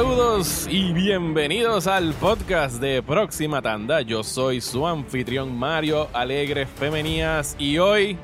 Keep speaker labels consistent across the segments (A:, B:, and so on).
A: Saludos y bienvenidos al podcast de Próxima Tanda. Yo soy su anfitrión Mario Alegre Femenías y hoy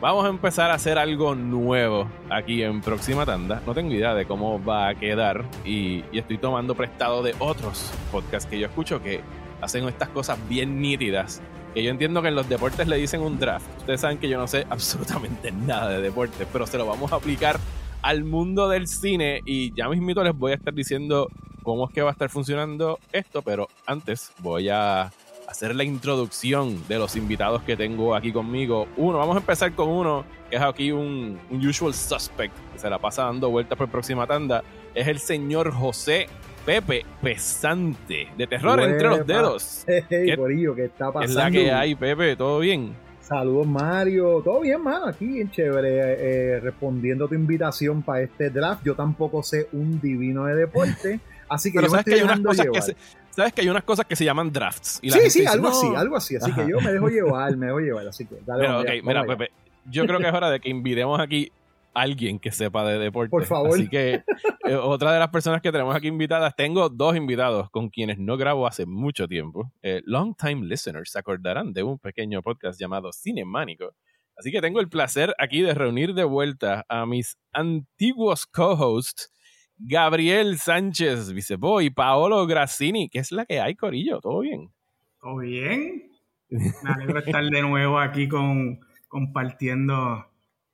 A: vamos a empezar a hacer algo nuevo aquí en Próxima Tanda. No tengo idea de cómo va a quedar y, y estoy tomando prestado de otros podcasts que yo escucho que hacen estas cosas bien nítidas. Que yo entiendo que en los deportes le dicen un draft. Ustedes saben que yo no sé absolutamente nada de deportes, pero se lo vamos a aplicar al mundo del cine y ya mismito les voy a estar diciendo cómo es que va a estar funcionando esto, pero antes voy a hacer la introducción de los invitados que tengo aquí conmigo. Uno, vamos a empezar con uno, que es aquí un, un usual suspect, que se la pasa dando vueltas por próxima tanda, es el señor José Pepe Pesante, de Terror entre los dedos.
B: Hey, ¿Qué, ¿qué está pasando?
A: Es la que hay, Pepe, ¿todo bien?
B: Saludos Mario, todo bien mano, aquí bien chévere, eh, respondiendo a tu invitación para este draft, yo tampoco sé un divino de deporte, así que
A: Pero
B: yo
A: sabes
B: me
A: que
B: estoy
A: hay unas
B: dejando
A: cosas
B: llevar.
A: que se, sabes que hay unas cosas que se llaman drafts. Y
B: sí, sí,
A: dice,
B: algo
A: "No".
B: así, algo así, así
A: Ajá.
B: que yo me dejo llevar, me dejo llevar, así que dale.
A: Pero,
B: vamos
A: mira,
B: allá.
A: Pepe, yo creo que es hora de que invitemos aquí alguien que sepa de deporte.
B: Por favor.
A: Así que eh, otra de las personas que tenemos aquí invitadas, tengo dos invitados con quienes no grabo hace mucho tiempo. Eh, long time listeners se acordarán de un pequeño podcast llamado Cinemánico. Así que tengo el placer aquí de reunir de vuelta a mis antiguos co-hosts, Gabriel Sánchez Vicebo y Paolo Grassini. ¿Qué es la que hay, Corillo? ¿Todo bien?
C: ¿Todo bien? Me alegro de estar de nuevo aquí con, compartiendo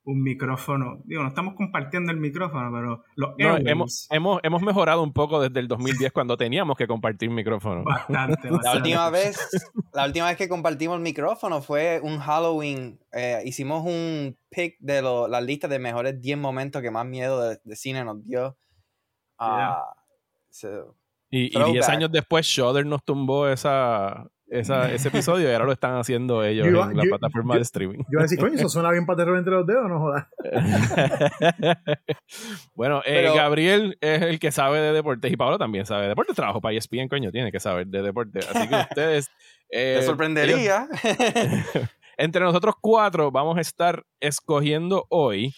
C: un micrófono. Digo, no estamos compartiendo el micrófono, pero los
A: No, hemos, hemos, hemos mejorado un poco desde el 2010 cuando teníamos que compartir micrófono.
C: bastante,
D: La
C: bastante.
D: última vez, la última vez que compartimos el micrófono fue un Halloween. eh, hicimos un pick de lo- la lista de mejores 10 momentos que más miedo de, de cine nos dio. Ah, so-
A: Y, y
D: Throwback.
A: 10 años después, Shudder nos tumbó esa, esa, ese episodio y ahora lo están haciendo ellos
B: Yo
A: en la
B: yo-
A: plataforma
B: yo-
A: de streaming.
B: Yo iba a decir, coño, eso suena bien para terror entre los dedos, no jodas.
A: bueno, eh, Gabriel es el que sabe de deportes y Pablo también sabe de deportes. Trabajo para ESPN, coño, tiene que saber de deportes. Así que ustedes... eh,
D: te sorprendería.
A: Entre nosotros cuatro vamos a estar escogiendo hoy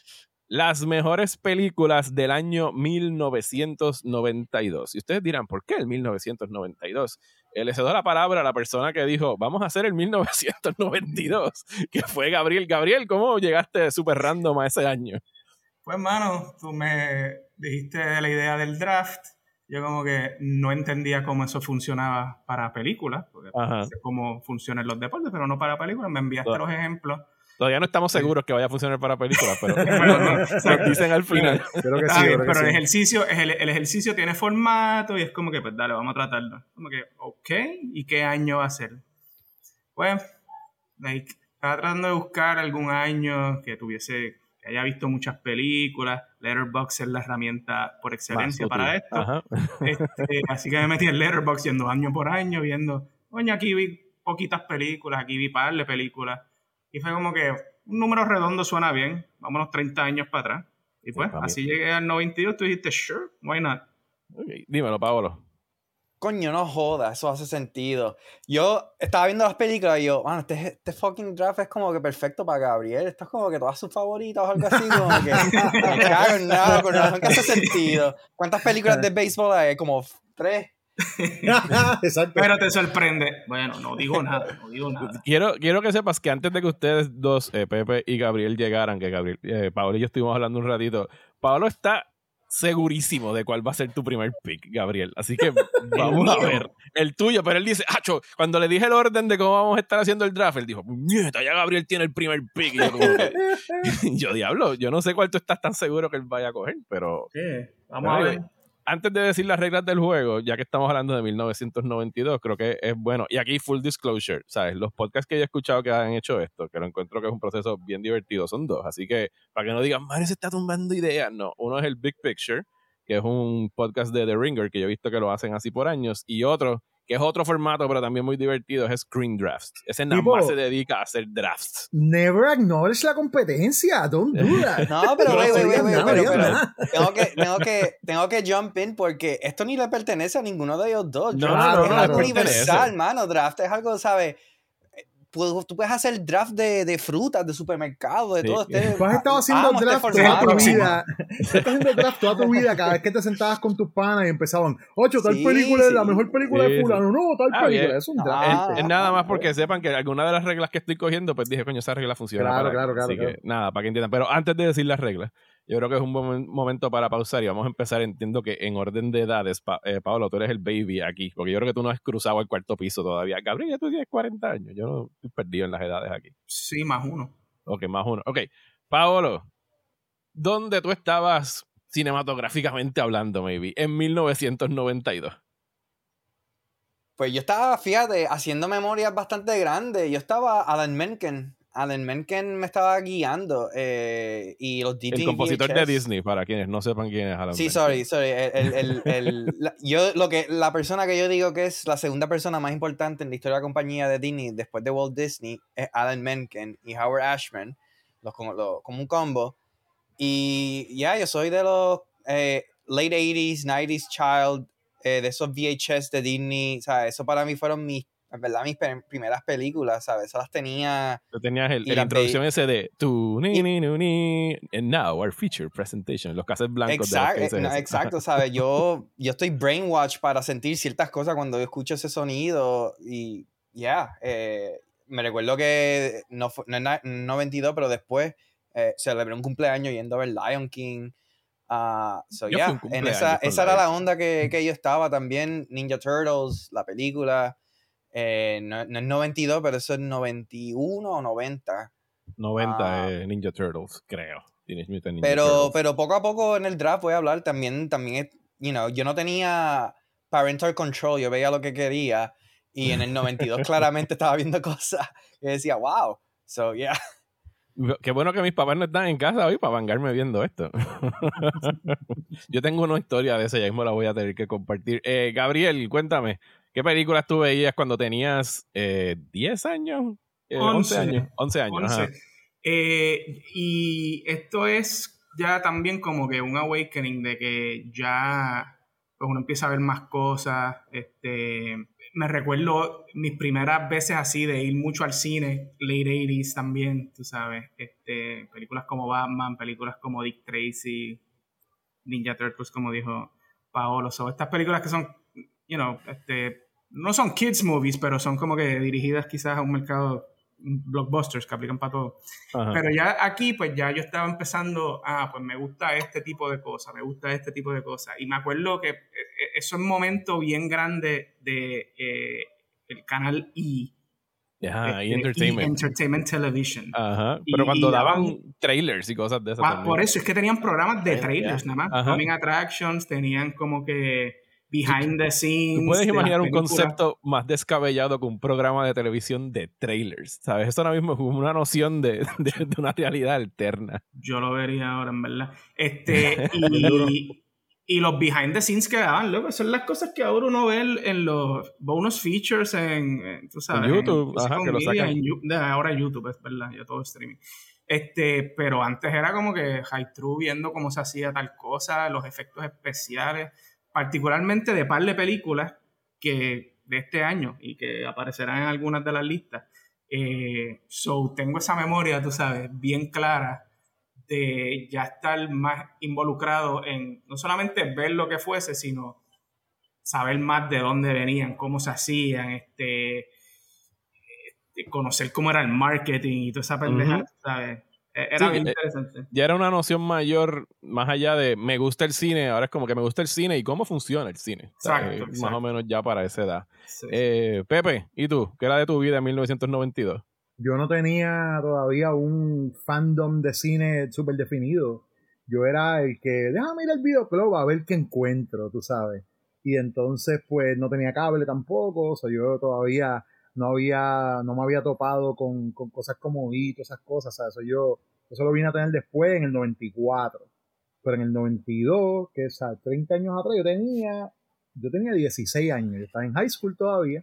A: las mejores películas del año 1992. Y ustedes dirán, ¿por qué el 1992? Eh, le cedo la palabra a la persona que dijo, vamos a hacer el 1992, que fue Gabriel. Gabriel, ¿cómo llegaste súper random a ese año?
C: Pues, mano, tú me dijiste la idea del draft. Yo como que no entendía cómo eso funcionaba para películas, porque sé cómo funcionan los deportes, pero no para películas. Me enviaste los ejemplos.
A: Todavía no estamos seguros que vaya a funcionar para películas, pero
C: Bueno, no,
A: nos dicen al final.
B: Creo que
C: Está
B: sí,
C: bien,
B: creo que
C: pero el
B: sí.
C: ejercicio, el, el ejercicio tiene formato y es como que, pues dale, vamos a tratarlo. Como que, ok, ¿y qué año va a ser? Pues, like, estaba tratando de buscar algún año que tuviese, que haya visto muchas películas. Letterboxd es la herramienta por excelencia
A: Más
C: para esto. Este, así que me metí en Letterboxd yendo año por año, viendo, coño, aquí vi poquitas películas, aquí vi par de películas. Y fue como que un número redondo suena bien, vámonos 30 años para atrás. Y pues, así llegué al 92, tú dijiste, sure, why not?
A: Ok, Dímelo, Pablo.
D: Coño, no joda, eso hace sentido. Yo estaba viendo las películas y yo, mano, este, este fucking draft es como que perfecto para Gabriel. Esto es como que todas sus favoritas o algo así. Como que me cago en nada, con razón que hace sentido. ¿Cuántas películas de béisbol hay? Como tres.
B: Exacto.
C: Pero te sorprende. Bueno, no digo nada, no digo nada.
A: Quiero, quiero que sepas que antes de que ustedes dos, eh, Pepe y Gabriel, llegaran, que Gabriel, eh, Pablo y yo estuvimos hablando un ratito, Pablo está segurísimo de cuál va a ser tu primer pick, Gabriel. Así que vamos a ver. El tuyo, pero él dice, Hacho, cuando le dije el orden de cómo vamos a estar haciendo el draft, él dijo, puñeta, ya Gabriel tiene el primer pick. Y yo, como que, yo, diablo, yo no sé cuál tú estás tan seguro que él vaya a coger, pero
C: Sí, vamos a ver.
A: Antes de decir las reglas del juego, ya que estamos hablando de 1992, creo que es bueno. Y aquí, full disclosure, ¿sabes? Los podcasts que yo he escuchado que han hecho esto, que lo encuentro que es un proceso bien divertido, son dos. Así que, para que no digan, Mario se está tumbando ideas, no. Uno es el Big Picture, que es un podcast de The Ringer, que yo he visto que lo hacen así por años. Y otro, que es otro formato, pero también muy divertido, es Screen Drafts. Ese nada
B: Tipo-
A: más se dedica a hacer drafts.
B: Never acknowledge la competencia. Don't do that.
D: No, pero
B: No
D: wey, wey, wey, pero, pero tengo que, tengo que, tengo que jump in porque esto ni le pertenece a ninguno de ellos dos.
A: No,
D: Draft
B: no,
D: es
B: no,
D: algo
B: no
D: universal, mano. Draft es algo, ¿sabes? Pu- tú puedes hacer draft de, de frutas, de supermercados, de
A: Sí.
D: todo. Este,
B: Tú has estado haciendo
D: amo este
B: draft toda tu vida. Tú estás haciendo draft toda tu vida. Cada vez que te sentabas con tus panas y empezaban, ocho, tal
D: Sí,
B: película es la mejor película
A: Sí,
B: de fulano. No, tal
A: Ah,
B: película.
A: bien.
B: Es un draft.
D: Ah,
A: es, es nada más porque sepan que alguna de las reglas que estoy cogiendo, pues dije, coño, esa regla funciona.
B: Claro,
A: para
B: claro, claro,
A: Así
B: claro.
A: que nada, para que entiendan. Pero antes de decir las reglas, yo creo que es un buen momento para pausar y vamos a empezar. Entiendo que en orden de edades, pa eh, Pablo, tú eres el baby aquí, porque yo creo que tú no has cruzado el cuarto piso todavía. Gabriel, ya tú tienes 40 años. Yo no estoy perdido en las edades aquí.
C: Sí, más uno.
A: Ok, más uno. Ok, Paolo, ¿dónde tú estabas cinematográficamente hablando, maybe? En 1992.
D: Pues yo estaba, fíjate, haciendo memorias bastante grandes. Yo estaba Alan Menken. Alan Menken me estaba guiando. eh, y los DT
A: El compositor de. Disney, para quienes no sepan quién es Alan
D: Sí,
A: Menken.
D: sorry, sorry. El, el- el- la, yo, lo que, la persona que yo digo que es la segunda persona más importante en la historia de la compañía de Disney después de Walt Disney es Alan Menken y Howard Ashman, los, como, los- como un combo. Y ya, yo soy de los eh, late 80s, 90s child, eh, de esos VHS de Disney. ¿sabes? Eso para mí fueron mis, en verdad, mis primeras películas, ¿sabes? Esas las tenía.
A: Tú tenías el, la introducción ese de tu ni ni ni ni and now our feature presentation los cassettes blancos de los
D: Exacto,
A: que dices
D: no, exacto, ¿sabes? Yo, yo estoy brainwashed para sentir ciertas cosas cuando yo escucho ese sonido y ya, eh, me recuerdo que no no, en 92, pero después eh, celebré un cumpleaños yendo a ver Lion King. ah, so,
A: Yo
D: yeah, en esa, esa era la onda que, que yo estaba también, Ninja Turtles, la película, eh, no, no es 92, pero eso es 91 o 90.
A: 90
D: Ah.
A: eh, Ninja Turtles creo Ninja
D: Pero,
A: Turtles.
D: pero poco a poco en el draft voy a hablar también, también, you know, yo no tenía parental control, yo veía lo que quería y en el 92 claramente estaba viendo cosas y decía, wow, so yeah.
A: Qué bueno que mis papás no están en casa hoy para vangarme viendo esto. Yo tengo una historia de esa, ya mismo la voy a tener que compartir. Eh, Gabriel, cuéntame, ¿qué películas tú veías cuando tenías eh, 10 años? Eh, 11
C: Once.
A: años. 11 años.
C: 11.
A: ajá.
C: Eh, y esto es ya también como que un awakening de que ya pues uno empieza a ver más cosas. Este, me recuerdo mis primeras veces así de ir mucho al cine, late 80s también, tú sabes. Este, películas como Batman, películas como Dick Tracy, Ninja Turtles, como dijo Paolo. So, estas películas que son, you know, este, no son kids movies, pero son como que dirigidas quizás a un mercado blockbusters que aplican para todo.
A: Ajá.
C: Pero ya aquí, pues ya yo estaba empezando, ah, pues me gusta este tipo de cosas, me gusta este tipo de cosas. Y me acuerdo que eh, eh, eso es un momento bien grande de eh, el canal E.
A: Ajá,
C: este,
A: Entertainment.
C: E! Entertainment Television.
A: Ajá.
C: Y-
A: Pero cuando
C: y
A: daban
C: daban-
A: trailers y cosas de esas
C: Ah, por eso es que tenían programas de trailers nada más.
A: Ajá.
C: Coming Attractions, tenían como que behind the scenes.
A: ¿Tú puedes imaginar un concepto más descabellado que un programa de televisión de trailers? ¿Sabes? Eso ahora mismo es una noción de, de- de una realidad alterna.
C: Yo lo vería ahora, en verdad. Este, y, y los behind the scenes que daban, loco, son las cosas que ahora uno ve en en los bonus features en, en, tú sabes,
A: En YouTube,
C: Music
A: ajá, que lo sacan.
C: en ahora YouTube, es verdad, ya todo streaming. Este, pero antes era como que high true viendo cómo se hacía tal cosa, los efectos especiales, particularmente de par de películas que de este año y que aparecerán en algunas de las listas. Eh, so, tengo esa memoria, tú sabes, bien clara de ya estar más involucrado en no solamente ver lo que fuese, sino saber más de dónde venían, cómo se hacían, este, este, conocer cómo era el marketing y toda esa pendeja,
A: Ujú.
C: ¿sabes? E- Era
A: Sí,
C: bien
A: eh,
C: interesante.
A: Ya era una noción mayor, más allá de me gusta el cine, ahora es como que me gusta el cine y cómo funciona el cine.
C: Exacto,
A: Más
C: exacto.
A: o menos ya para esa edad.
C: Sí.
A: Eh, Pepe, ¿y tú? ¿Qué era de tu vida en 1992?
B: Yo no tenía todavía un fandom de cine súper definido. Yo era el que, déjame ir al videoclub a ver qué encuentro, tú sabes. Y entonces, pues, no tenía cable tampoco, o sea, yo todavía no había, no me había topado con, con cosas como IT, esas cosas, ¿sabes? Eso yo, eso lo vine a tener después, en el 94. Pero en el 92, que es a 30 años atrás, yo tenía, yo tenía 16 años, yo estaba en high school todavía.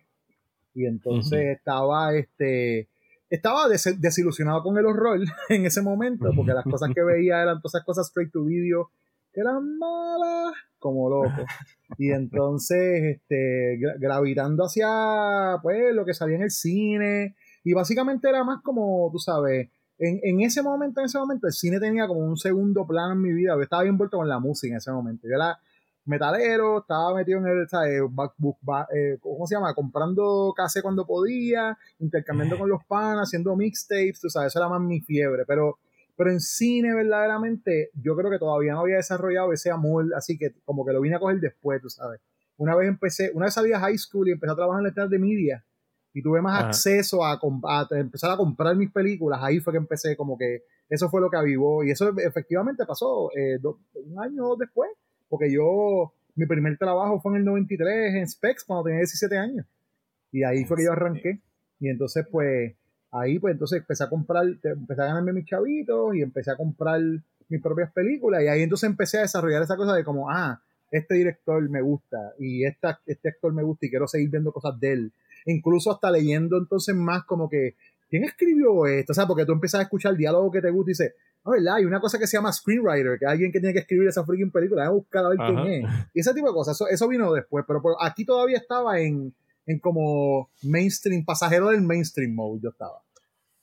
B: Y entonces estaba, este, estaba des- desilusionado con el horror en ese momento, porque las cosas que veía eran todas esas cosas straight to video que eran malas como loco. Y entonces, este, gra- gravitando hacia, pues, lo que salía en el cine, Y básicamente era más como, tú sabes, en, en, ese momento, en ese momento, el cine tenía como un segundo plano en mi vida. Yo estaba bien envuelto con la música en ese momento. Yo era metalero, estaba metido en el, ¿sabes? Eh, ¿cómo se llama? Comprando case cuando podía, intercambiando con los panas, haciendo mixtapes, tú sabes, eso era más mi fiebre. Pero, pero en cine, verdaderamente, yo creo que todavía no había desarrollado ese amor, así que como que lo vine a coger después, tú sabes. Una vez empecé, una vez salí a high school y empecé a trabajar en el de media y tuve más acceso a, empezar a comprar mis películas, ahí fue que empecé como que eso fue lo que avivó y eso efectivamente pasó eh, un año después, porque yo, mi primer trabajo fue en el 93 en Specs cuando tenía 17 años y ahí fue que yo arranqué y entonces pues ahí pues entonces empecé a comprar, empecé a ganarme mis chavitos y empecé a comprar mis propias películas y ahí entonces empecé a desarrollar esa cosa de como, ah, este director me gusta y esta, este actor me gusta y quiero seguir viendo cosas de él incluso hasta leyendo entonces más como que, ¿quién escribió esto? O sea, porque tú empiezas a escuchar el diálogo que te gusta y dices, no, ¿verdad? Hay una cosa que se llama screenwriter, que hay alguien que tiene que escribir esa freaking película, a buscar a ver quién es. Y ese tipo de cosas, eso, eso vino después, pero, aquí todavía estaba en, en como mainstream, pasajero del mainstream mode, yo estaba.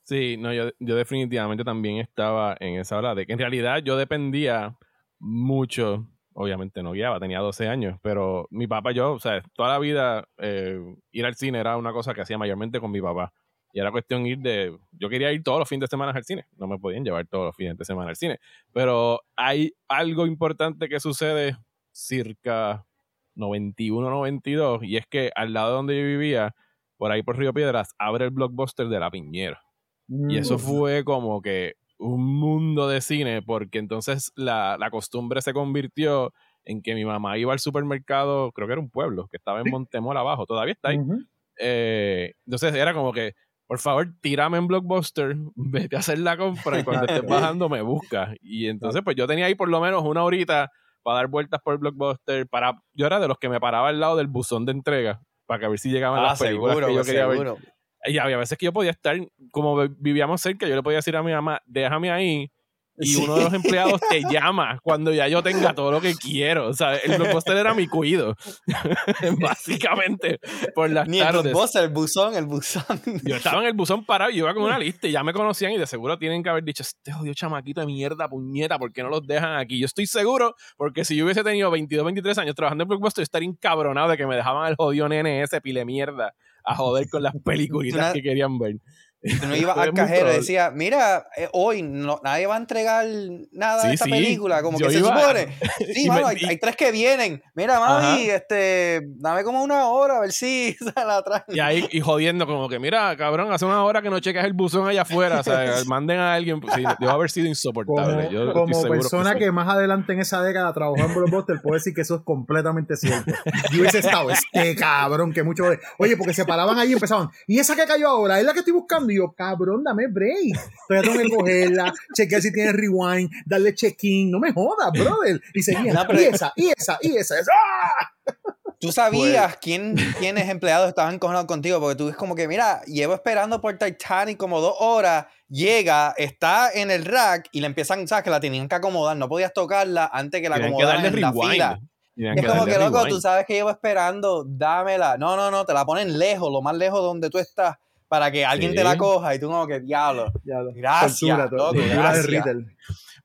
A: Sí, no, yo, yo definitivamente también estaba en esa hora de que en realidad yo dependía mucho obviamente no guiaba, tenía 12 años, pero mi papá, yo, o sea, toda la vida eh, ir al cine era una cosa que hacía mayormente con mi papá. Y era cuestión ir de, yo quería ir todos los fines de semana al cine, no me podían llevar todos los fines de semana al cine, pero hay algo importante que sucede circa 91, 92, y es que al lado donde yo vivía, por ahí por Río Piedras, abre el blockbuster de La Piñera. Y eso mm. fue como que un mundo de cine, porque entonces la, la, costumbre se convirtió en que mi mamá iba al supermercado, creo que era un pueblo, que estaba en Montemor abajo, todavía está ahí. Eh, entonces era como que, por favor, tírame en Blockbuster, vete a hacer la compra y cuando estés bajando me buscas. Y entonces, pues yo tenía ahí por lo menos una horita para dar vueltas por el Blockbuster, para, yo era de los que me paraba al lado del buzón de entrega, para ver si llegaban ah, las películas que yo quería ver. Y había veces que yo podía estar, como vivíamos cerca, yo le podía decir a mi mamá, déjame ahí. Y uno de los empleados te llama cuando ya yo tenga todo lo que quiero. O sea, el blockbuster era mi cuido. Básicamente, por las
D: Ni
A: tardes.
D: el blockbuster, el buzón, el buzón.
A: Yo estaba en el buzón parado y iba con una lista y ya me conocían y de seguro tienen que haber dicho, este jodido chamaquito de mierda, puñeta, ¿por qué no los dejan aquí? Yo estoy seguro, porque si yo hubiese tenido 22, 23 años trabajando en blockbuster, yo estaría encabronado de que me dejaban el jodido nene ese pile mierda a joder con las películas que querían ver.
D: No iba al cajero y decía, mira, eh, hoy no, nadie va a entregar nada de esta película, como que se supone. Sí, mano, hay, tres que vienen. Mira, mami, este, dame como una hora a ver si la traen.
A: Y ahí y jodiendo, como que, mira, cabrón, hace una hora que no cheques el buzón allá afuera, o sea, manden a alguien. Sí, debe haber sido insoportable.
B: Como, persona que, más adelante en esa década trabajó en Blockbuster, puedo decir que eso es completamente cierto. Yo hubiese estado, este cabrón, que mucho. Oye, porque se paraban ahí y empezaban, ¿y esa que cayó ahora? ¿Es la que estoy buscando? Yo, cabrón, dame break. Todavía tengo que cogerla, chequear si tiene rewind, darle check-in. No me jodas, brother. Y seguía, y esa, y esa, y esa. ¡ah!
D: Tú sabías pues quién, quiénes empleados estaban encojonados contigo, porque tú es como que, mira, llevo esperando por Titanic como dos horas, llega, está en el rack y le empiezan, sabes, que la tenían que acomodar, no podías tocarla antes que la acomodaran en la fila. Es como que, loco, tú sabes que llevo esperando, dámela. No, no, no, te la ponen lejos, lo más lejos donde tú estás para que alguien te la coja y tú como que diablo. Gracias.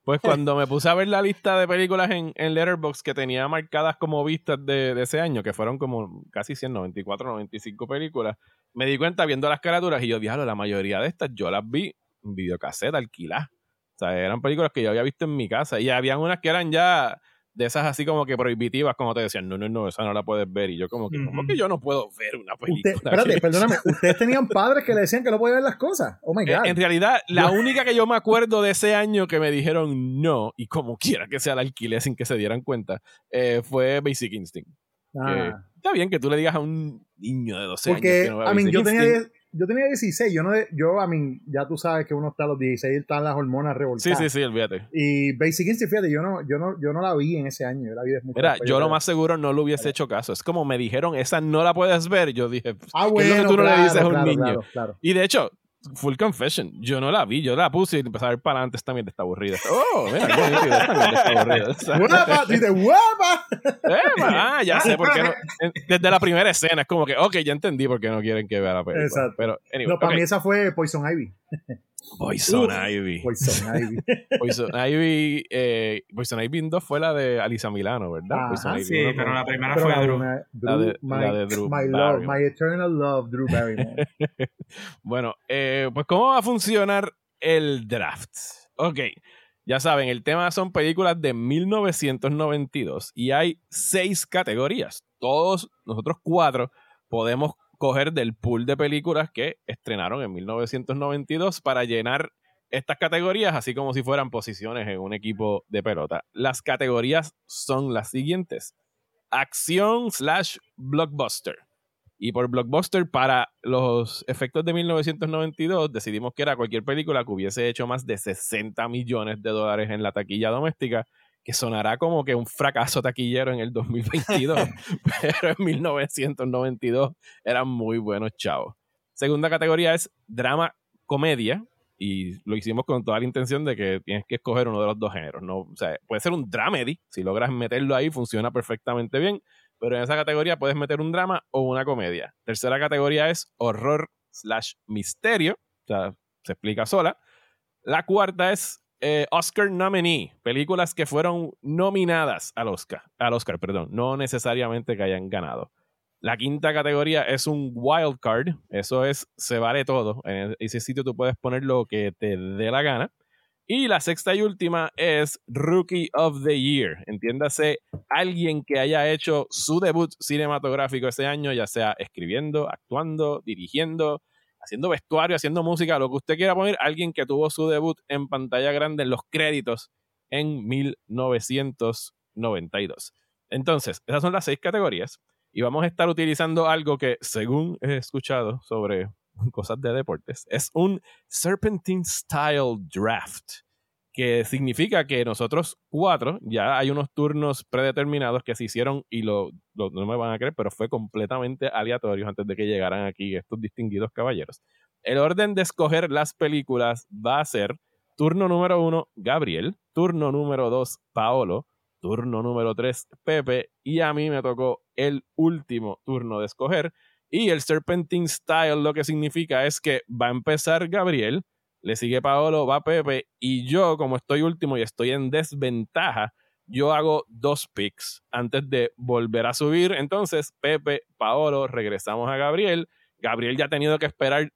A: Pues cuando me puse a ver la lista de películas en, en Letterboxd que tenía marcadas como vistas de, ese año, que fueron como casi 194, 95 películas, me di cuenta viendo las caraturas y yo, diablo, la mayoría de estas yo las vi en videocassette, alquiladas. O sea, eran películas que yo había visto en mi casa y habían unas que eran ya de esas así como que prohibitivas, como te decían, no, no, no, esa no la puedes ver. Y yo como que, ¿cómo que yo no puedo ver una película?
B: espérate, perdóname, ustedes tenían padres que le decían que no podía ver las cosas. Oh my eh, God.
A: En, realidad, la única que yo me acuerdo de ese año que me dijeron no, y como quiera que sea la alquiler sin que se dieran cuenta, eh, fue Basic Instinct. Ah. está bien que tú le digas a un niño de 12 años que no
B: a mí, yo tenía yo tenía 16, yo no, yo, a mí, ya tú sabes que uno está a los 16 están las hormonas revoltadas.
A: Sí, sí, sí, olvídate.
B: Y Basic Instinct, fíjate, yo no, yo no, yo no la vi en ese año, yo la vi desde
A: Mira, yo lo más seguro no lo hubiese hecho caso. Es como me dijeron, esa no la puedes ver. Yo dije, ah, bueno, tú no le dices a un niño? Y de hecho, full confession, yo no la vi, yo la puse y empecé a ver para adelante, esta mierda está aburrida. Oh, mira, qué nítido, esta mierda está aburrida.
B: ¡Guapa! Dice, ¡guapa!
A: Ah, ya sé por qué no. Desde la primera escena es como que, ok, ya entendí por qué no quieren que vea la película.
B: Exacto.
A: Pero, anyway,
B: No, para mí esa fue Poison Ivy.
A: Poison Ivy.
B: Poison Ivy.
A: Poison Ivy, eh, Poison Ivy 2 fue la de Alisa Milano, ¿verdad?
B: Ajá,
A: Poison Ivy
E: Sí, pero la primera
B: Pero
E: fue
B: la
E: Drew.
A: La de-
B: my,
A: la de Drew
B: my love, my eternal love, Drew Barrymore.
A: Bueno, eh, pues ¿cómo va a funcionar el draft? Ok, ya saben, el tema son películas de 1992 y hay seis categorías. Todos, nosotros cuatro, podemos coger del pool de películas que estrenaron en 1992 para llenar estas categorías, así como si fueran posiciones en un equipo de pelota. Las categorías son las siguientes. Acción slash blockbuster. Y por blockbuster, para los efectos de 1992, decidimos que era cualquier película que hubiese hecho más de 60 millones de dólares en la taquilla doméstica, que sonará como que un fracaso taquillero en el 2022, pero en 1992 eran muy buenos chavos. Segunda categoría es drama comedia, y lo hicimos con toda la intención de que tienes que escoger uno de los dos géneros. ¿no? O sea, puede ser un dramedy, si logras meterlo ahí, funciona perfectamente bien, pero en esa categoría puedes meter un drama o una comedia. Tercera categoría es horror slash misterio, o sea, se explica sola. La cuarta es eh, Oscar nominee, películas que fueron nominadas al Oscar, al Oscar, perdón, no necesariamente que hayan ganado. La quinta categoría es un wild card, eso es, se vale todo. En ese sitio tú puedes poner lo que te dé la gana. Y la sexta y última es Rookie of the Year. Entiéndase, alguien que haya hecho su debut cinematográfico ese año, ya sea escribiendo, actuando, dirigiendo, haciendo vestuario, haciendo música, lo que usted quiera poner, alguien que tuvo su debut en pantalla grande en los créditos en 1992. Entonces, esas son las seis categorías y vamos a estar utilizando algo que, según he escuchado sobre cosas de deportes, es un Serpentine Style Draft, que significa que nosotros cuatro, ya hay unos turnos predeterminados que se hicieron y lo, no me van a creer, pero fue completamente aleatorio antes de que llegaran aquí estos distinguidos caballeros. El orden de escoger las películas va a ser turno número uno, Gabriel, turno número dos, Paolo, turno número 3, Pepe, y a mí me tocó el último turno de escoger. Y el Serpentine Style lo que significa es que va a empezar Gabriel, le sigue Paolo, va Pepe, y yo, como estoy último y estoy en desventaja, yo hago dos picks antes de volver a subir. Entonces, Pepe, Paolo, regresamos a Gabriel. Gabriel ya ha tenido que esperar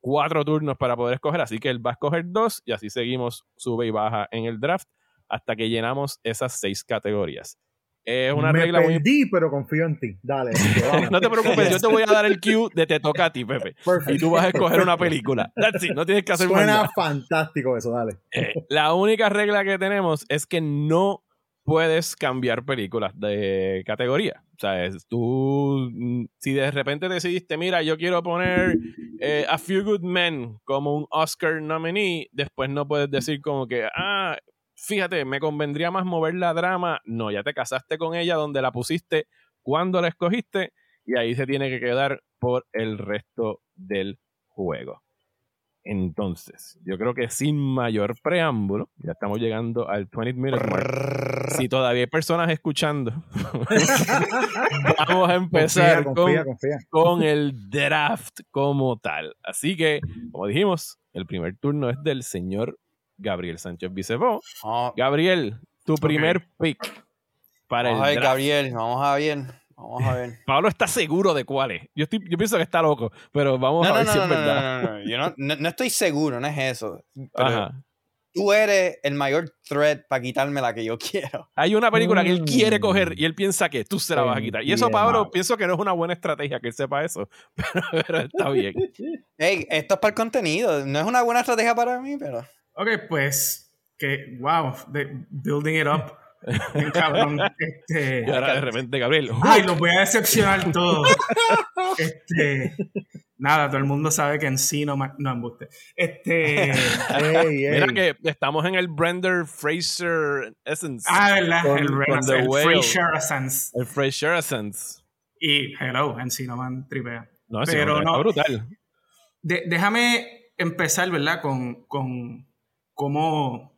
A: cuatro turnos para poder escoger, así que él va a escoger dos y así seguimos, sube y baja en el draft hasta que llenamos esas seis categorías. Es una
B: Me
A: regla muy
B: perdí, pero confío en ti. Dale.
A: no te preocupes, yo te voy a dar el cue de te toca a ti, Pepe. Y tú vas a escoger una película. That's it, no tienes que hacer
B: Suena
A: nada.
B: fantástico eso, dale.
A: Eh, la única regla que tenemos es que no puedes cambiar películas de categoría. O sea, es tú, mm, si de repente decidiste, mira, yo quiero poner eh, A Few Good Men como un Oscar nominee, después no puedes decir como que, ah, fíjate, me convendría más mover la drama. No, ya te casaste con ella donde la pusiste, cuando la escogiste, y ahí se tiene que quedar por el resto del juego. Entonces, yo creo que sin mayor preámbulo, ya estamos llegando al 20 minute mark. Si todavía hay personas escuchando, vamos a empezar
B: confía, confía,
A: con,
B: confía.
A: con el draft como tal. Así que, como dijimos, el primer turno es del señor Gabriel Sánchez Vicebó.
D: Vamos,
A: Gabriel, tu primer pick para
D: vamos a
A: el
D: ver,
A: draft.
D: Gabriel, vamos a ver. Vamos a ver.
A: Pablo está seguro de cuál es. Yo, estoy, yo pienso que está loco, pero vamos
D: No,
A: a
D: no,
A: ver
D: no,
A: si
D: no,
A: es
D: no,
A: verdad.
D: no, no, no. Yo no, no, no estoy seguro, no es eso. Pero
A: Ajá.
D: tú eres el mayor threat para quitarme la que yo quiero.
A: Hay una película que él quiere
B: Mm.
A: coger y él piensa que tú se la vas a quitar. Y eso. Pablo, pienso que no es una buena estrategia que él sepa eso. Pero, pero está bien.
D: Ey, esto es para el contenido. No es una buena estrategia para mí, pero.
E: Ok, pues, que, wow, de- building it up. Bien cabrón. Este,
A: Y ahora de repente, Gabriel.
E: ay, los voy a decepcionar todos. Este, nada, todo el mundo sabe que en sí no, no embuste. Este,
B: Ey, ey.
A: Mira que estamos en el Brender Fraser Essence.
E: ah, verdad,
B: Con-
E: el,
A: con
E: el. Fraser Essence.
A: El Fraser Essence.
E: Y hello, en sí no man tripea.
A: No,
E: Pero no.
A: está brutal.
E: De- déjame
C: empezar, ¿verdad? Con, con cómo,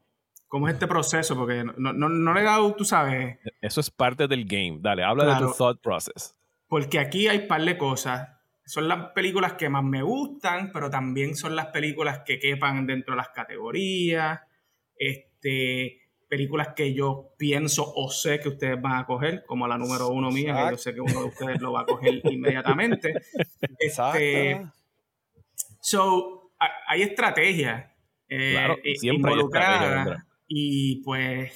C: cómo es este proceso, porque no, no, no le he dado, tú sabes,
A: Eso es parte del game. Dale, habla de tu thought process.
C: porque aquí hay par de cosas. Son las películas que más me gustan, pero también son las películas que quepan dentro de las categorías. Este, películas que yo pienso o sé que ustedes van a coger, como la número uno mía, que yo sé que uno de ustedes lo va a coger inmediatamente.
D: Exacto.
C: Este, So, ha- hay estrategias eh,
A: Claro,
C: eh,
A: siempre Vendra.
C: y pues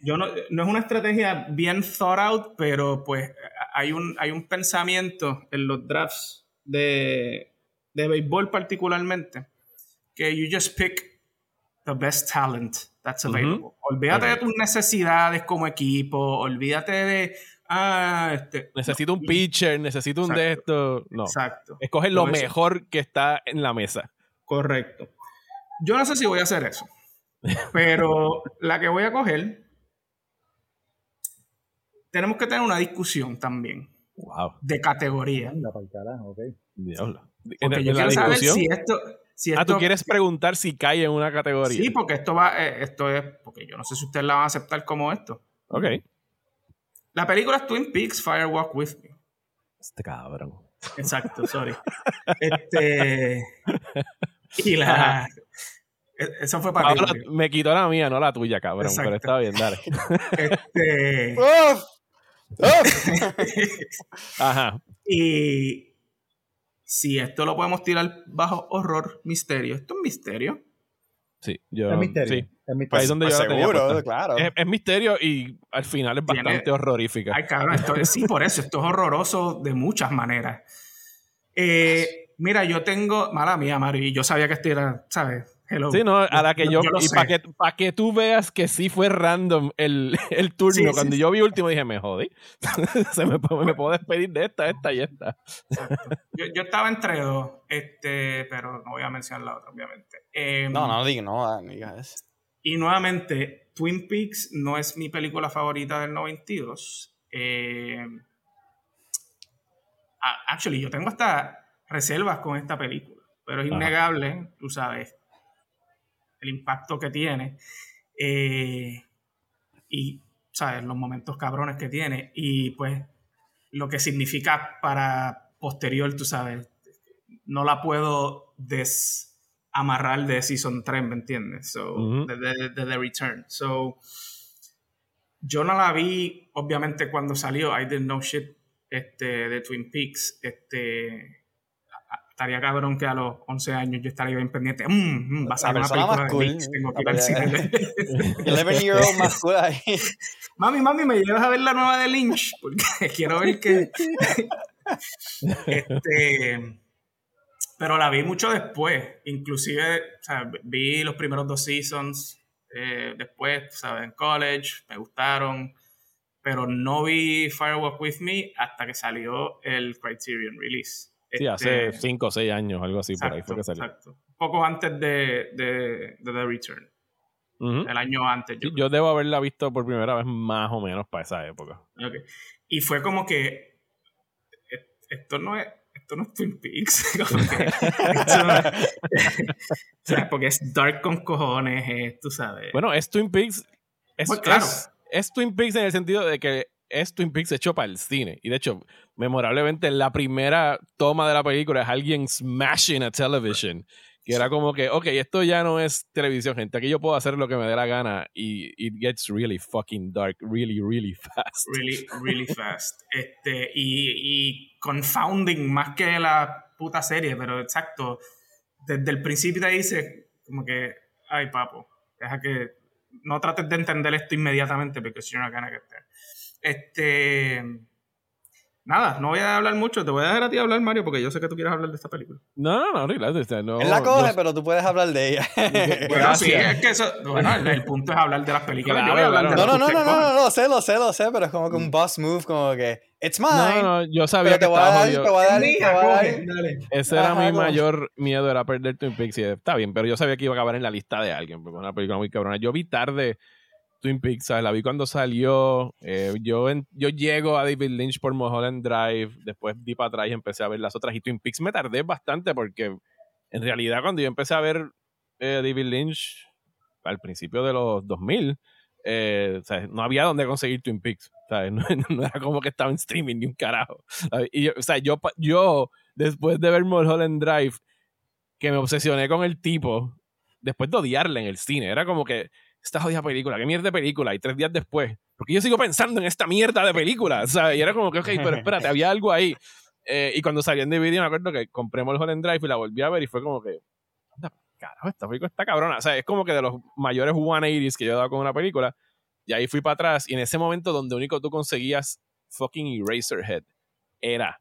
C: yo no, no es una estrategia bien thought out, pero pues hay un, hay un pensamiento en los drafts de, de béisbol particularmente que you just pick the best talent that's available. Olvídate de tus necesidades como equipo, olvídate de ah, este,
A: Necesito un pitcher, necesito un de esto. No.
C: exacto.
A: Escoge lo mejor que está en la mesa.
C: Correcto. Yo no sé si voy a hacer eso. Pero la que voy a coger, tenemos que tener una discusión también
A: Wow.
C: de categoría.
B: Anda pa'l carajo, ok.
A: Diablo. En,
C: Porque
A: en
C: yo
A: la
C: quiero saber
A: discusión.
C: si esto. Si
A: ah, tú quieres preguntar si cae en una categoría.
C: Sí, porque esto va. eh, esto es. Porque yo no sé si ustedes la van a aceptar como esto.
A: Ok.
C: La película es Twin Peaks Fire Walk With Me.
A: Este cabrón.
C: Exacto, sorry. este. Y la. e- Eso fue para ti.
A: Ahora
C: Mario.
A: me quitó la mía, no la tuya, cabrón.
C: Exacto.
A: Pero está bien, dale.
C: Este.
D: ¡Uf! ¡Uf!
A: Ajá.
C: Y si esto lo podemos tirar bajo horror, misterio. Esto es misterio.
A: Sí, yo.
B: Es misterio.
A: Sí.
B: Es misterio.
A: donde
D: Pues
A: yo la tenía
D: seguro, claro.
A: Es, es misterio y al final es
C: Tiene-
A: bastante horrorífica.
C: Ay, cabrón, esto es- sí, por eso. Esto es horroroso de muchas maneras. Eh, mira, yo tengo. Mala mía, Mario. Y yo sabía que esto era, ¿sabes? Hello.
A: Sí, no, a la que yo. Y para que, pa' que tú veas que sí fue random el, el turno.
C: Sí,
A: Cuando
C: sí.
A: yo vi último dije, me jodí. Se me, me puedo despedir de esta, esta y esta.
C: Yo, yo estaba entre dos, este, pero no voy a mencionar la otra, obviamente. Eh,
D: No, no digas, no, eso.
C: Y nuevamente, Twin Peaks no es mi película favorita del 92. Eh, a- actually, yo tengo hasta reservas con esta película, pero es
A: Ajá.
C: innegable, tú sabes, el impacto que tiene eh, y, sabes, los momentos cabrones que tiene y pues lo que significa para posterior, tú sabes, no la puedo desamarrar de Season 3, ¿me entiendes? So, de, de- de The Return. So, yo no la vi, obviamente, cuando salió I Didn't Know Shit este, de Twin Peaks. Este, estaría cabrón que a los 11 años yo estaría bien pendiente. Mm, mm, va a salir una película
D: más
C: de
D: cool.
C: Peaks, tengo que ir al cine.
D: 11 year old más cool ahí.
C: Mami, mami, me llevas a ver la nueva de Lynch, porque quiero ver que. este. Pero la vi mucho después. Inclusive, o sea, vi los primeros dos seasons. eh, después, ¿sabes? En college, me gustaron. Pero no vi Firewalk With Me hasta que salió el Criterion Release.
A: Sí,
C: Este,
A: hace 5 o 6 años, algo así, por ahí fue que salió.
C: exacto. Poco antes de, de, de The Return. El año antes.
A: Sí, yo debo haberla visto por primera vez más o menos para esa época.
C: Ok. Y fue como que e- esto no es esto no es Twin Peaks. Que, no es- porque es dark con cojones, es, tú sabes.
A: Bueno, es Twin Peaks. Es,
C: Pues claro.
A: es, es Twin Peaks en el sentido de que es Twin Peaks hecho para el cine. Y de hecho, memorablemente, la primera toma de la película es alguien smashing a television. Que era como que, ok, esto ya no es televisión, gente. Aquí yo puedo hacer lo que me dé la gana. Y it gets really fucking dark, really, really fast.
C: really, really fast. Este, y, confounding más que la puta serie, pero exacto. Desde el principio te dice como que, ay papo, deja que no trates de entender esto inmediatamente porque you're not gonna get there. Este, nada, no voy a hablar mucho, te voy a dejar a ti hablar Mario porque yo sé que tú quieres hablar de esta película.
A: No, no, no, relax, o sea, no.
D: Él la coge, pero tú puedes hablar de ella.
C: Bueno, sí, es que eso, bueno, el, el punto es hablar de las películas.
A: Claro,
C: yo voy a hablar
A: claro.
C: de
D: No, no,
C: que
D: no, no, no, no, lo sé, lo sé, lo sé, pero es como que un boss move, como que, it's mine.
A: no, no, yo sabía
D: pero te
A: que
D: voy a
A: estaba
D: dar,
A: jodido.
D: te voy a dar, te voy a dar.
C: coge, dale.
A: Ese era mi mayor miedo, era perder Twin Peaks. Y está bien, pero yo sabía que iba a acabar en la lista de alguien, porque es una película muy cabrona. Yo vi tarde Twin Peaks, ¿sabes? La vi cuando salió. eh, yo, en- yo llego a David Lynch por Mulholland Drive, después di para atrás y empecé a ver las otras. Y Twin Peaks me tardé bastante porque en realidad cuando yo empecé a ver eh, David Lynch al principio de los 2000, eh, no había donde conseguir Twin Peaks. ¿sabes? No, era como que estaba en streaming ni un carajo. Y o sea, yo, yo, después de ver Mulholland Drive, que me obsesioné con el tipo, después de odiarle en el cine, era como que esta jodida película, qué mierda de película, y tres días después, porque yo sigo pensando en esta mierda de película, ¿sabes? Y era como que, ok, pero espérate, había algo ahí. Eh, y cuando salí en DVD, me acuerdo que compré Mulholland Drive y la volví a ver y fue como que, carajo, esta película está cabrona. O sea, es como que de los mayores 180s que yo he dado con una película. Y ahí fui para atrás. Y en ese momento donde único tú conseguías fucking Eraserhead era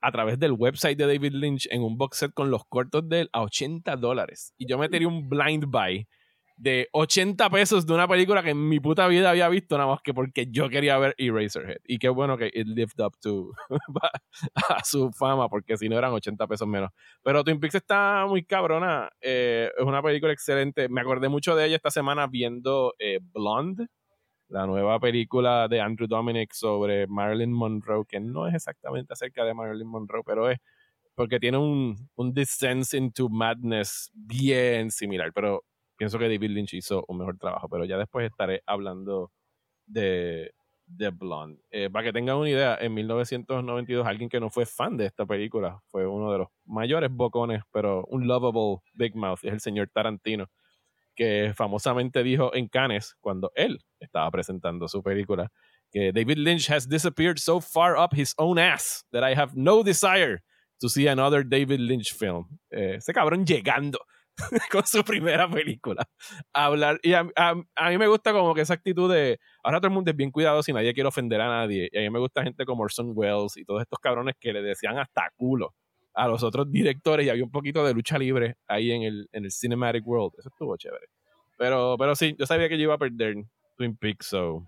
A: a través del website de David Lynch en un box set con los cortos de él a 80 dólares. Y yo metería un blind buy de 80 pesos de una película que en mi puta vida había visto nada más que porque yo quería ver Eraserhead. Y qué bueno que it lived up to a su fama, porque si no eran 80 pesos menos. Pero Twin Peaks está muy cabrona. Eh, es una película excelente. Me acordé mucho de ella esta semana viendo eh, Blonde, la nueva película de Andrew Dominic sobre Marilyn Monroe, que no es exactamente acerca de Marilyn Monroe, pero es porque tiene un, un descent into madness bien similar, pero pienso que David Lynch hizo un mejor trabajo, pero ya después estaré hablando de, de Blonde. Eh, para que tengan una idea, en 1992 alguien que no fue fan de esta película fue uno de los mayores bocones, pero un lovable Big Mouth, es el señor Tarantino, que famosamente dijo en Cannes, cuando él estaba presentando su película, que David Lynch has disappeared so far up his own ass that I have no desire to see another David Lynch film. Eh, ese cabrón llegando con su primera película. hablar. Y a, mí me gusta como que esa actitud de. Ahora todo el mundo es bien cuidado si nadie quiere ofender a nadie. Y a mí me gusta gente como Orson Welles y todos estos cabrones que le decían hasta culo a los otros directores y había un poquito de lucha libre ahí en el, en el Cinematic World. Eso estuvo chévere. Pero, pero sí, yo sabía que yo iba a perder Twin Peaks, so.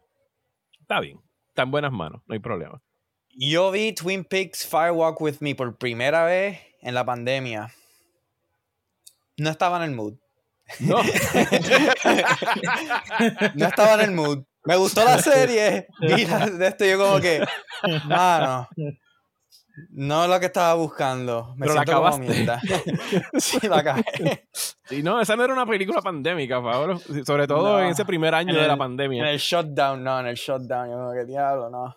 A: Está bien. Está en buenas manos, no hay problema.
D: Yo vi Twin Peaks Firewalk with Me por primera vez en la pandemia no estaba en el mood.
A: No.
D: no estaba en el mood. Me gustó la serie. Y de esto yo como que, mano, no es lo que estaba buscando. Me
A: Pero
D: siento
A: la
D: como mierda. sí, la acabé.
A: Sí, no, esa no era una película pandémica, Pablo. Sobre todo
D: No.
A: en ese primer año de la
D: el- En
A: pandemia.
D: el shutdown, no, en el shutdown. Yo como que diablo, no.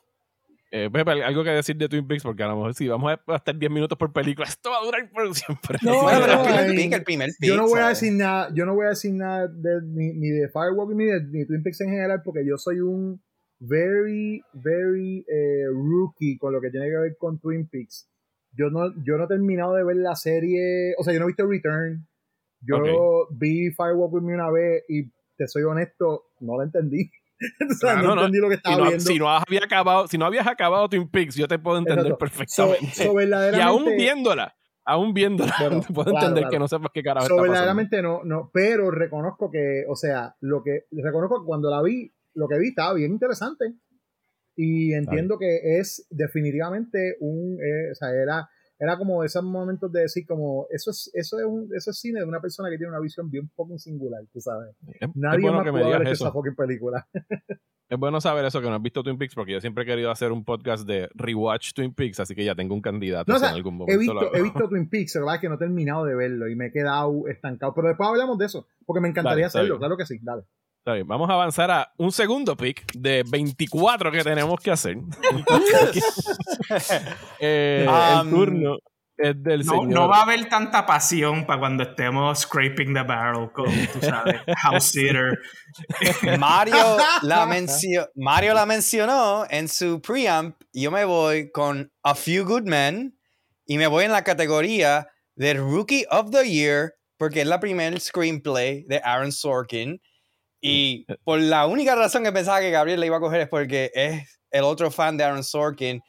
A: Eh, Pepe, algo que decir de Twin Peaks, porque a lo mejor si vamos a estar 10 minutos por película, esto va a durar por siempre.
B: No,
D: bueno, pero el
B: no,
D: primer
B: ay,
D: pick, el primer pick.
B: Yo no voy a decir nada, yo no voy a decir nada de, ni, ni de Firewalk ni de ni Twin Peaks en general, porque yo soy un very, very eh, rookie con lo que tiene que ver con Twin Peaks. Yo no, yo no he terminado de ver la serie, o sea, yo no he visto Return. Yo vi Firewalk with Me una vez y te soy honesto, no la entendí. o sea,
A: Claro,
B: no,
A: no.
B: entendí lo que
A: Si
B: estaba
A: no,
B: viendo.
A: si no había acabado, si no habías acabado Twin Peaks, yo te puedo entender
B: Exacto.
A: perfectamente.
B: So- so
A: y aún viéndola, aún viéndola,
B: Bueno,
A: te puedo
B: claro,
A: entender
B: claro.
A: que no sepas qué carajo
B: So,
A: está pasando.
B: verdaderamente no, no, pero reconozco que, o sea, lo que, reconozco que cuando la vi, lo que vi estaba bien interesante. Y entiendo que es definitivamente un, eh, o sea, era, era como esos momentos de decir como, eso es, eso es un, eso es cine de una persona que tiene una visión bien fucking singular, tú sabes.
A: Es,
B: Nadie
A: es bueno
B: más
A: que eso.
B: esa fucking película.
A: Es bueno saber eso, que no has visto Twin Peaks, porque yo siempre he querido hacer un podcast de rewatch Twin Peaks, así que ya tengo un candidato
B: No, o
A: si
B: sea,
A: en algún momento
B: He visto,
A: hago.
B: he visto Twin Peaks, la verdad es que no he terminado de verlo y me he quedado estancado. Pero después hablamos de eso, porque me encantaría
A: Dale,
B: hacerlo, claro que sí, dale.
A: Está bien, vamos a avanzar a un segundo pick de 24 que tenemos que hacer. Eh, el
D: Um,
A: turno es del
E: No,
A: señor.
E: no va a haber tanta pasión para cuando estemos scraping the barrel con, tú sabes, House Sitter.
D: Mario la, mencio- Mario la mencionó en su preamp. Yo me voy con A Few Good Men y me voy en la categoría de Rookie of the Year porque es la primer screenplay de Aaron Sorkin. Y por la única razón que pensaba que Gabriel la iba a coger es porque es el otro fan de Aaron Sorkin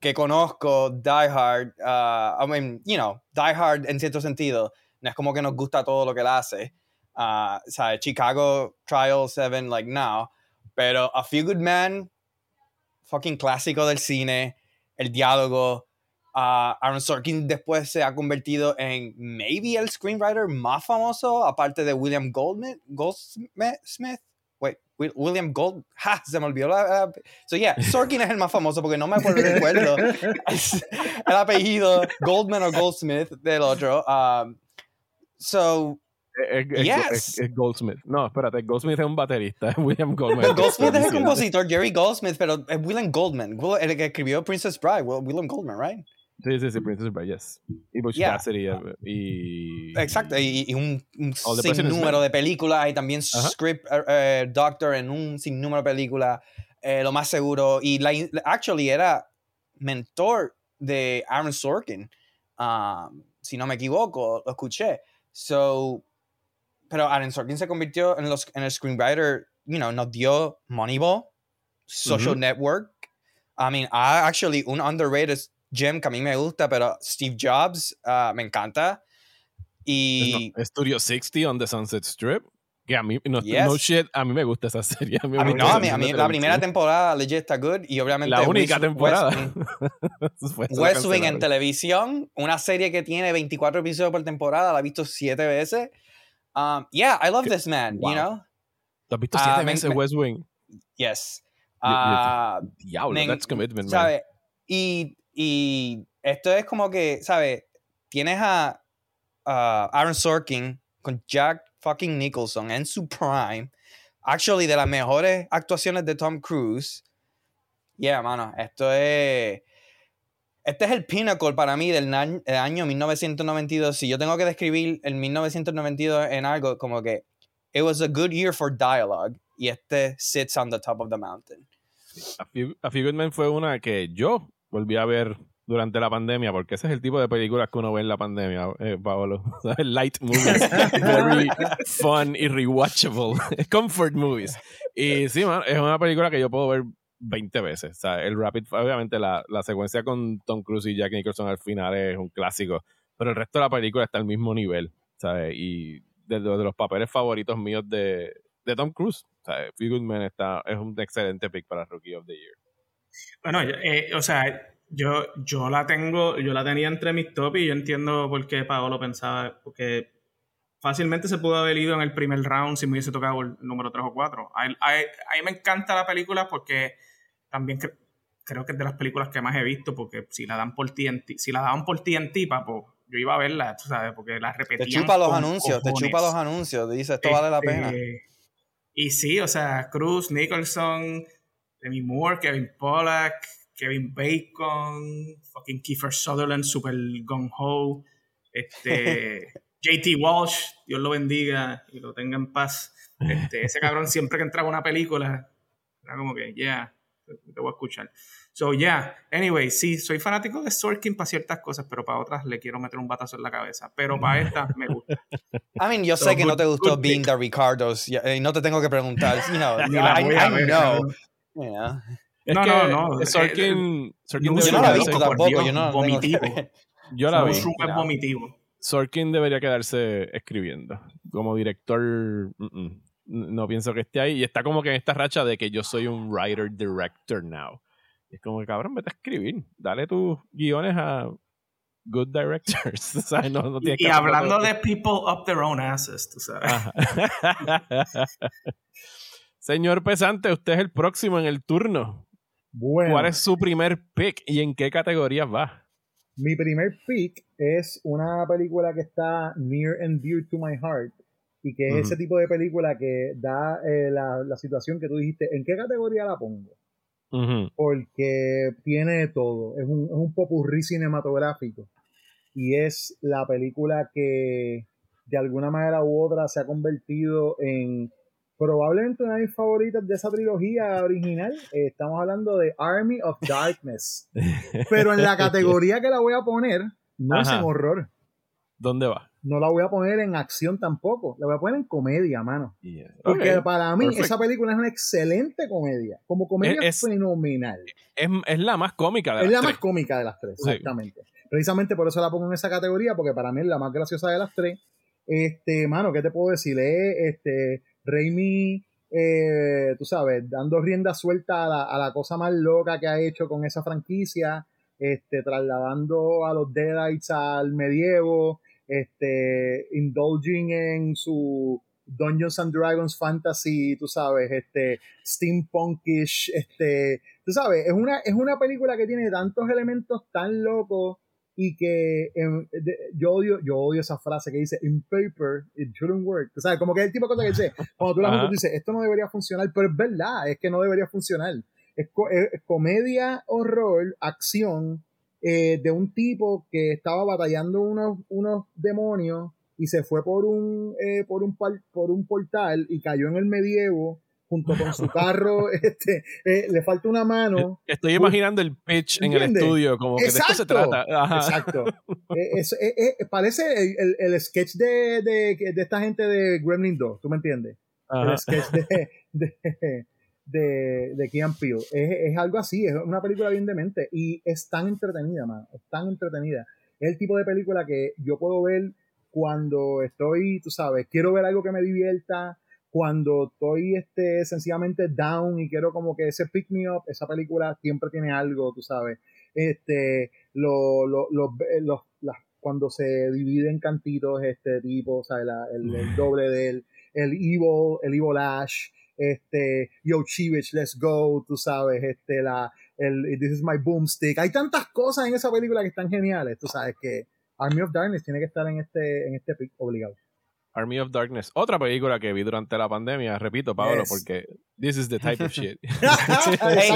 D: que conozco, Die Hard. uh, I mean, you know, Die Hard en cierto sentido. No es como que nos gusta todo lo que él hace. Uh, o sea, Chicago Trial 7, like now. Pero A Few Good Men, fucking clásico del cine, el diálogo. Uh, Aaron Sorkin después se ha convertido en maybe el screenwriter más famoso, aparte de William Goldman, Goldsmith. Wait, Wi- William Gold. ¡Ja! Se me olvidó la. so, yeah, Sorkin es el más famoso porque no me acuerdo, recuerdo el apellido Goldman o Goldsmith del otro. Um, So,
A: Es, es-
D: Yes.
A: es- es Goldsmith. No, espérate, Goldsmith es un baterista. William Goldman.
D: Goldsmith es el compositor, Gary Goldsmith, pero es William Goldman, el que escribió Princess Bride, Will- William Goldman, right?
A: Sí, sí, sí, Princess Bride, yes. Y Butch
D: Yeah.
A: Cassidy eh, y...
D: Exacto, y, y un, un
A: President's
D: sinnúmero de películas y también
A: Ajá.
D: script eh, eh, doctor en un sinnúmero de películas, eh, lo más seguro. Y la, actually era mentor de Aaron Sorkin, um, si no me equivoco, lo escuché. So, pero Aaron Sorkin se convirtió en, los, en el screenwriter, you know, nos dio Moneyball, Social
A: Ujú.
D: Network. I mean, I actually, un underrated gem que a mí me gusta, pero Steve Jobs ah, me encanta. Y
A: No, Studio 60 on the Sunset Strip. Que a mí, no,
D: Yes.
A: no shit, a mí me gusta esa serie. A mí,
D: a
A: me
D: mí,
A: gusta
D: no, a mí, a mí la primera temporada legit está good y obviamente
A: La única
D: West-
A: temporada.
D: West West Wing en televisión, una serie que tiene 24 episodios por temporada, la he visto siete veces. Um, yeah, I love this man,
A: Wow.
D: you know?
A: ¿Tú has visto
D: Ah,
A: siete
D: me-
A: veces
D: me-
A: West Wing?
D: Yes. Ah,
A: Diablo,
D: men,
A: that's commitment, man.
D: Y, y esto es como que, ¿sabes? Tienes a, a Aaron Sorkin con Jack fucking Nicholson en su prime. Actually, de las mejores actuaciones de Tom Cruise. Yeah, mano, esto es... Este es el pinnacle para mí del na- del año 1992. Si yo tengo que describir el 1992 en algo, como que it was a good year for dialogue. Y este sits on the top of the mountain.
A: A Few, A Few Good Men fue una que yo volví a ver durante la pandemia, porque ese es el tipo de películas que uno ve en la pandemia, eh, Paolo. Light movies, very fun y rewatchable. Comfort movies. Y sí, man, es una película que yo puedo ver 20 veces. O sea, el Rapid, obviamente la, la secuencia con Tom Cruise y Jack Nicholson al final es un clásico, pero el resto de la película está al mismo nivel, ¿sabes? Y de, de los papeles favoritos míos de, de Tom Cruise, ¿sabes? Few Good Men está, es un excelente pick para Rookie of the Year.
C: Bueno, eh, o sea, yo, yo la tengo, yo la tenía entre mis top y yo entiendo por qué Paolo pensaba, porque fácilmente se pudo haber ido en el primer round si me hubiese tocado el número 3 o 4. A, a- a mí me encanta la película porque también cre- creo que es de las películas que más he visto, porque si la dan por TNT, si la daban por TNT, papo, yo iba a verla, tú sabes, porque la
D: Te
C: repetían
D: chupa los
C: con
D: anuncios, te chupa los anuncios. Dice, esto vale la
C: Este,
D: pena.
C: Y sí, o sea, Cruz, Nicholson, Demi Moore, Kevin Pollack, Kevin Bacon, fucking Kiefer Sutherland, super gung ho, este, JT Walsh, Dios lo bendiga y lo tenga en paz. Este, ese cabrón siempre que entraba a una película, era como que, yeah, te voy a escuchar. So, yeah, anyway, sí, soy fanático de Sorkin para ciertas cosas, pero para otras le quiero meter un batazo en la cabeza. Pero para esta me gusta.
D: I mean, yo
C: So,
D: sé que no
C: good-
D: te gustó
C: good
D: Being the Ricardos y y no te tengo que preguntar. You know, I, I
C: ver,
D: know.
A: Es
C: No,
A: que
C: no, no,
A: Sorkin, Sorkin
D: Yo no la he
A: debería
D: visto tampoco,
C: Dios,
D: yo no
C: vomitivo.
A: Yo la vi.
C: Vomitivo.
A: Sorkin debería quedarse escribiendo. Como director, mm, mm, no pienso que esté ahí. Y está como que en esta racha de que yo soy un writer-director now. Y es como que, cabrón, vete a escribir. Dale tus guiones a good directors.
C: Y,
A: que
C: y
A: hacerlo
C: hablando de people up their own asses, tú sabes.
A: Señor Pesante, usted es el próximo en el turno.
B: Bueno,
A: ¿Cuál es su primer pick y en qué categorías va?
B: mi primer pick es una película que está near and dear to my heart y que es ese tipo de película que da eh, la, la situación que tú dijiste, ¿en qué categoría la pongo? Porque tiene todo, es un, es un popurrí cinematográfico y es la película que de alguna manera u otra se ha convertido en probablemente una de mis favoritas de esa trilogía original. Eh, estamos hablando de Army of Darkness. Pero en la categoría que la voy a poner, no es en horror.
A: ¿Dónde va?
B: No la voy a poner en acción tampoco. La voy a poner en comedia, mano. Porque para mí esa película es una excelente comedia. Como comedia
A: Es- es-
B: fenomenal.
A: Es, es la más cómica de
B: Es
A: las
B: la
A: tres.
B: más cómica de las tres,
A: Sí.
B: exactamente. Precisamente por eso la pongo en esa categoría, porque para mí es la más graciosa de las tres. Este, mano, ¿qué te puedo decir? Es, este, Raimi, eh, tú sabes, dando rienda suelta a la, a la cosa más loca que ha hecho con esa franquicia, este, trasladando a los Deadites al medievo, este, indulging en su Dungeons and Dragons fantasy, tú sabes, este, steampunkish, este, tú sabes, es una, es una película que tiene tantos elementos tan locos y que em, de- yo odio yo odio esa frase que dice in paper it shouldn't work o sea como que es el tipo de cosa que dice cuando tú la juntas, dices esto no debería funcionar pero es verdad es que no debería funcionar. Es, co- es- comedia horror acción eh, de un tipo que estaba batallando unos unos demonios y se fue por un eh, por un por un portal y cayó en el medievo junto con su carro este eh, le falta una mano
A: Estoy imaginando el pitch en el
B: ¿Entiendes?
A: estudio, como que de esto se trata. Ajá.
B: Exacto. Eh, es- eh, eh, parece el, el- sketch de, de, de esta gente de Gremlin 2, ¿tú me entiendes?
A: Ajá.
B: El sketch de, de, de, de Key and Peele. Es, es algo así, es una película bien demente y es tan entretenida, man, es tan entretenida. Es el tipo de película que yo puedo ver cuando estoy, tú sabes, quiero ver algo que me divierta, cuando estoy este, sencillamente down y quiero como que ese pick me up, esa película siempre tiene algo, tú sabes. Este, lo, lo, los- los- las- cuando se divide en cantitos este tipo, o sea, la- el, el doble del el evil, el evil Ash, este, Yo Chivich, let's go, tú sabes, este, la, el This is my boomstick. Hay tantas cosas en esa película que están geniales, tú sabes que Army of Darkness tiene que estar en este, en este pick obligado.
A: Army of Darkness. Otra película que vi durante la pandemia, repito, Pablo,
B: Yes.
A: porque this is the type of shit.
D: Hey,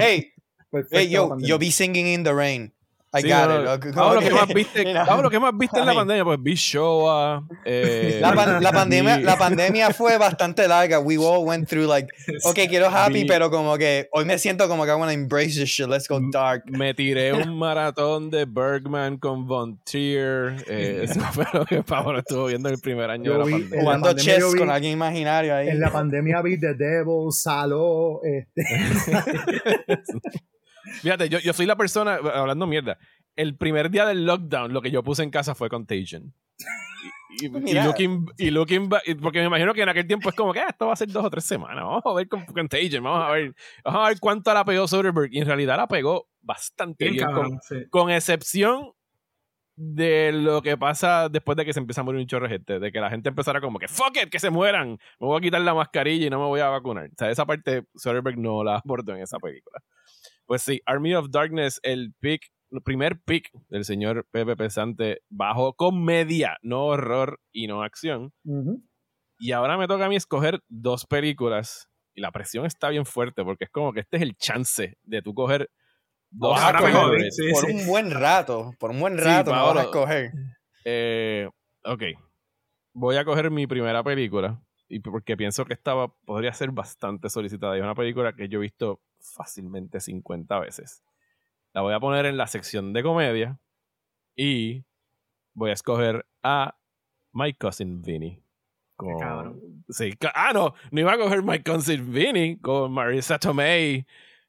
D: hey,
B: Exactamente.
D: hey, yo, yo vi Singing in the Rain. I
A: Sí,
D: got
A: no,
D: it.
A: Pablo,
D: okay.
A: ¿qué más viste?
D: Mira.
A: Pablo, ¿qué más viste en la pandemia? Pues vi Showa. Eh,
D: La, pan- la pandemia, la pandemia fue bastante larga. We all went through like, okay, quiero happy,
A: Vi-
D: pero como que hoy me siento como que I want to embrace this shit. Let's go dark.
A: Me tiré un maratón de Bergman con Von Trier. Eh, eso fue lo que Pablo estuvo viendo en el primer año
B: Yo
A: de la
B: vi-
A: pandemia.
B: en la
D: Jugando
B: pandemia
D: chess
B: vi-
D: con alguien imaginario ahí.
B: En la pandemia vi The Devil, Salo, este,
A: Fíjate, yo, yo soy la persona, hablando mierda, el primer día del lockdown lo que yo puse en casa fue Contagion. Y, y- y looking, y looking back- porque me imagino que en aquel tiempo es como que "Ah, esto va a ser dos o tres semanas. Vamos a ver con Contagion, vamos a ver, vamos a ver cuánto la pegó Soderbergh. Y en realidad la pegó bastante
E: Bien
A: bien, con,
E: cabrón, sí.
A: con excepción de lo que pasa después de que se empieza a morir un chorro de gente, de que la gente empezara como que fuck it, que se mueran, me voy a quitar la mascarilla y no me voy a vacunar. O sea, esa parte Soderbergh no la abordó en esa película. Pues sí, Army of Darkness, el pick, el primer pick del señor Pepe Pesante bajo comedia, no horror y no acción. Y ahora me toca a mí escoger dos películas y la presión está bien fuerte porque es como que este es el chance de tú coger dos
E: Ahora me
D: coger
E: jodí, sí,
D: por
E: sí.
D: un buen rato, por un buen
A: Sí,
D: rato me vas a escoger.
A: Eh, ok. Voy a coger mi primera película. Y porque pienso que esta va- podría ser bastante solicitada. Y es una película que yo he visto fácilmente 50 veces. La voy a poner en la sección de comedia. Y voy a escoger a My Cousin Vinny. Con-
E: cabrón.
A: Sí, ah, no, no iba a coger My Cousin Vinny con Marisa Tomei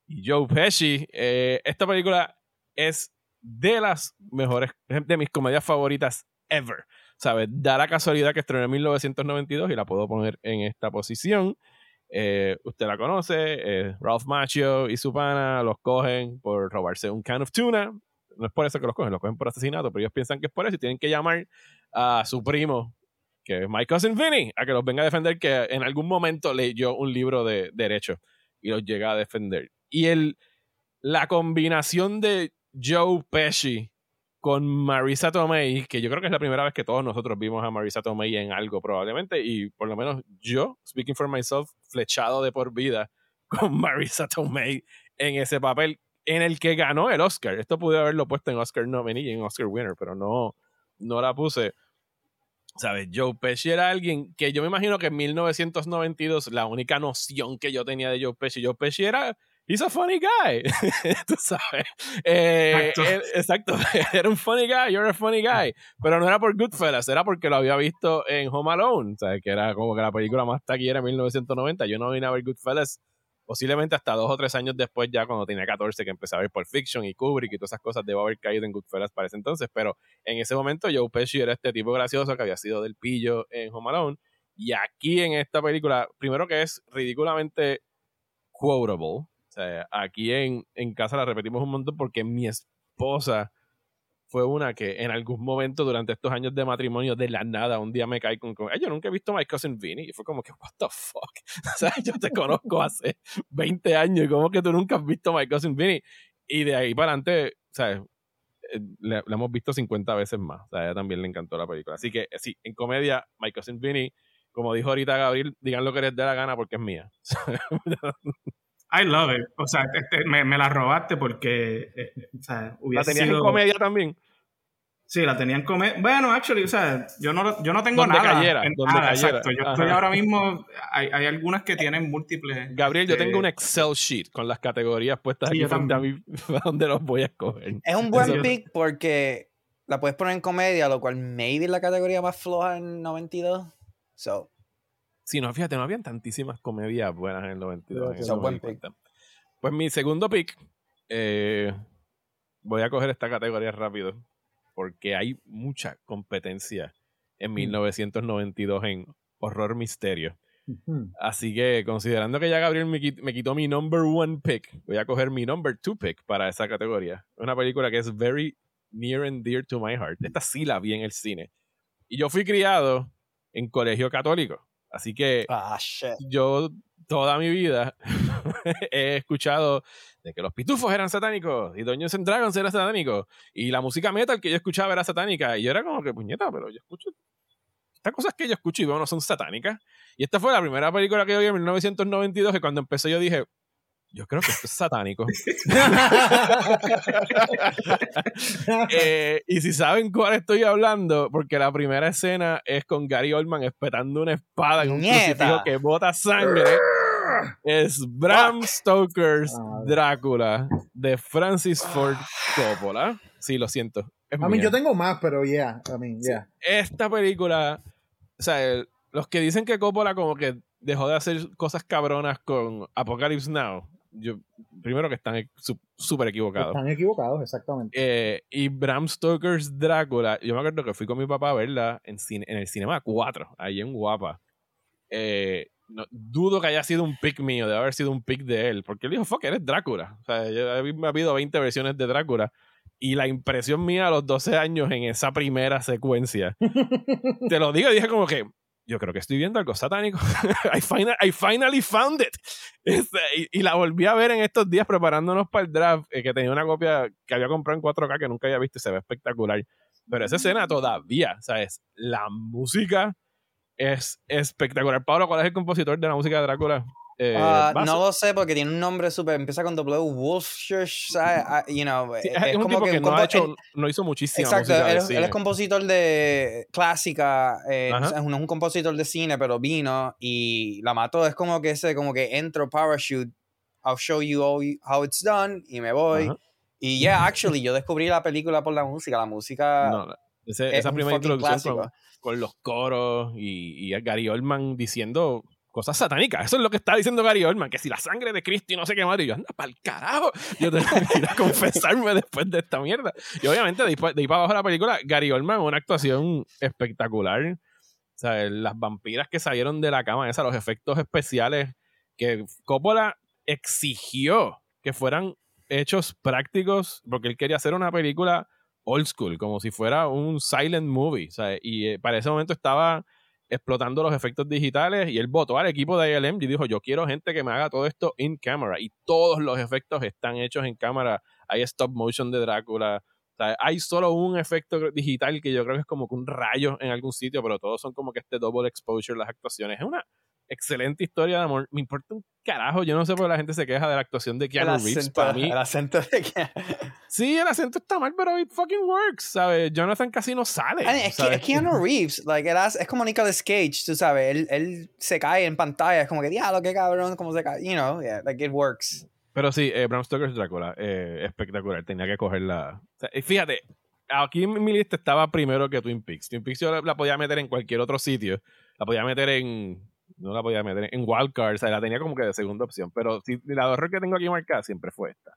A: y Joe Pesci. Eh, esta película es de las mejores, de mis comedias favoritas ever. ¿Sabes? Da la casualidad que estrenó en 1992 y la puedo poner en esta posición. Eh, usted la conoce, eh, Ralph Macchio y su pana los cogen por robarse un can of tuna. No es por eso que los cogen, los cogen por asesinato, pero ellos piensan que es por eso y tienen que llamar a su primo, que es my cousin Vinny, a que los venga a defender, que en algún momento leyó un libro de derecho y los llega a defender. Y el, la combinación de Joe Pesci con Marisa Tomei, que yo creo que es la primera vez que todos nosotros vimos a Marisa Tomei en algo probablemente, y por lo menos yo, speaking for myself, flechado de por vida con Marisa Tomei en ese papel en el que ganó el Oscar. Esto pude haberlo puesto en Oscar nominee y en Oscar winner, pero no, no la puse. ¿Sabes? Joe Pesci era alguien que yo me imagino que en 1992 la única noción que yo tenía de Joe Pesci, Joe Pesci era he's a funny guy. Tú sabes. Eh,
E: Exacto.
A: él- exacto. Era un funny guy, you're a funny guy. Pero no era por Goodfellas, era porque lo había visto en Home Alone. Sea, que era como que la película más taquillera en 1990. Yo no vine a ver Goodfellas posiblemente hasta dos o tres años después, ya cuando tenía 14, que empecé a ver Pulp Fiction y Kubrick y todas esas cosas, debo haber caído en Goodfellas para ese entonces. Pero en ese momento, Joe Pesci era este tipo gracioso que había sido del pillo en Home Alone. Y aquí en esta película, primero que es ridículamente quotable. Sea, aquí en, en casa la repetimos un montón porque mi esposa fue una que en algún momento durante estos años de matrimonio, de la nada, un día me cae con, con "Ay, yo nunca he visto My Cousin Vinny. Y fue como que, what the fuck. o sea, yo te conozco hace 20 años y como que tú nunca has visto My Cousin Vinny. Y de ahí para adelante, sea, eh, la, hemos visto 50 veces más. O sea, a ella también le encantó la película. Así que sí, en comedia, My Cousin Vinny, como dijo ahorita Gabriel, digan lo que les dé la gana porque es mía.
E: I love it. O sea, este, me, me, la robaste porque eh, o sea,
A: ¿La tenías en comedia también?
E: Sí, la tenían comer. Bueno, actually, o sea, yo no, yo no tengo
A: donde
E: nada.
A: Cayera, donde cayera.
E: Exacto. Yo estoy ahora mismo. Hay, hay, algunas que tienen múltiples.
A: Gabriel, yo tengo un Excel sheet con las categorías puestas aquí frente a mí, donde los voy a escoger.
D: Es un buen pick porque la puedes poner en comedia, lo cual maybe es la categoría más floja en 92. So.
A: Sí, no, fíjate, no habían tantísimas comedias buenas en el 92.
D: Es un buen pick.
A: Pues mi segundo pick. Eh, voy a coger esta categoría rápido porque hay mucha competencia en 1992 mm. en horror misterio. Así que considerando que ya Gabriel me, quitó, mi number one pick, voy a coger mi number two pick para esa categoría. Una película que es very near and dear to my heart. Esta sí la vi en el cine. Y yo fui criado en colegio católico. Así que
D: ah,
A: yo toda mi vida he escuchado de que los pitufos eran satánicos y Dungeons and Dragons era satánico y la música metal que yo escuchaba era satánica y yo era como que puñeta, pero yo escucho estas cosas que yo escucho y veo no son satánicas. Y esta fue la primera película que yo vi en 1992 que cuando empecé yo dije, yo creo que esto es satánico. Eh, y si saben cuál estoy hablando, porque la primera escena es con Gary Oldman espetando una espada en un crucifijo que bota sangre. Es Bram Stoker's ah, Drácula de Francis Ford Coppola. Sí, lo siento.
B: a mí yo tengo más, pero ya, yeah,
A: Esta película, o sea, los que dicen que Coppola como que dejó de hacer cosas cabronas con Apocalypse Now, yo, primero que están súper equivocados.
B: Están equivocados, exactamente.
A: Eh, y Bram Stoker's Drácula, yo me acuerdo que fui con mi papá a verla en, en el Cinema 4, ahí en Guapa. Eh, dudo que haya sido un pick mío, debe haber sido un pick de él, porque él dijo, fuck, eres Drácula. O sea, yo, me ha habido 20 versiones de Drácula. Y la impresión mía a los 12 años en esa primera secuencia, te lo digo, dije como que, yo creo que estoy viendo algo satánico. I, I, finally found it. Este, y, la volví a ver en estos días preparándonos para el draft, eh, que tenía una copia que había comprado en 4K que nunca había visto y se ve espectacular. Pero esa escena todavía, ¿sabes? La música es espectacular. Pablo, ¿cuál es el compositor de la música de Drácula?
D: Eh, ah, no lo sé porque tiene un nombre súper. Empieza con W. Wolfshish. Ah, you know,
A: es, es, un tipo que, no, ha hecho, no hizo muchísima
D: Exacto,
A: música
D: él, es compositor de clásica. Eh, no es un compositor de cine, pero vino y la mató. Es como que ese, como que entro parachute. I'll show you how it's done y me voy. Y yeah, actually, yo descubrí la película por la música. La música.
A: No, esa primera introducción con, los coros y, y Gary Oldman diciendo cosas satánicas. Eso es lo que está diciendo Gary Oldman, que si la sangre de Cristo y no sé qué madre, yo, anda pa'l carajo, yo tengo que ir a confesarme después de esta mierda. Y obviamente, de ahí, para abajo de la película, Gary Oldman, una actuación espectacular. O sea, las vampiras que salieron de la cama esa, los efectos especiales que Coppola exigió que fueran hechos prácticos, porque él quería hacer una película old school, como si fuera un silent movie. Sea, y eh, para ese momento estaba explotando los efectos digitales y él votó al equipo de ILM y dijo, yo quiero gente que me haga todo esto in camera y todos los efectos están hechos en cámara. Hay stop motion de Drácula. hay solo un efecto digital que yo creo que es como que un rayo en algún sitio, pero todos son como que este double exposure, las actuaciones. Es una excelente historia de amor. Me importa un carajo. Yo no sé por qué la gente se queja de la actuación de Keanu Reeves. para mí.
D: El acento de Keanu.
A: Sí, el acento está mal, pero it fucking works, ¿sabes? Jonathan casi no sale.
D: es, Keanu Reeves. Like, es como Nicolas Cage, tú sabes. Él, él se cae en pantalla. Es como que, diablo, qué cabrón, cómo se cae. You know, yeah, like it works.
A: Pero sí, eh, Bram Stoker's Drácula, eh, espectacular. Tenía que cogerla. O fíjate, aquí en mi lista estaba primero que Twin Peaks. Twin Peaks yo la podía meter en cualquier otro sitio. La podía meter en no la podía meter en wildcard, o sea, la tenía como que de segunda opción, pero si, la horror que tengo aquí marcada siempre fue esta.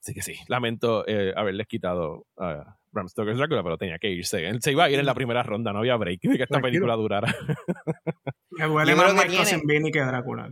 A: Así que sí, lamento eh, haberles quitado a Bram Stoker's Dracula, pero tenía que irse. Él se iba a ir en la primera ronda, no había break de que esta película durara.
E: Me huele más Michael Benny que Drácula.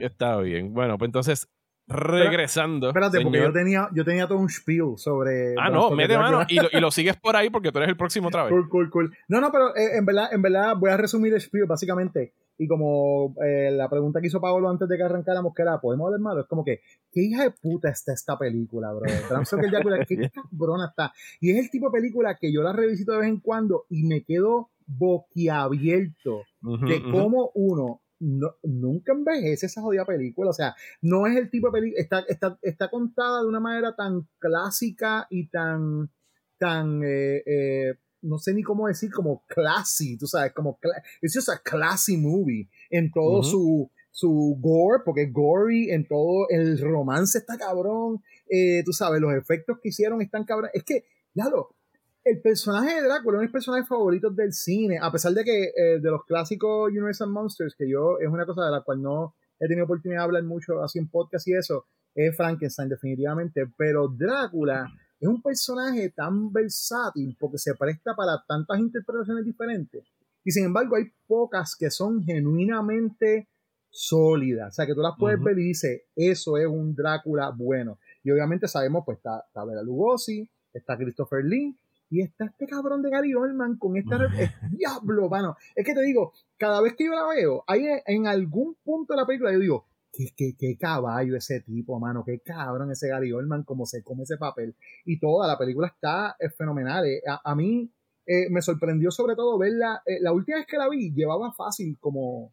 A: Está bien. Bueno, pues entonces, regresando.
B: Espérate, porque yo tenía, yo tenía todo un spiel sobre.
A: Ah, no, mete mano y lo, y lo, sigues por ahí porque tú eres el próximo otra vez.
B: Cool, cool, cool. No, no, pero eh, en, verdad, en verdad voy a resumir el spiel básicamente y como eh, la pregunta que hizo Pablo antes de que arrancáramos que era, ¿podemos hablar malo? Es como que, ¿qué hija de puta está esta película, bro? Bram Stoker Drácula, ¿qué cabrona está? Y es el tipo de película que yo la revisito de vez en cuando y me quedo boquiabierto de cómo uno nunca envejece esa jodida película. O sea, no es el tipo de película. Está, está, está contada de una manera tan clásica y tan. tan. Eh, eh, no sé ni cómo decir, como classy, tú sabes, como. Es just a classy movie en todo su su gore, porque es gory en todo, el romance está cabrón, eh, tú sabes, los efectos que hicieron están cabrón. Es que, ya lo, el personaje de Drácula es uno de mis personajes favoritos del cine, a pesar de que eh, de los clásicos Universal Monsters, que yo es una cosa de la cual no he tenido oportunidad de hablar mucho así en podcast y eso, es Frankenstein definitivamente, pero Drácula es un personaje tan versátil porque se presta para tantas interpretaciones diferentes y sin embargo hay pocas que son genuinamente sólidas, o sea que tú las puedes ver y dices, eso es un Drácula bueno. Y obviamente sabemos, pues está, está Bela Lugosi, está Christopher Lee, y está este cabrón de Gary Oldman con esta... diablo, mano. Es que te digo, cada vez que yo la veo, hay en algún punto de la película yo digo, qué, qué, qué caballo ese tipo, mano, qué cabrón ese Gary Oldman, cómo se come ese papel. Y toda la película está fenomenal. Eh, a, mí eh, me sorprendió sobre todo verla, eh, la última vez que la vi llevaba fácil como...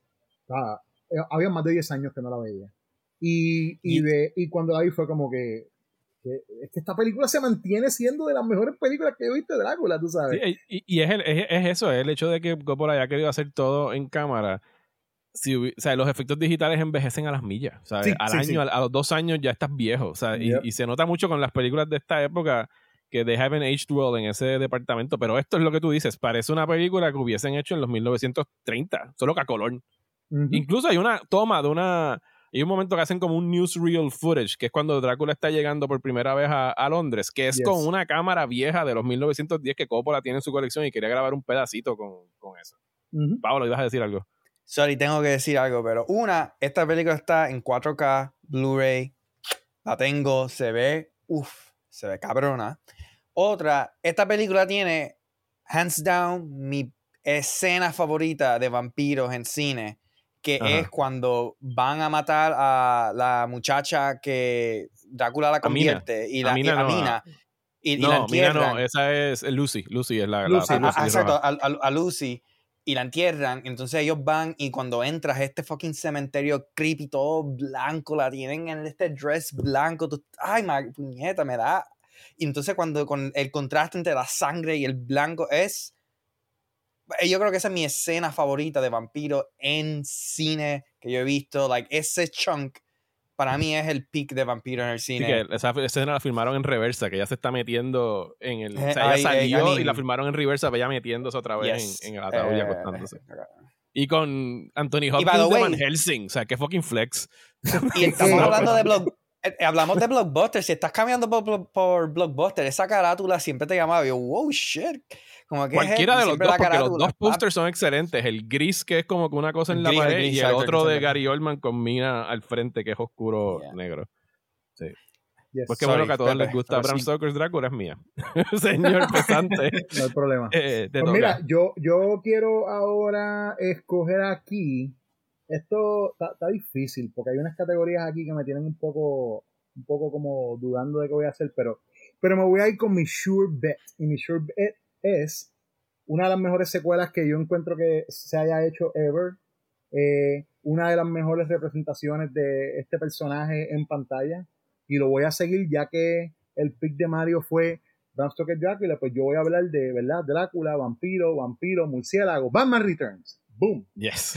B: había más de 10 años que no la veía. Y, y, de, y cuando la vi fue como que es que esta película se mantiene siendo de las mejores películas que he visto de Drácula, tú sabes.
A: y, es, es, eso, el hecho de que Coppola haya querido hacer todo en cámara. Si, o sea, los efectos digitales envejecen a las millas. ¿sabes? Al año, A, los dos años ya estás viejo. O sea, y, se nota mucho con las películas de esta época que they haven't aged well en ese departamento. Pero esto es lo que tú dices. Parece una película que hubiesen hecho en los 1930, solo que a color. Incluso hay una toma de una hay un momento que hacen como un newsreel footage, que es cuando Drácula está llegando por primera vez a, Londres, que es con una cámara vieja de los 1910 que Coppola tiene en su colección y quería grabar un pedacito con, eso. Pablo, ibas a decir algo.
D: Sorry, tengo que decir algo, pero una, esta película está en 4K, Blu-ray, la tengo, se ve, uff, se ve cabrona. Otra, esta película tiene, hands down, mi escena favorita de vampiros en cine que es cuando van a matar a la muchacha que Drácula la convierte y la Amina, no, Amina, y,
A: no, la no, esa es Lucy, Lucy es la, Lucy,
D: exacto, a, Lucy y la entierran, entonces ellos van y cuando entras a este fucking cementerio creepy todo blanco, la tienen en este dress blanco, tú, ay, puñeta, me da y entonces cuando con el contraste entre la sangre y el blanco es eh, yo creo que esa es mi escena favorita de vampiro en cine que yo he visto. Like, ese chunk para mí es el peak de vampiro en el cine.
A: esa escena la filmaron en reversa, que ya se está metiendo en el. O sea, ella salió y la filmaron en reversa, pero ya metiéndose otra vez en, el ataúd y eh, acostándose. Y con Anthony Hopkins de Van Helsing, o sea, qué fucking flex.
D: Y estamos hablando de blog, eh, hablamos de Blockbuster. Si estás cambiando por, por, Blockbuster, esa carátula siempre te llamaba. Yo, wow, shit.
A: Cualquiera de los dos, porque los dos posters son excelentes. El gris, que es como que una cosa en la pared, y el otro de Gary Oldman con Mina al frente, que es oscuro negro. Sí. pues qué bueno que a todos les gusta Bram Stoker's Drácula, es mía. Señor pesante.
B: no hay problema. Eh, pues mira, yo, yo quiero ahora escoger aquí. Esto está, difícil, porque hay unas categorías aquí que me tienen un poco, un poco como dudando de qué voy a hacer, pero, pero me voy a ir con mi Sure Bet. Y mi Sure Bet es una de las mejores secuelas que yo encuentro que se haya hecho ever. Eh, una de las mejores representaciones de este personaje en pantalla. Y lo voy a seguir ya que el pick de Mario fue Bram Stoker Drácula, pues yo voy a hablar de, ¿verdad? Drácula, vampiro, vampiro, murciélago, Batman Returns. Boom.
A: Yes.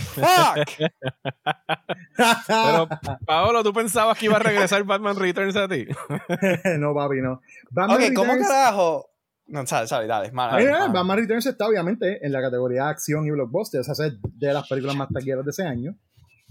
A: Pero, Paolo, ¿tú pensabas que iba a regresar Batman Returns a ti?
B: no, papi, no.
D: ok, ¿cómo carajo? No, sabes, sabes, dale,
B: Batman Returns está obviamente en la categoría acción y blockbuster, o sea, es de las películas más taquilleras de ese año.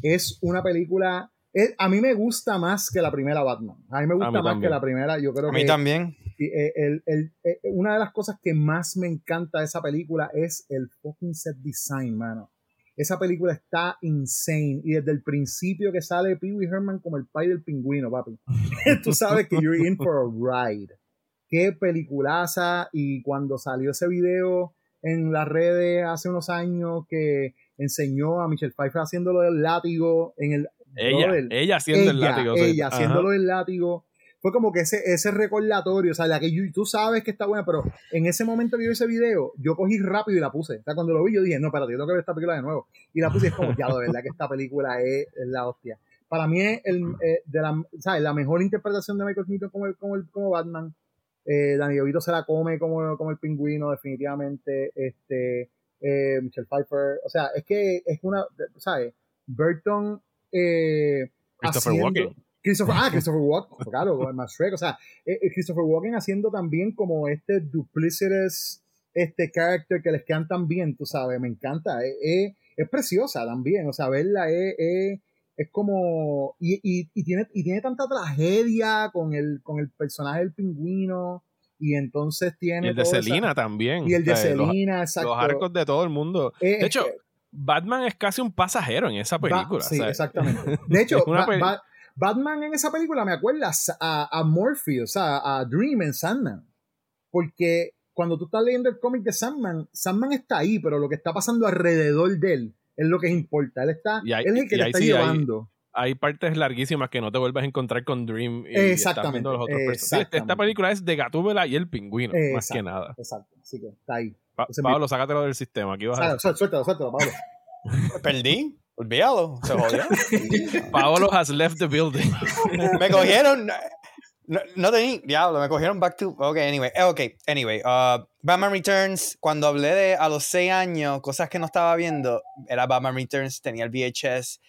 B: Es una película, a mí me gusta más que la primera Batman. A mí me gusta más que la primera, yo creo
D: a
B: mí
D: también.
B: Eh, el, el, eh, una de las cosas que más me encanta de esa película es el fucking set design, mano. Esa película está insane. Y desde el principio que sale Pee Wee Herman como el pai del pingüino, papi. Tú sabes que you're in for a ride qué peliculaza y cuando salió ese video en las redes hace unos años que enseñó a Michelle Pfeiffer haciéndolo del látigo en el
A: ella, ella haciendo el látigo.
B: ella haciéndolo del látigo fue como que ese, ese recordatorio, o sea, la que tú sabes que está buena, pero en ese momento que yo vi ese video, yo cogí rápido y la puse. O sea, cuando lo vi, yo dije, no, espérate, yo tengo que ver esta película de nuevo. Y la puse y es como, ya, de verdad que esta película es, es la hostia. Para mí es el, eh, de la, ¿sabes? la mejor interpretación de Michael Keaton como, el, como, el, como Batman. Eh, Danny DeVito se la come como, como el pingüino, definitivamente. Este, eh, Michelle Pfeiffer. O sea, es que es una, ¿sabes? Burton. Eh,
A: Christopher
B: haciendo-
A: Walken.
B: Christopher, ah, Christopher Walken, claro, con el Shrek, o sea, eh, eh, Christopher Walken haciendo también como este duplicitous, este character que les quedan tan bien, tú sabes, me encanta, eh, es preciosa también, o sea, verla es, es, como, y, y, y tiene, y tiene tanta tragedia con el, con el personaje del pingüino, y entonces
A: Y
B: tiene
A: el de
B: esa-
A: Selina también.
B: y el de
A: los-
B: Selina,
A: Los,
B: exacto.
A: arcos de todo el mundo.
B: Eh,
A: De hecho,
B: eh,
A: Batman es casi un pasajero en esa
B: Ba-
A: película.
B: sí, exactamente. De hecho, Ba- Ba- Batman en esa película me acuerda a, a Morpheus, o sea, a Dream en Sandman. Porque cuando tú estás leyendo el cómic de Sandman, Sandman está ahí, pero lo que está pasando alrededor de él es lo que importa. Él está,
A: Y ahí-
B: él es el que te está
A: sí,
B: llevando.
A: hay partes larguísimas que no te vuelves a encontrar con Dream y
B: Exactamente,
A: los otros personajes. Esta
B: exactamente.
A: película es de Gatúbela y el pingüino, más que nada.
B: Exacto, así que está ahí.
A: Pa-
B: Ese es
A: Pablo, sácatelo del sistema. Aquí vas a
B: Suéltalo, suéltalo, Pablo.
D: Perdí. Olvídalo. Se jodió.
A: Paolo has left the building.
D: me cogieron. No, no tenía. Diablo, me cogieron back to. Ok, anyway. eh, Ok, anyway. uh, Batman Returns. Cuando hablé de a los 6 años, cosas que no estaba viendo, era Batman Returns, tenía el VHS.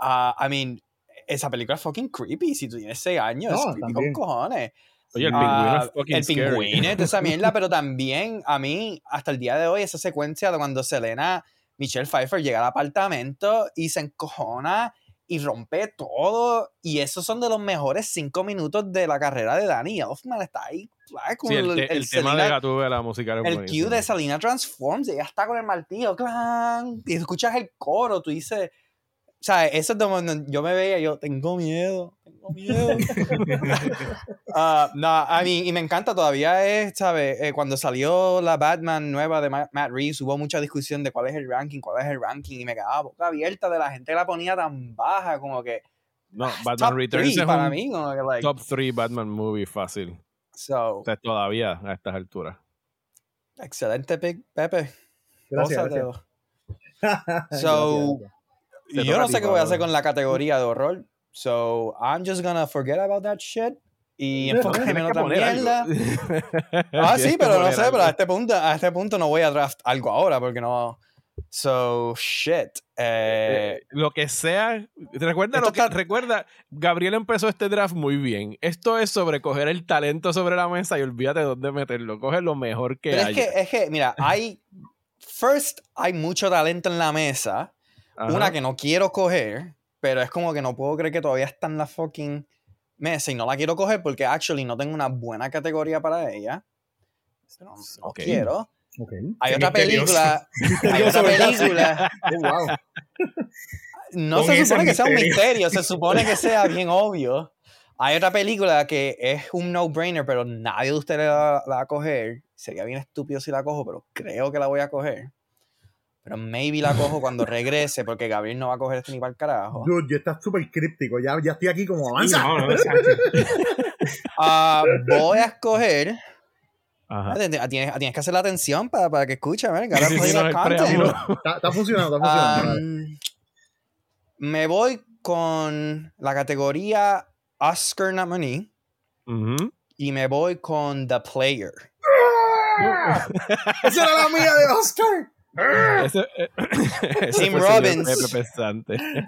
D: Uh, I mean, esa película es fucking creepy. Si tú tienes 6 años,
B: No,
D: es creepy
B: también.
D: con cojones.
A: Oye, el
D: Ah,
A: pingüino es fucking
D: el
A: scary.
D: pingüino es de esa mierda, pero también a mí, hasta el día de hoy, esa secuencia de cuando Selena, Michelle Pfeiffer llega al apartamento y se encojona y rompe todo. Y esos son de los mejores cinco minutos de la carrera de Danny Elfman. Está ahí,
A: Sí, el, te- el tema
D: Selena-
A: de Gatúbela musical es
D: el
A: buenísimo.
D: cue de Salina Transforms, ella está con el martillo, clan, y escuchas el coro, tú dices, o sea, eso es donde yo me veía, yo tengo miedo, tengo miedo. Ah, no, a mí, y me encanta todavía, es, ¿sabes? Eh, cuando salió la Batman nueva de Ma- Matt Reeves, hubo mucha discusión de cuál es el ranking, cuál es el ranking, y me quedaba boca abierta de la gente que la ponía tan baja, como que
A: No, Batman
D: top
A: Returns es
D: para
A: un
D: mí, como que, like,
A: top 3 Batman movie fácil.
D: So,
A: sea, todavía a estas alturas.
D: excelente pick, Pepe.
B: Gracias.
D: So,
B: Gracias,
D: yo no sé qué voy a hacer con la categoría de horror. So, I'm just gonna forget about that shit y enfocarme en otra mierda. Ah, sí, pero no sé,
A: algo.
D: pero a este punto, a este punto no voy a draft algo ahora porque no. So, shit. Eh,
A: Eh, lo que sea, recuerda lo que,
D: está-
A: recuerda, Gabriel empezó este draft muy bien. Esto es sobre coger el talento sobre la mesa y olvídate dónde meterlo. Coge lo mejor que
D: pero es
A: hay.
D: que, es que, mira, hay. First, hay mucho talento en la mesa. Una que no quiero coger, pero es como que no puedo creer que todavía está en la fucking mesa y no la quiero coger porque actually no tengo una buena categoría para ella. No, quiero. Hay otra película. Hay otra película.
B: Oh, wow.
D: No se supone que sea un
E: misterio.
D: se supone que sea bien obvio. Hay otra película que es un no-brainer, pero nadie de ustedes la, la va a coger. Sería bien estúpido si la cojo, pero creo que la voy a coger. Pero maybe la cojo cuando regrese, porque Gabriel no va a coger esto ni para el carajo.
B: Dude, ya estás súper críptico. Ya, ya estoy aquí como avanza.
E: No.
D: Ah, voy a escoger.
A: Ajá.
D: Ah, Tienes, tienes- tienes que hacer la atención para, para que escuche,
A: Sí, sí,
D: play
A: no.
B: Está, está funcionando, está funcionando.
D: Um, me voy con la categoría Oscar nominee
A: Ujú.
D: y me voy con The Player.
B: Esa era la mía de Oscar.
A: Ese- eh, ese
D: Tim Robbins.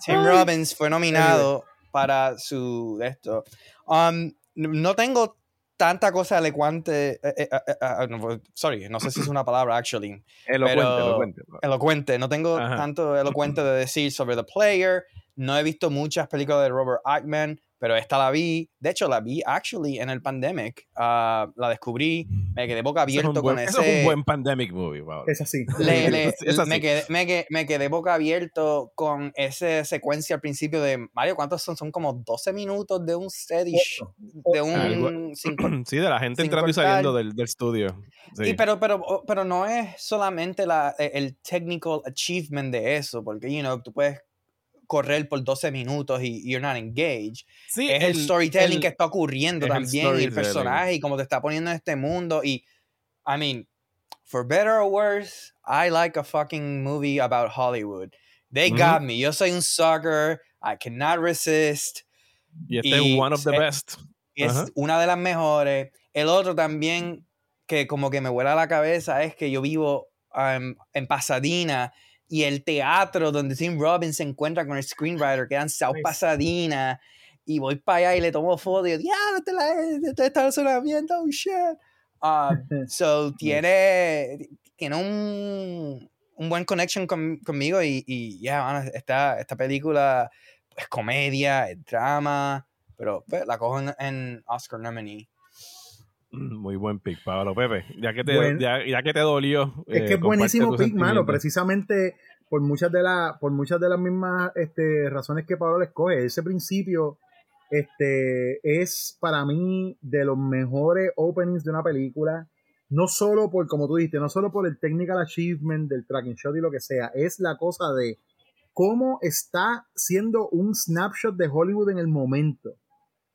D: Tim. Robbins fue nominado para su esto. Um, no tengo tanta cosa elocuente. eh, eh, eh, eh, no, sorry, no sé si es una palabra, actually.
A: Elocuente,
D: Pero-
A: elocuente.
D: Elocuente. No tengo
A: Ajá.
D: tanto elocuente de decir sobre The Player. No he visto muchas películas de Robert Ackman, pero esta la vi. De hecho, la vi actually en el pandemic. Ah, la descubrí, me quedé boca
A: Eso es
D: abierto
A: buen-
D: con
A: eso
D: ese.
A: es un buen pandemic movie, wow.
B: Es así.
D: Le- le-
A: Es así.
D: me, quedé, me, quedé, me quedé- boca abierto con esa secuencia al principio de Mario. ¿Cuántos son? Son como 12 minutos de un steady sh- de
A: Algo-
D: un sin cor-
A: Sí, de la gente entrando y
D: cortar.
A: saliendo del, del estudio. Sí.
D: Y pero, pero, pero no es solamente la, e, el technical achievement de eso, porque, you know, tú puedes correr por 12 minutos y you're not engaged.
A: Sí,
D: es el, storytelling
A: el-
D: que está ocurriendo
A: es el
D: también y el personaje y cómo te está poniendo en este mundo. Y, I mean, for better or worse, I like a fucking movie about Hollywood. They got me. Yo soy un sucker. I cannot resist.
A: Y este
D: y
A: es one of the
D: se-
A: best.
D: Es una de las mejores. El otro también que como que me vuela la cabeza es que yo vivo um, en Pasadena y el teatro donde Tim Robbins se encuentra con el screenwriter queda en South. Pasadena y voy para allá y le tomo foto y yo, diablo, este la este estacionamiento, oh shit. Ah, so tiene, tiene un, un buen connection con- conmigo y, y ya, mano, esta, esta película es comedia, es drama, pero pues, la cojo en, en Oscar nominee.
A: Muy buen pick, Pablo Pepe. Ya que te, ya, ya que te dolió.
B: Es
A: eh,
B: que es buenísimo pick, mano. Precisamente por muchas de las, por muchas de las mismas este, razones que Pablo le escoge. Ese principio este, es para mí de los mejores openings de una película. No solo por, como tú dijiste, no solo por el technical achievement del tracking shot y lo que sea, es la cosa de cómo está siendo un snapshot de Hollywood en el momento.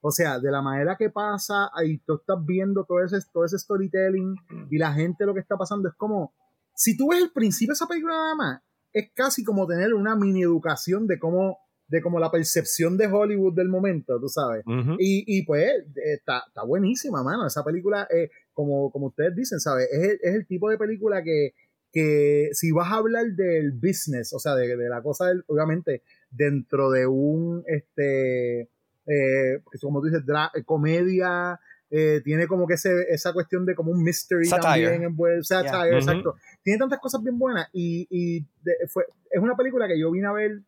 B: O sea, de la manera que pasa, ahí tú estás viendo todo ese, todo ese storytelling y la gente lo que está pasando es como, si tú ves el principio de esa película nada más, es casi como tener una mini educación de cómo, de como la percepción de Hollywood del momento, tú sabes. Y, y pues eh, está, está buenísima, mano. Esa película, eh, como, como ustedes dicen, ¿sabes? Es el, es el tipo de película que, que si vas a hablar del business, o sea, de, de la cosa, del, obviamente, dentro de un, este, eh, como tú dices, dra- eh, comedia, eh, tiene como que ese, esa cuestión de como un mystery
D: Satire.
B: también envuelto, satire,
A: Ujú.
B: exacto. Tiene tantas cosas bien buenas y, y de- fue, es una película que yo vine a ver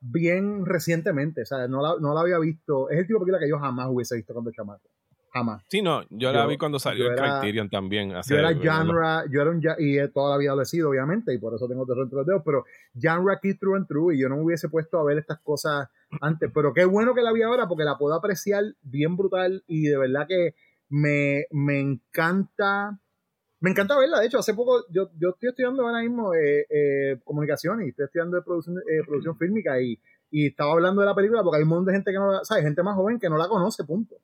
B: bien recientemente, o sea, no la, no la había visto, es el tipo de película que yo jamás hubiese visto cuando chamaco, jamás.
A: Sí, no, yo, la
B: Yo-
A: vi cuando salió el
B: era-
A: Criterion también. hace-
B: Yo era genre, yo era un y toda la vida lo he sido, obviamente, y por eso tengo terror entre los dedos, pero genre aquí true and true, y yo no me hubiese puesto a ver estas cosas antes, pero qué bueno que la vi ahora porque la puedo apreciar bien brutal y de verdad que me, me encanta, me encanta verla, de hecho, hace poco, yo, yo estoy estudiando ahora mismo eh, eh, comunicación y estoy estudiando de producción, eh, producción fílmica y, y estaba hablando de la película porque hay un montón de gente que no la, ¿sabes? Gente más joven que no la conoce, punto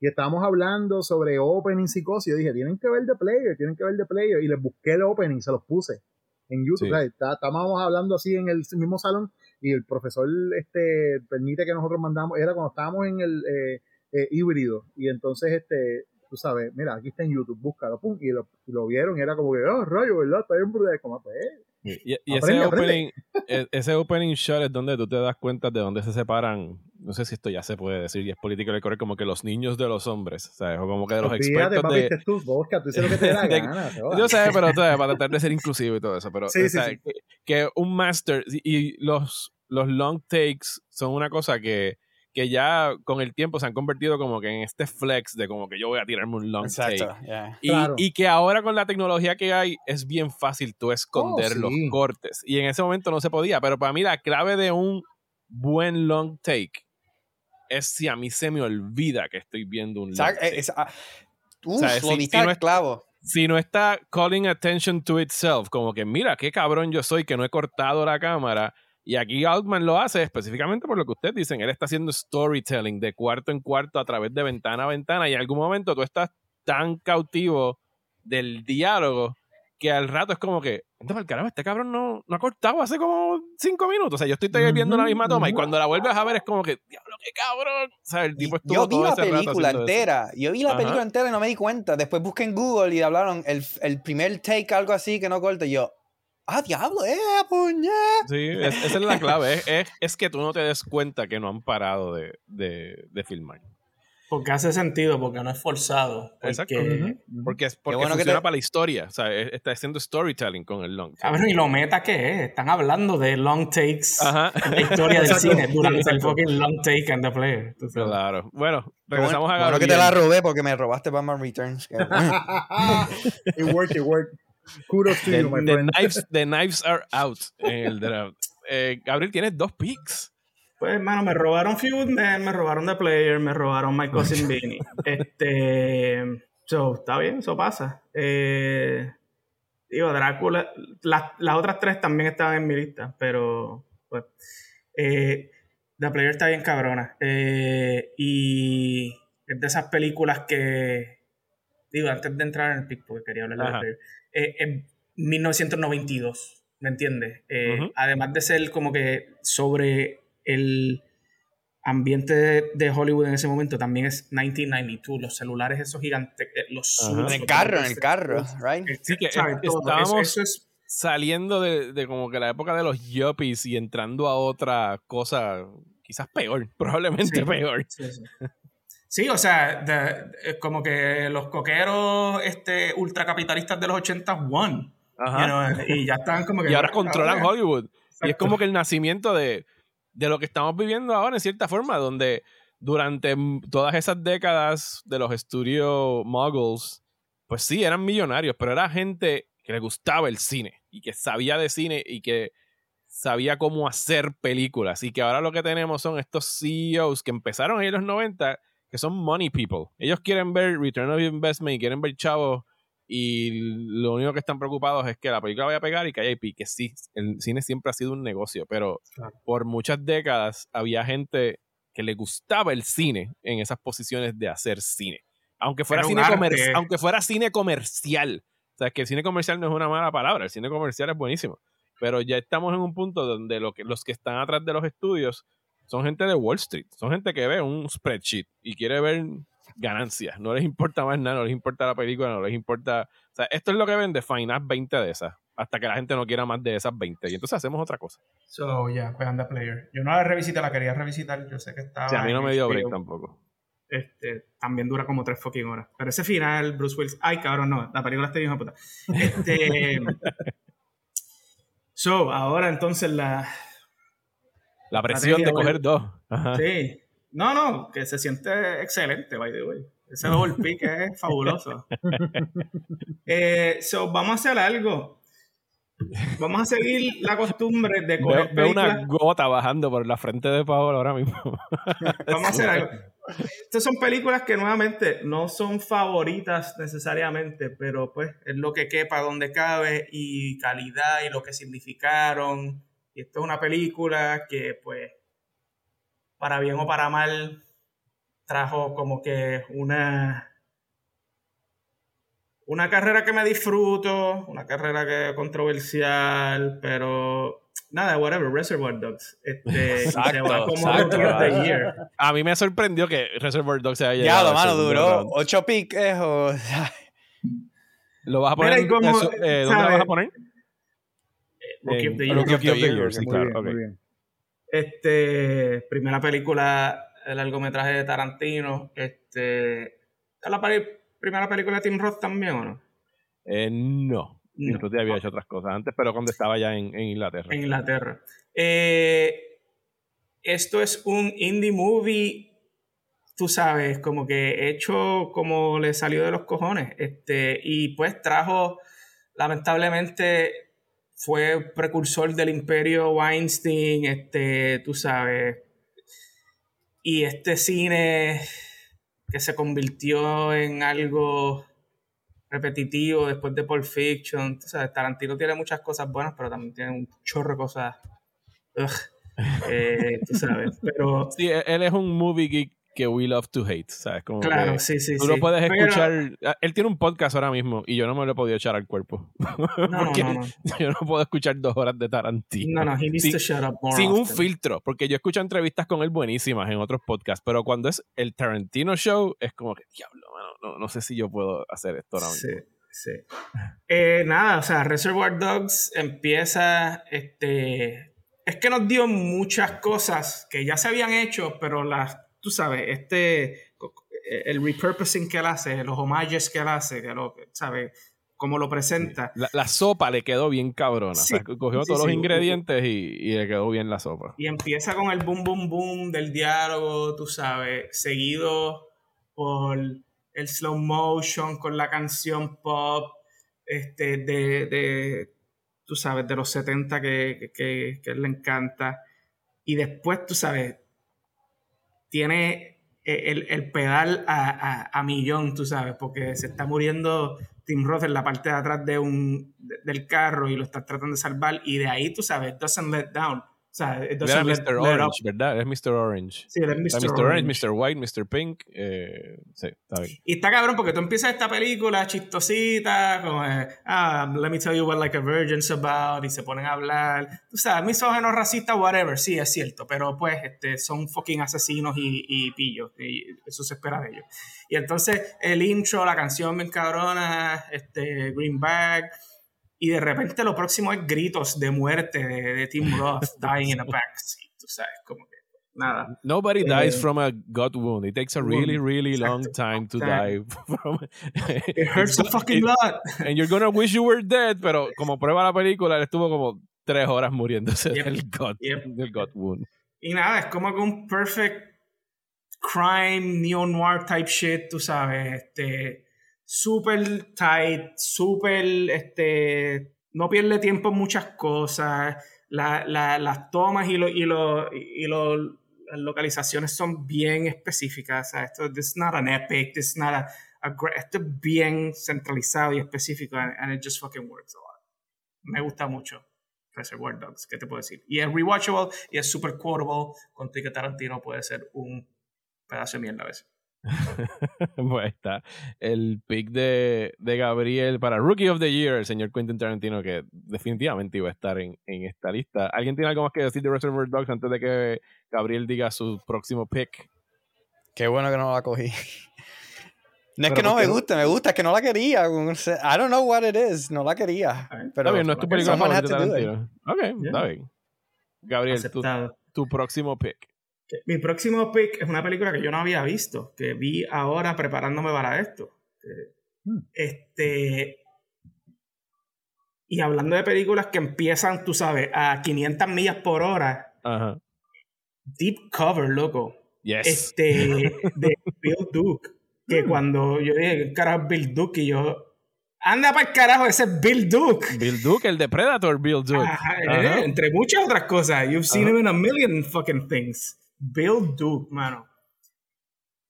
B: y estábamos hablando sobre openings y cosas. Y yo dije, tienen que ver The Player, tienen que ver The Player. Y les busqué el opening, se los puse en YouTube.
A: Sí.
B: O sea, está- estábamos hablando así en el mismo salón y el profesor este permite que nosotros mandamos, era cuando estábamos en el eh, eh, híbrido. Y entonces, este tú sabes, mira, aquí está en YouTube, búscalo, pum, y lo, vieron y era como que, oh, rollo, ¿verdad? Está bien brutal. Como, pues,
A: Y, y
B: Aprende,
A: ese, opening, e- ese opening shot es donde tú te das cuenta de dónde se separan. No sé si esto ya se puede decir y es político correcto, como que los niños de los hombres, ¿sabes? O como que de los
B: olvídate,
A: expertos
B: papi,
A: de.
B: este es tú, Oscar, tú lo que te dé la
A: de-
B: gana.
A: Yo sé, pero sabes, para tratar de ser inclusivo y todo eso, pero
B: Sí, sí, sí.
A: Que, que un master y y los, los long takes son una cosa que, que ya con el tiempo se han convertido como que en este flex de como que yo voy a tirarme un long
D: Exacto,
A: take.
D: yeah.
A: Y,
B: Claro.
A: y que ahora con la tecnología que hay es bien fácil tú esconder
B: Oh,
A: los
B: sí.
A: cortes. Y en ese momento no se podía. Pero para mí la clave de un buen long take es si a mí se me olvida que estoy viendo un long
D: Exacto,
A: take.
D: es-
A: es-
D: clavo.
A: Si no está calling attention to itself, como que mira qué cabrón yo soy que no he cortado la cámara. Y aquí Altman lo hace específicamente por lo que ustedes dicen. Él está haciendo storytelling de cuarto en cuarto a través de ventana a ventana. Y en algún momento tú estás tan cautivo del diálogo que al rato es como que, "Anda pa'l carajo, este cabrón no, no ha cortado hace como cinco minutos. O sea, yo estoy viendo la misma toma y cuando la vuelves a ver es como que, diablo, qué cabrón. O sea, el tipo estuvo
D: Yo vi
A: todo
D: la
A: ese
D: película
A: haciendo eso.
D: entera. Yo vi la
A: Ajá.
D: película entera y no me di cuenta. Después busqué en Google y hablaron el, el primer take, algo así que no corta. Y yo, ah, diablo, eh, puñet.
A: Sí, es- esa es la clave. Es, es, es que tú no te des cuenta que no han parado de, de, de filmar.
C: Porque hace sentido, porque no es forzado. Porque,
A: Exacto. Porque, es, porque
D: bueno que
A: funciona
D: te-
A: para la historia. O sea, es- está haciendo storytelling con el long. take.
C: Cabrón, y lo meta que es. Están hablando de long takes
A: Ajá.
C: en la historia del cine durante el
A: Exacto.
C: fucking long take and the sabes.
A: Claro. Bueno, regresamos
D: bueno,
A: a
D: bueno
A: Gabriel.
D: que te la robé porque me robaste Batman Returns.
B: it worked, it worked. Kudos to
A: The,
B: you, my
A: the
B: friend.
A: knives, the knives are out en el draft. Eh, Gabriel, tienes dos picks.
C: Pues, hermano, me robaron Feud Man, me robaron The Player, me robaron My Cousin Vinny. este. So, está bien, eso pasa. Eh, digo, Drácula. Las, las otras tres también estaban en mi lista, pero. Pues. eh, The Player está bien cabrona. Eh, y es de esas películas que. Digo, antes de entrar en el pick, porque quería hablar de The. Player. Eh, en 1992, ¿me entiendes? Eh. Además de ser como que sobre el ambiente de, de Hollywood en ese momento, también es 1992, los celulares esos gigantes, eh, los
D: en el carro, en el carro, right?
A: Sí, que
C: ¿sabes?
A: estábamos-
C: Eso, eso es
A: Saliendo de, de como que la época de los yuppies y entrando a otra cosa, quizás peor, probablemente
C: Sí.
A: peor.
C: Sí, sí. Sí, o sea, de- es como que los coqueros este, ultracapitalistas de los 80 won.
A: Ajá.
C: you know, y ya están como que.
A: y ahora controlan Hollywood. Y es
C: Exacto.
A: como que el nacimiento de, de lo que estamos viviendo ahora, en cierta forma, donde durante todas esas décadas de los estudios moguls, pues sí, eran millonarios, pero era gente que le gustaba el cine y que sabía de cine y que sabía cómo hacer películas. Y que ahora lo que tenemos son estos CEOs que empezaron en los 90, que son money people. Ellos quieren ver return of investment y quieren ver chavos y lo único que están preocupados es que la película vaya a pegar y que haya IP, que sí, el cine siempre ha sido un negocio, pero
C: Claro.
A: por muchas décadas había gente que le gustaba el cine en esas posiciones de hacer cine. Aunque fuera, cine, comer- aunque fuera cine comercial. O sea, es que el cine comercial no es una mala palabra, el cine comercial es buenísimo. Pero ya estamos en un punto donde lo que, los que están atrás de los estudios son gente de Wall Street, son gente que ve un spreadsheet y quiere ver ganancias. No les importa más nada, no les importa la película, no les importa. O sea, esto es lo que vende, Fine 20 de esas. Hasta que la gente no quiera más de esas 20. Y entonces hacemos otra cosa.
C: So, yeah, pues anda player. Yo no la revisité, la quería revisitar. Yo sé que estaba.
A: Sea, a mí no me dio break tampoco.
C: Este, también dura como tres fucking horas. Pero ese final, Bruce Willis. Ay, cabrón, no. La película está bien, puta. Este. so, ahora entonces la.
A: La presión de coger dos. Ajá.
C: Sí. No, no, que se siente excelente, by the way. Ese double pick es fabuloso. Eh, so, vamos a hacer algo. Vamos a seguir la costumbre de
A: Veo,
C: coger
A: veo una
C: películas.
A: gota bajando por la frente de Paola ahora mismo.
C: Vamos a hacer algo. Estas son películas que nuevamente no son favoritas necesariamente, pero pues es lo que quepa donde cabe y calidad y lo que significaron. Y esto es una película que pues para bien o para mal trajo como que una una carrera que me disfruto, una carrera que controversial, pero nada, whatever, Reservoir Dogs. Este,
D: Exacto,
C: como
D: exacto.
C: Rookie of the Year.
A: A mí me sorprendió que Reservoir Dogs se haya
D: Ya,
A: llegado
D: lo
A: al
D: mano, duró ocho piques o...
A: ¿Lo vas a poner?
C: Mira, como,
A: eso, eh, ¿Dónde lo vas a poner?
C: Rookie of the Year.
A: Rookie of the Year, sí, claro,
B: bien.
C: Este, primera película, el largometraje de Tarantino. Este, ¿es la primera película de Tim Roth también o no?
A: Eh, no.
C: No.
A: Inclusive había hecho otras cosas antes, pero cuando estaba ya en, en Inglaterra.
C: En Inglaterra. Eh, esto es un indie movie, tú sabes, como que hecho como le salió de los cojones. Este, y pues trajo, lamentablemente, fue precursor del imperio Weinstein, este, tú sabes. Y este cine que se convirtió en algo repetitivo después de Pulp Fiction. Tú sabes, Tarantino tiene muchas cosas buenas, pero también tiene un chorro de cosas. ugh, eh, tú sabes, pero
A: Sí, él él es un movie geek que we love to hate, ¿sabes? Como
C: claro,
A: que
C: sí, sí.
A: tú
C: sí.
A: lo puedes escuchar. ah, Él tiene un podcast ahora mismo y yo no me lo he podido echar al cuerpo.
C: No, no,
A: Porque
C: no, no.
A: yo no puedo escuchar dos horas de Tarantino.
C: No, no, he needs
A: Sí,
C: to shut up more
A: Sin un filtro, porque yo escucho entrevistas con él buenísimas en otros podcasts, pero cuando es el Tarantino Show, es como que, diablo, mano, no, no sé si yo puedo hacer esto ahora mismo.
C: Sí, sí. Eh, nada, o sea, Reservoir Dogs empieza, este, es que nos dio muchas cosas que ya se habían hecho, pero las, tú sabes, este, el repurposing que él hace, los homages que él hace, que lo, ¿sabes? Cómo lo presenta.
A: La, la, sopa le quedó bien cabrona.
C: Sí,
A: o sea, cogió
C: sí,
A: todos los ingredientes y, y le quedó bien la sopa.
C: Y empieza con el boom, boom, boom del diálogo, tú sabes, seguido por el slow motion con la canción pop este, de, de tú sabes, de los 70 que, que, que, él le encanta. Y después, tú sabes, tiene el, el pedal a, a, a, millón, tú sabes, porque se está muriendo Tim Roth en la parte de atrás de un, de, del carro y lo está tratando de salvar. Y de ahí, tú sabes, doesn't let down. Sea, it
A: Era Mr. Orange. ¿verdad? Es Mr. Orange.
C: Sí,
A: Está
C: Mr.
A: Mr. Orange,
C: Orange.
A: Mr. White, Mr. Pink. Eh, sí, está bien.
C: Y está cabrón porque tú empiezas esta película chistosita, como, eh, ah, let me tell you what like a virgin's about, y se ponen a hablar. Tú sabes, misógenos, racistas, whatever, sí, es cierto, pero pues este, son fucking asesinos y, y pillos, y eso se espera de ellos. Y entonces el intro, la canción bien cabrona, este, Greenback, y de repente lo próximo es gritos de muerte de, de Tim Roth, dying in a backseat, tú sabes, como que nada.
A: Nobody
C: Eh,
A: dies from a gut wound. It takes a really, really long time to die from
C: It hurts a fucking lot.
A: And you're gonna wish you were dead, pero como prueba la película, él estuvo como tres horas muriéndose
C: Yep.
A: del gut,
C: Yep.
A: del gut wound.
C: Y nada, es como que un perfect crime, neo-noir type shit, tú sabes, este, super tight, super, este, no pierde tiempo en muchas cosas, la- la- las tomas y, lo, y, lo, y lo- las localizaciones son bien específicas, o sea, esto, this is not an epic, this is not a, a esto es bien centralizado y específico, and, and it just fucking works a lot. Me gusta mucho. Reservoir Dogs, ¿qué te puedo decir? Y es rewatchable y es super quotable. Con que Tarantino puede ser un pedazo de mierda a veces.
A: pues ahí está. El pick de, de Gabriel para Rookie of the Year, el señor Quentin Tarantino, que definitivamente iba a estar en, en esta lista. ¿Alguien tiene algo más que decir de Reservoir Dogs antes de que Gabriel diga su próximo pick?
D: Qué bueno que no la cogí. No es
A: Pero
D: que no
A: ¿por
D: me
A: no?
D: gusta, me gusta, es que no la quería. I don't know what it is, no la quería.
C: Está
D: Pero
A: está bien, no es tu película favorita. Tarantino. Ok, está bien. Gabriel, tu, tu próximo pick.
C: Mi próximo pick es una película que yo no había visto, que vi ahora preparándome para esto.
B: Hmm.
C: Este. Y hablando de películas que empiezan, tú sabes, a 500 millas por hora.
A: Ajá.
C: Deep Cover, loco.
A: Yes.
C: este de Bill Duke que cuando yo dije "¿Qué carajo Bill Duke y yo anda para el carajo ese es Bill Duke
A: Bill Duke, el de Predator, Bill Duke.
C: Ajá, eh, entre muchas otras cosas you've seen him in a million fucking things Bill Duke mano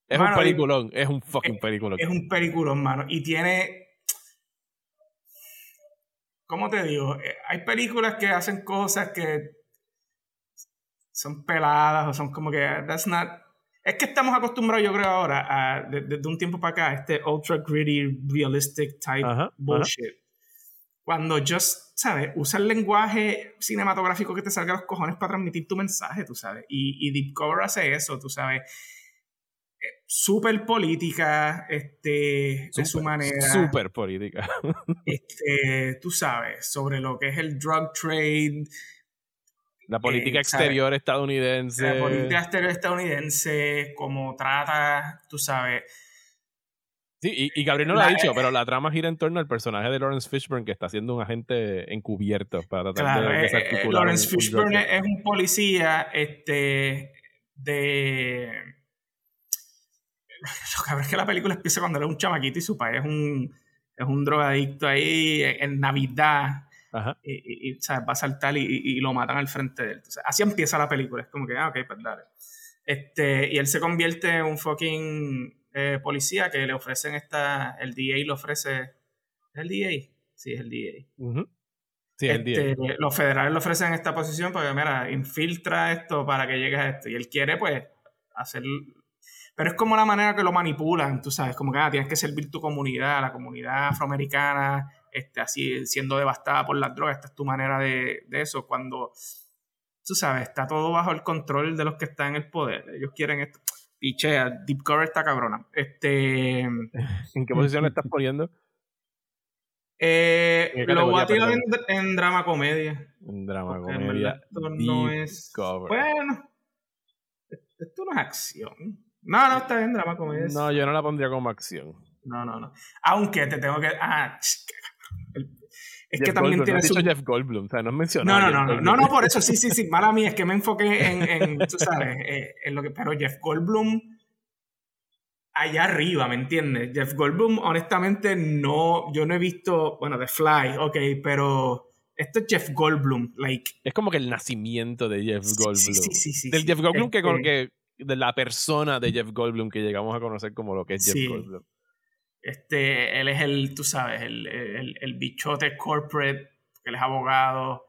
A: Es
C: Mano,
A: un peliculón, es un fucking peliculón.
C: es un peliculón mano y tiene ¿cómo te digo? Eh, hay películas que hacen cosas que son peladas o son como que that's not es que estamos acostumbrados yo creo ahora a de- desde un tiempo para acá a este ultra gritty realistic type
A: Ajá, ajá.
C: Cuando just sabes usa el lenguaje cinematográfico que te salga a los cojones para transmitir tu mensaje tú sabes y, y Deep Cover hace eso tú sabes Eh, súper política este de su manera
A: Súper política.
C: este, tú sabes, sobre lo que es el drug trade,
A: La política
C: Eh,
A: exterior estadounidense.
C: la política exterior estadounidense, cómo trata, tú sabes.
A: Sí, y, y Gabriel no lo ha dicho, pero la trama gira en torno al personaje de Lawrence Fishburne que está siendo un agente encubierto para tratar
C: Claro,
A: de
C: eh, eh,
A: desarticular
C: Lawrence
A: un-
C: Fishburne es un policía este, de... Lo cabrón es que la película empieza cuando es un chamaquito y su padre es un, es un drogadicto ahí en, Navidad.
A: Ajá.
C: y, y- y, ¿sabes? va a saltar y, y- y lo matan al frente de él. Entonces, así empieza la película. Es como que, ah, ok, pues dale. Este, y él se convierte en un fucking eh, policía que le ofrecen esta. El DA le ofrece. ¿Es el DA? Sí, es el DA.
A: Sí, el.
C: Este, los federales le ofrecen esta posición porque, mira, infiltra esto para que llegue a esto. Y él quiere, pues, hacer. Pero es como la manera que lo manipulan, tú sabes, como que ah, tienes que servir tu comunidad, la comunidad afroamericana, este, así siendo devastada por las drogas. Esta es tu manera de, de eso. Cuando, tú sabes, está todo bajo el control de los que están en el poder. Ellos quieren esto. Pichea, Deep Cover está cabrona. Este.
A: ¿En qué posición le estás poniendo?
C: eh,
A: ¿En qué
C: lo voy a tirar en, en drama comedia.
A: En drama,
C: Porque
A: comedia.
C: esto no es.
A: Cover.
C: Bueno, esto no es acción. No, no, está bien, drama comedia.
A: No, yo no la pondría como acción.
C: No, no, no. Aunque te tengo que. Ah, es que
A: Jeff
C: también
A: Goldblum,
C: tiene
A: no has
C: su.
A: dicho Jeff Goldblum, o sea, no has mencionado.
C: No, no, no, no, no, por eso, sí, sí, sí, mala mía, es que me enfoqué en, en tú sabes, eh, en lo que, pero Jeff Goldblum, allá arriba, ¿me entiendes? Jeff Goldblum, honestamente, no, yo no he visto, bueno, The Fly, ok, pero esto es Jeff Goldblum, like,
A: Es como que el nacimiento de Jeff Goldblum.
C: sí, sí, sí, sí,
A: Del. Jeff Goldblum que, con
C: Este,
A: que de la persona de Jeff Goldblum que llegamos a conocer como lo que es Jeff. Goldblum.
C: Este, él es el, tú sabes, el, el, el bichote corporate, que él es abogado.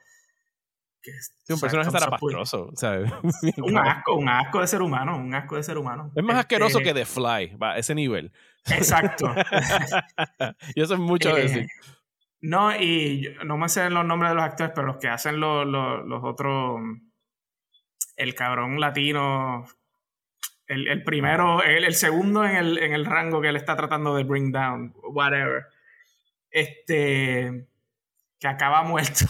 C: Que, es-
A: Sí, un personaje zarapastroso, ¿sabes?
C: Un asco, un asco de ser humano, un asco de ser humano.
A: Es más
C: Este,
A: asqueroso que The Fly, va, ese nivel.
C: Exacto.
A: y eso es mucho
C: Eh,
A: decir.
C: No, y yo- no me sé los nombres de los actores, pero los que hacen los, los, los otros. El cabrón latino. El, el primero, el, el segundo en el, en el rango que él está tratando de bring down, whatever. Este. Que acaba muerto.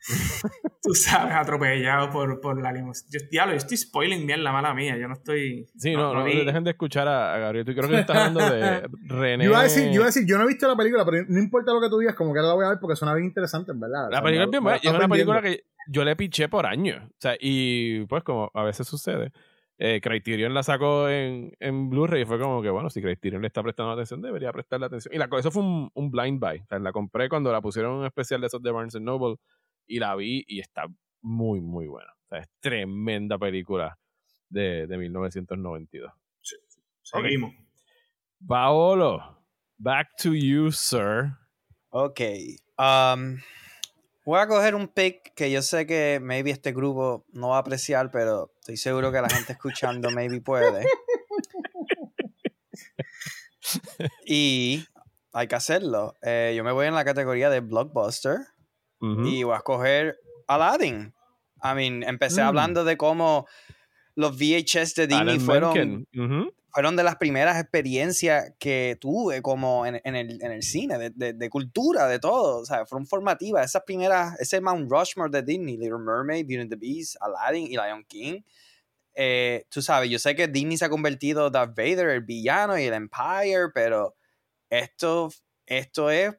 C: Tú sabes, atropellado por, por la limusina. Yo, diablo, yo estoy spoiling bien la mala mía. Yo no estoy.
A: Sí, no, no,
C: vi-
A: dejen de escuchar a, a Gabriel. Tú creo que estás hablando de René.
B: Yo iba, a decir, yo iba a decir, yo no he visto la película, pero no importa lo que tú digas, como que ahora la voy a ver porque suena bien interesante, en verdad. O
A: La
B: sea,
A: película es bien buena. Es una película que yo le piché por años. O sea, y pues como a veces sucede, eh, Criterion la sacó en, en Blu-ray y fue como que, bueno, si Criterion le está prestando atención, debería prestarle atención. Y la, eso fue un, un blind buy. O sea, la compré cuando la pusieron en un especial de esos de Barnes Noble y la vi y está muy, muy buena. O sea, es tremenda película de, de 1992.
C: Seguimos.
A: Paolo, back to you, sir.
D: Ok. um, voy a coger un pick que yo sé que maybe este grupo no va a apreciar, pero estoy seguro que la gente escuchando maybe puede. Y hay que hacerlo. Eh, yo me voy en la categoría de blockbuster y voy a escoger Aladdin. I mean, empecé
B: Mm.
D: hablando de cómo los VHS de Disney
A: Alan
D: fueron fueron de las primeras experiencias que tuve como en, en el, en el cine, de, de- de cultura, de todo. O sea, fueron formativas. Esas primeras, ese Mount Rushmore de Disney, Little Mermaid, Beauty and the Beast, Aladdin y Lion King. Eh, tú sabes, yo sé que Disney se ha convertido Darth Vader, el villano y el Empire, pero esto, esto es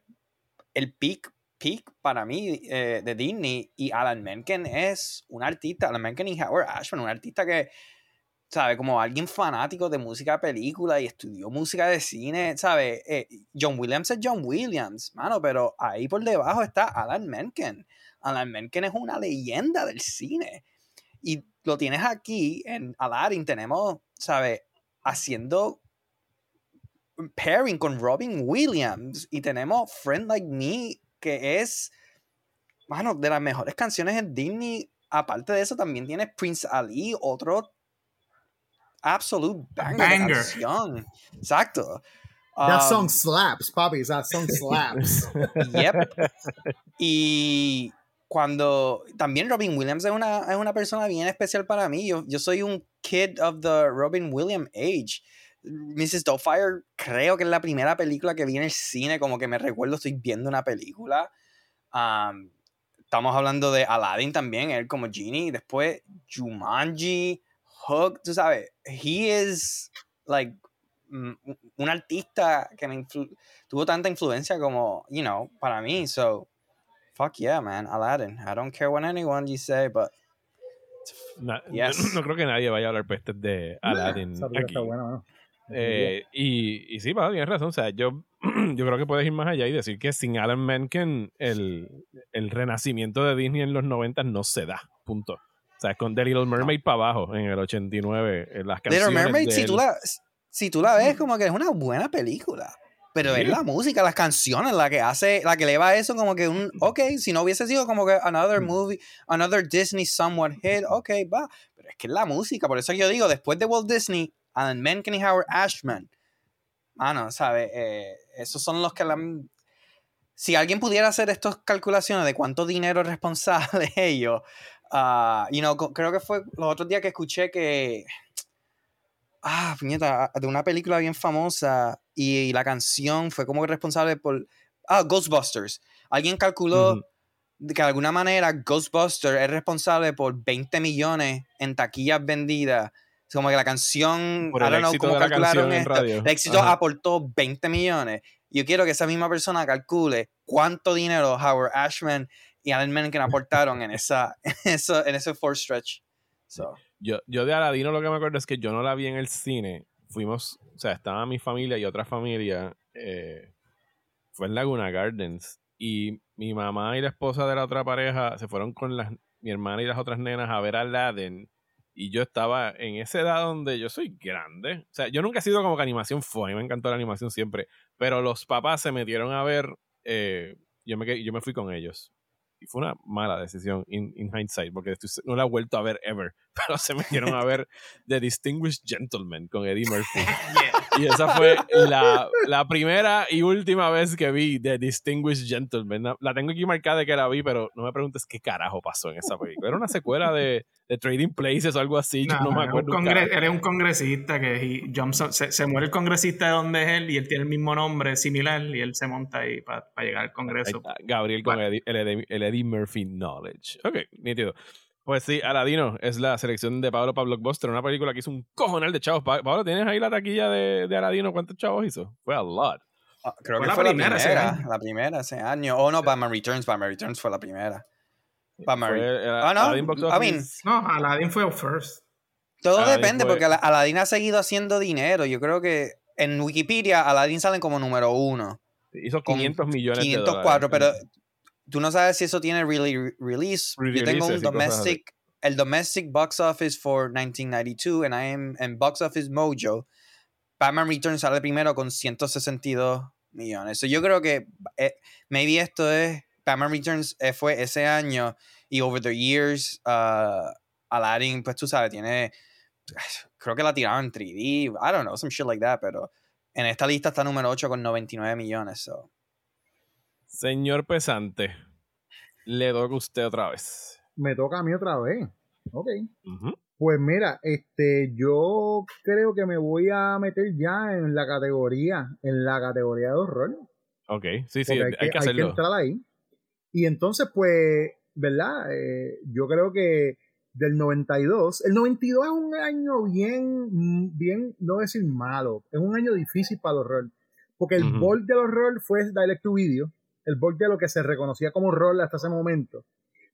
D: el peak, peak para mí eh, de Disney. Y Alan Menken es un artista, Alan Menken y Howard Ashman, un artista que ¿sabe? Como alguien fanático de música de película y estudió música de cine, ¿sabe? Eh, John Williams es John Williams, mano, pero ahí por debajo está Alan Menken. Alan Menken es una leyenda del cine. Y lo tienes aquí en Aladdin, tenemos, ¿sabe? Haciendo pairing con Robin Williams y tenemos Friend Like Me, que es, mano, de las mejores canciones en Disney. Aparte de eso, también tienes Prince Ali, otro absolute banger, de
C: Banger.
D: canción. Exacto.
B: That
D: Um,
B: song slaps, papi. That song slaps.
D: Yep. Y cuando también Robin Williams es una, es una persona bien especial para mí. Yo, yo soy un kid of the Robin Williams age. Mrs. Doubtfire creo que es la primera película que vi en el cine, como que me recuerdo estoy viendo una película. Um, estamos hablando de Aladdin también, él como Genie. Después Jumanji, Hook, tú sabes. He is like mm, un artista que me influ- tuvo tanta influencia como, you know, para mí. So, fuck yeah, man, Aladdin. I don't care what anyone you say, but
A: Na-
D: Yes.
A: No creo que nadie vaya a hablar pestes de Aladdin
B: película
A: aquí.
B: está buena, mano.
A: Eh, y, y sí, Pablo, tienes razón. O sea, yo, yo creo que puedes ir más allá y decir que sin Alan Menken el, el renacimiento de Disney en los 90 no se da. Punto. O sea, con The Little Mermaid para abajo en el 89. en las
D: Little
A: canciones
D: Mermaid,
A: de
D: si
A: él.
D: tú, la, si tú la ves, como que es una buena película. Pero es
A: Sí.
D: la música, las canciones, la que hace, la que le va a eso como que un, ok, si no hubiese sido como que another movie, another Disney somewhat hit, ok, va. Pero es que es la música, por eso yo digo, después de Walt Disney, Alan Menken y Howard Ashman, mano, ¿sabes? Eh, esos son los que la han- Si alguien pudiera hacer estas calculaciones de cuánto dinero es responsable ellos, ah, you know, creo que fue los otros días que escuché que ah, puñeta, de una película bien famosa y, la canción fue como responsable por, ah, Ghostbusters. Alguien calculó que de alguna manera Ghostbusters es responsable por 20 millones en taquillas vendidas como que la canción,
A: Por
D: I
A: el
D: don't know cómo
A: la
D: calcularon
A: en
D: esto.
A: radio.
D: El éxito
A: Ajá.
D: aportó 20 millones. Yo quiero que esa misma persona calcule cuánto dinero Howard Ashman y Alan Menken aportaron en esa, en eso, en ese four stretch. So,
A: Yo, yo de Aladino lo que me acuerdo es que yo no la vi en el cine. Fuimos, o sea, estaba mi familia y otra familia. eh, fue en Laguna Gardens. Y mi mamá y la esposa de la otra pareja se fueron con las, mi hermana y las otras nenas a ver a Aladdin. Y yo estaba en esa edad donde yo soy grande. O sea, yo nunca he sido como que animación fue. A mí me encantó la animación siempre. Pero los papás se metieron a ver. eh, yo, me, yo me fui con ellos. Y fue una mala decisión, in, in hindsight, porque no la he vuelto a ver ever. Pero se metieron a ver The Distinguished Gentleman con Eddie Murphy. Y esa fue la, la primera y última vez que vi The Distinguished Gentleman. La- tengo aquí marcada de que la vi, pero no me preguntes qué carajo pasó en esa película. Era una secuela de, de Trading Places o algo así. yo
C: No,
A: me acuerdo. un
C: congre-
A: carajo.
C: él es un congresista que up- se, se muere el congresista de donde es él y él tiene el mismo nombre similar y él se monta ahí para llegar al Congreso.
A: Gabriel con. Eddie- el, Eddie, el Eddie Murphy Knowledge. Ok, nítido. Pues sí, Aladino es la selección de Pablo para Blockbuster, una película que hizo un cojonal de chavos. Pa- Pablo, ¿tienes ahí la taquilla de, de Aladino? ¿Cuántos chavos hizo? Fue a lot.
D: ah, creo
C: Fue
D: que
C: la
D: fue la
C: primera ese
D: primera.
C: año.
D: La primera ese año. O no, Batman Returns. Batman Returns fue la primera. Batman Returns. Ah, no, I mean,
C: No, Aladdin fue first.
D: Todo
A: Aladdin
D: depende,
A: fue-
D: porque Ala- Aladdin ha seguido haciendo dinero. Yo creo que en Wikipedia Aladdin salen como número uno.
A: hizo
D: con
A: 500 millones
D: 504,
A: de dólares.
D: pero tú no sabes si eso tiene really re- release. Yo tengo un domestic, el domestic box office for 1992, and I am en Box Office Mojo. Batman Returns sale primero con 162 millones. So yo creo que eh, maybe esto es Batman Returns eh, fue ese año y over the years uh, Aladdin, pues tú sabes, tiene creo que la tiraron en 3D, I don't know, some shit like that, pero en esta lista está número 8 con 99 millones. So.
A: Señor Pesante, le doy a usted otra vez.
B: Me toca a mí otra vez. Ok. Pues mira, este, yo creo que me voy a meter ya en la categoría, en la categoría de horror.
A: Ok, sí, sí,
B: porque
A: hay, que,
B: hay que
A: hacerlo.
B: entrar ahí. Y entonces, pues, ¿verdad? Eh, yo creo que del 92, el 92 es un año bien, mm, bien, no decir malo, es un año difícil para el horror. Porque el
A: Ujú.
B: bol del horror fue Direct to Video, el bol de lo que se reconocía como horror hasta ese momento.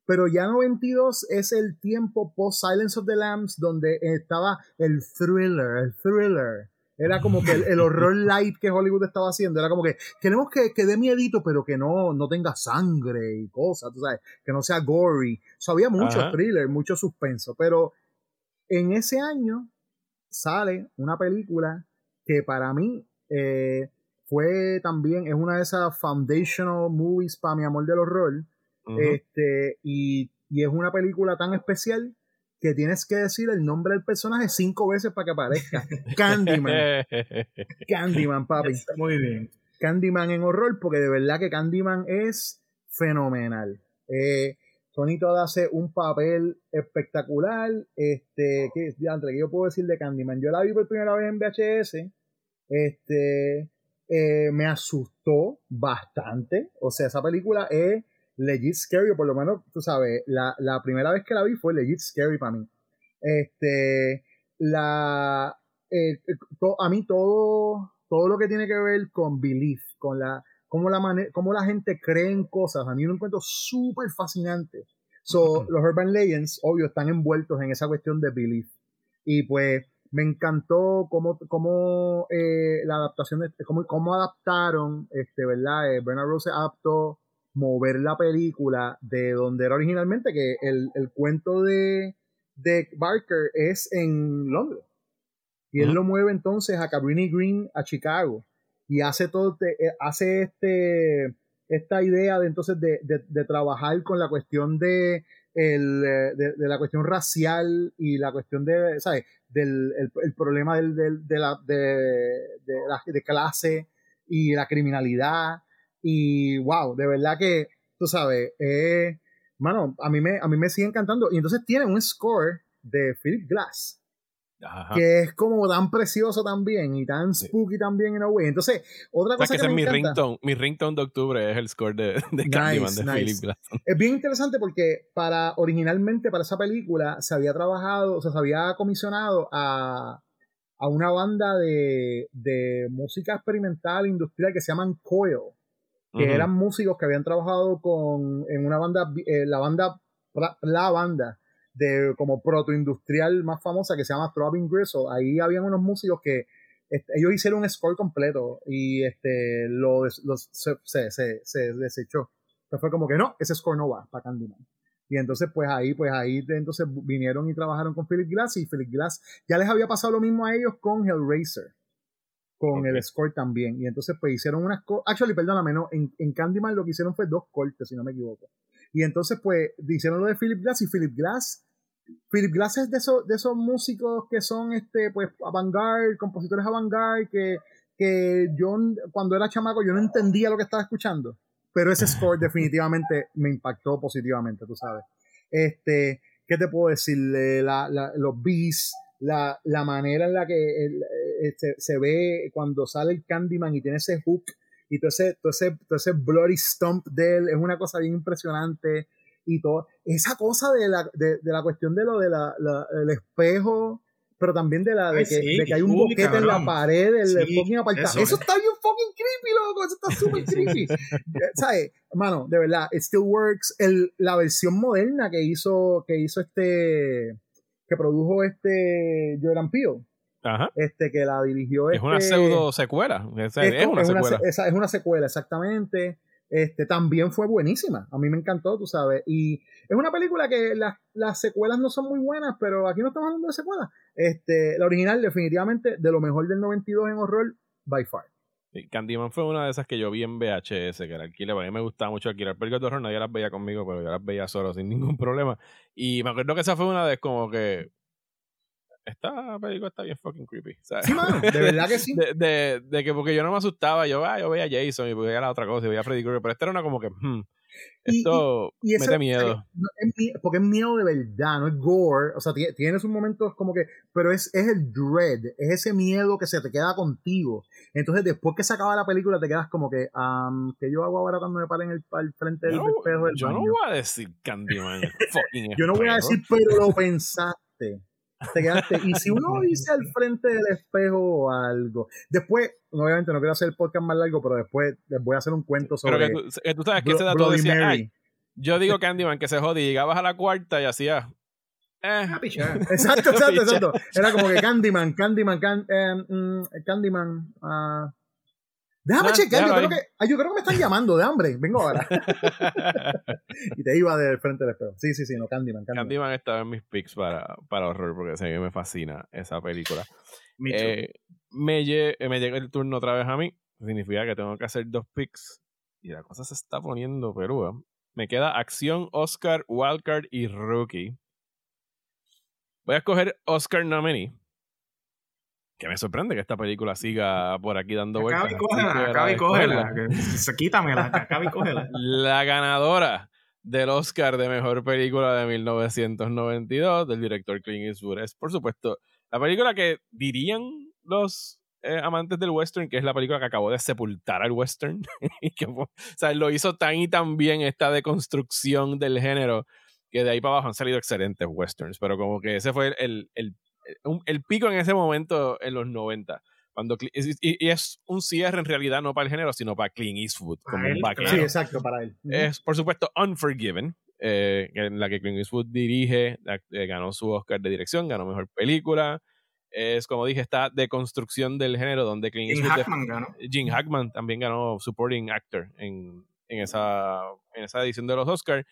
B: Pero ya 92 es el tiempo post Silence of the Lambs donde estaba el thriller, el thriller. Era como que el, el horror light que Hollywood estaba haciendo. Era como que queremos que, que dé miedito, pero que no, no tenga sangre y cosas, tú sabes, que no sea gory. So, había mucho
A: Ajá.
B: thriller, mucho suspenso. Pero en ese año sale una película que para mí eh, fue también, es una de esas foundational movies para mi amor del horror.
A: Ujú.
B: Este, y, y es una película tan especial que tienes que decir el nombre del personaje cinco veces para que aparezca. Candyman. Candyman, papi.
C: Muy bien.
B: Candyman en horror, porque de verdad que Candyman es fenomenal. Eh, Tony Todd hace un papel espectacular. Este, ¿qué, diantre, ¿qué yo puedo decir de Candyman? Yo la vi por primera vez en VHS. Este, eh, me asustó bastante. O sea, esa película es legit scary, o por lo menos, tú sabes, la, la primera vez que la vi fue legit scary para mí. Este, la, eh, to- a mí todo, todo lo que tiene que ver con belief, con la, cómo la, cómo la gente cree en cosas, a mí lo encuentro súper fascinante. So, los Urban Legends, obvio, están envueltos en esa cuestión de belief. Y pues me encantó cómo, cómo eh, la adaptación, de, cómo, cómo adaptaron, este, ¿verdad? Eh, Bernard Rose adaptó mover la película de donde era originalmente, que el, el cuento de, de Barker es en Londres. Y él lo mueve entonces a Cabrini Green, a Chicago. Y hace todo, te- eh, hace este, esta idea de entonces de, de- de trabajar con la cuestión de, el, eh, de, la cuestión racial y la cuestión de, ¿sabes? Del el, problema del, del- de, la, de, la- clase y la criminalidad. Y wow, de verdad que, tú sabes, eh, mano, a mí, me, a mí me sigue encantando. Y entonces tiene un score de Philip Glass
A: Ajá.
B: que es como tan precioso también y tan
A: Sí.
B: spooky también en a way. Entonces, otra cosa
A: que
B: que, me
A: mi
B: encanta,
A: ringtone. Mi ringtone de octubre es el score de, de
B: Nice,
A: Candyman de
B: nice.
A: Philip Glass.
B: es bien interesante porque para originalmente para esa película se había trabajado, o sea, se había comisionado a, a una banda de, de música experimental industrial que se llaman Coil, que eran músicos que habían trabajado con en una banda, eh, la banda, la banda de como protoindustrial más famosa que se llama Throbbing Gristle. Ahí habían unos músicos que este, ellos hicieron un score completo y este lo, se, se, se, se desechó. Entonces fue como que no, ese score no va para Candyman. Y entonces, pues ahí, pues ahí, entonces vinieron y trabajaron con Philip Glass y Philip Glass ya les había pasado lo mismo a ellos con Hellraiser, con el score también. Y entonces, pues hicieron unas cosas. Actually, perdóname, no, en, en Candyman lo que hicieron fue dos cortes, si no me equivoco. Y entonces, pues, hicieron lo de Philip Glass y Philip Glass. Philip Glass es de esos, de esos músicos que son, este, pues, avant-garde, compositores avant-garde, que, que yo, cuando era chamaco, yo no entendía lo que estaba escuchando. Pero ese score definitivamente me impactó positivamente, tú sabes. Este, ¿qué te puedo decir? La, la- los beats, la, la manera en la que el- eh, se, ve cuando sale el Candyman y tiene ese hook y todo ese, todo ese, todo ese bloody stump de él es una cosa bien impresionante y todo esa cosa de la, de, de la cuestión de lo de la, la- el espejo pero también de la de
E: Ay,
B: que,
E: sí,
B: de que hay un boquete en la pared del
E: Sí,
B: fucking apartamento
E: eso
B: eso,
E: es.
B: está bien fucking creepy loco eso está súper creepy ¿sabes? mano de verdad it still works el, la versión moderna que hizo que hizo este que produjo este Jordan Peele
A: Ajá.
B: este que la dirigió
A: Es una
B: este-
A: pseudo secuela. Es, una
B: es una
A: secuela.
B: se- esa- es una secuela, exactamente. Este, también fue buenísima. A mí me encantó, tú sabes. Y es una película que las, las secuelas no son muy buenas, pero aquí no estamos hablando de secuelas. Este, la original, definitivamente, de lo mejor del 92 en horror, by far.
A: Candyman fue una de esas que yo vi en VHS, que la alquilé, a mí me gustaba mucho alquilar películas de horror, nadie las veía conmigo, pero yo las veía solo, sin ningún problema. Y me acuerdo que esa fue una de como que... Esta película está bien fucking creepy. ¿sabes?
B: Sí, mano, de verdad que sí.
A: de, de, de que porque yo no me asustaba, yo, ah, yo veía a Jason y veía la otra cosa y veía a Freddy Krueger, pero esta era una como que, hmm,
B: Y-
A: esto
B: Y eso-
A: mete miedo.
B: es mi- porque es miedo de verdad, no es gore. O sea, tie- tiene sus momentos como que. Pero es, es el dread, es ese miedo que se te queda contigo. Entonces, después que se acaba la película, te quedas como que. Um, ¿Qué yo hago ahora cuando me paren el, al frente del
A: no,
B: espejo del
A: yo no voy a decir Candyman. fucking
B: Yo no voy a decir, pero lo pensaste. Te quedaste. Y si uno dice al frente del espejo o algo. Después, obviamente no quiero hacer el podcast más largo, pero después les voy a hacer un cuento
A: Pero
B: sobre.
A: que tú, que tú sabes que ese dato decía, ay, yo digo Candyman que se jode y llegabas a la cuarta y hacía, eh.
B: Exacto, exacto, exacto. Era como que Candyman, Candyman, can, eh, mm, Candyman. ah. Déjame
A: Ah,
B: chequear, yo creo, que, ah, yo creo que me están llamando de hambre. Vengo ahora. y te iba del frente del espejo. Sí, sí, sí, no, Candyman, Candyman.
A: Candyman estaba en mis picks para, para horror porque sé que me fascina esa película.
E: Me.
A: Eh, me, lle- eh, me llega el turno otra vez a mí. Significa que tengo que hacer dos picks. Y la cosa se está poniendo perúa. Me queda acción, Oscar, Wildcard y Rookie. Voy a escoger Oscar nominee. Que me sorprende que esta película siga por aquí dando vueltas.
E: Acaba y cógela, acaba y cógela. que Quítamela, que acaba y cógela.
A: La ganadora del Oscar de Mejor Película de 1992 del director Clint Eastwood es, por supuesto, la película que dirían los eh, amantes del western, que es la película que acabó de sepultar al western. y que, o sea, lo hizo tan y tan bien esta deconstrucción del género que de ahí para abajo han salido excelentes westerns, pero como que ese fue el, el, un- el pico en ese momento en los 90. Cuando, y, y es un cierre en realidad no para el género, sino para Clint Eastwood, como un
B: Sí, exacto, para él.
A: es por supuesto Unforgiven, eh, en la que Clint Eastwood dirige, eh, ganó su Oscar de dirección, ganó mejor película. Es como dije, esta deconstrucción del género donde Clint
E: Jim
A: Eastwood. de-
E: ganó.
A: Gene Hackman también ganó Supporting Actor en, en, esa, en esa edición de los Oscars.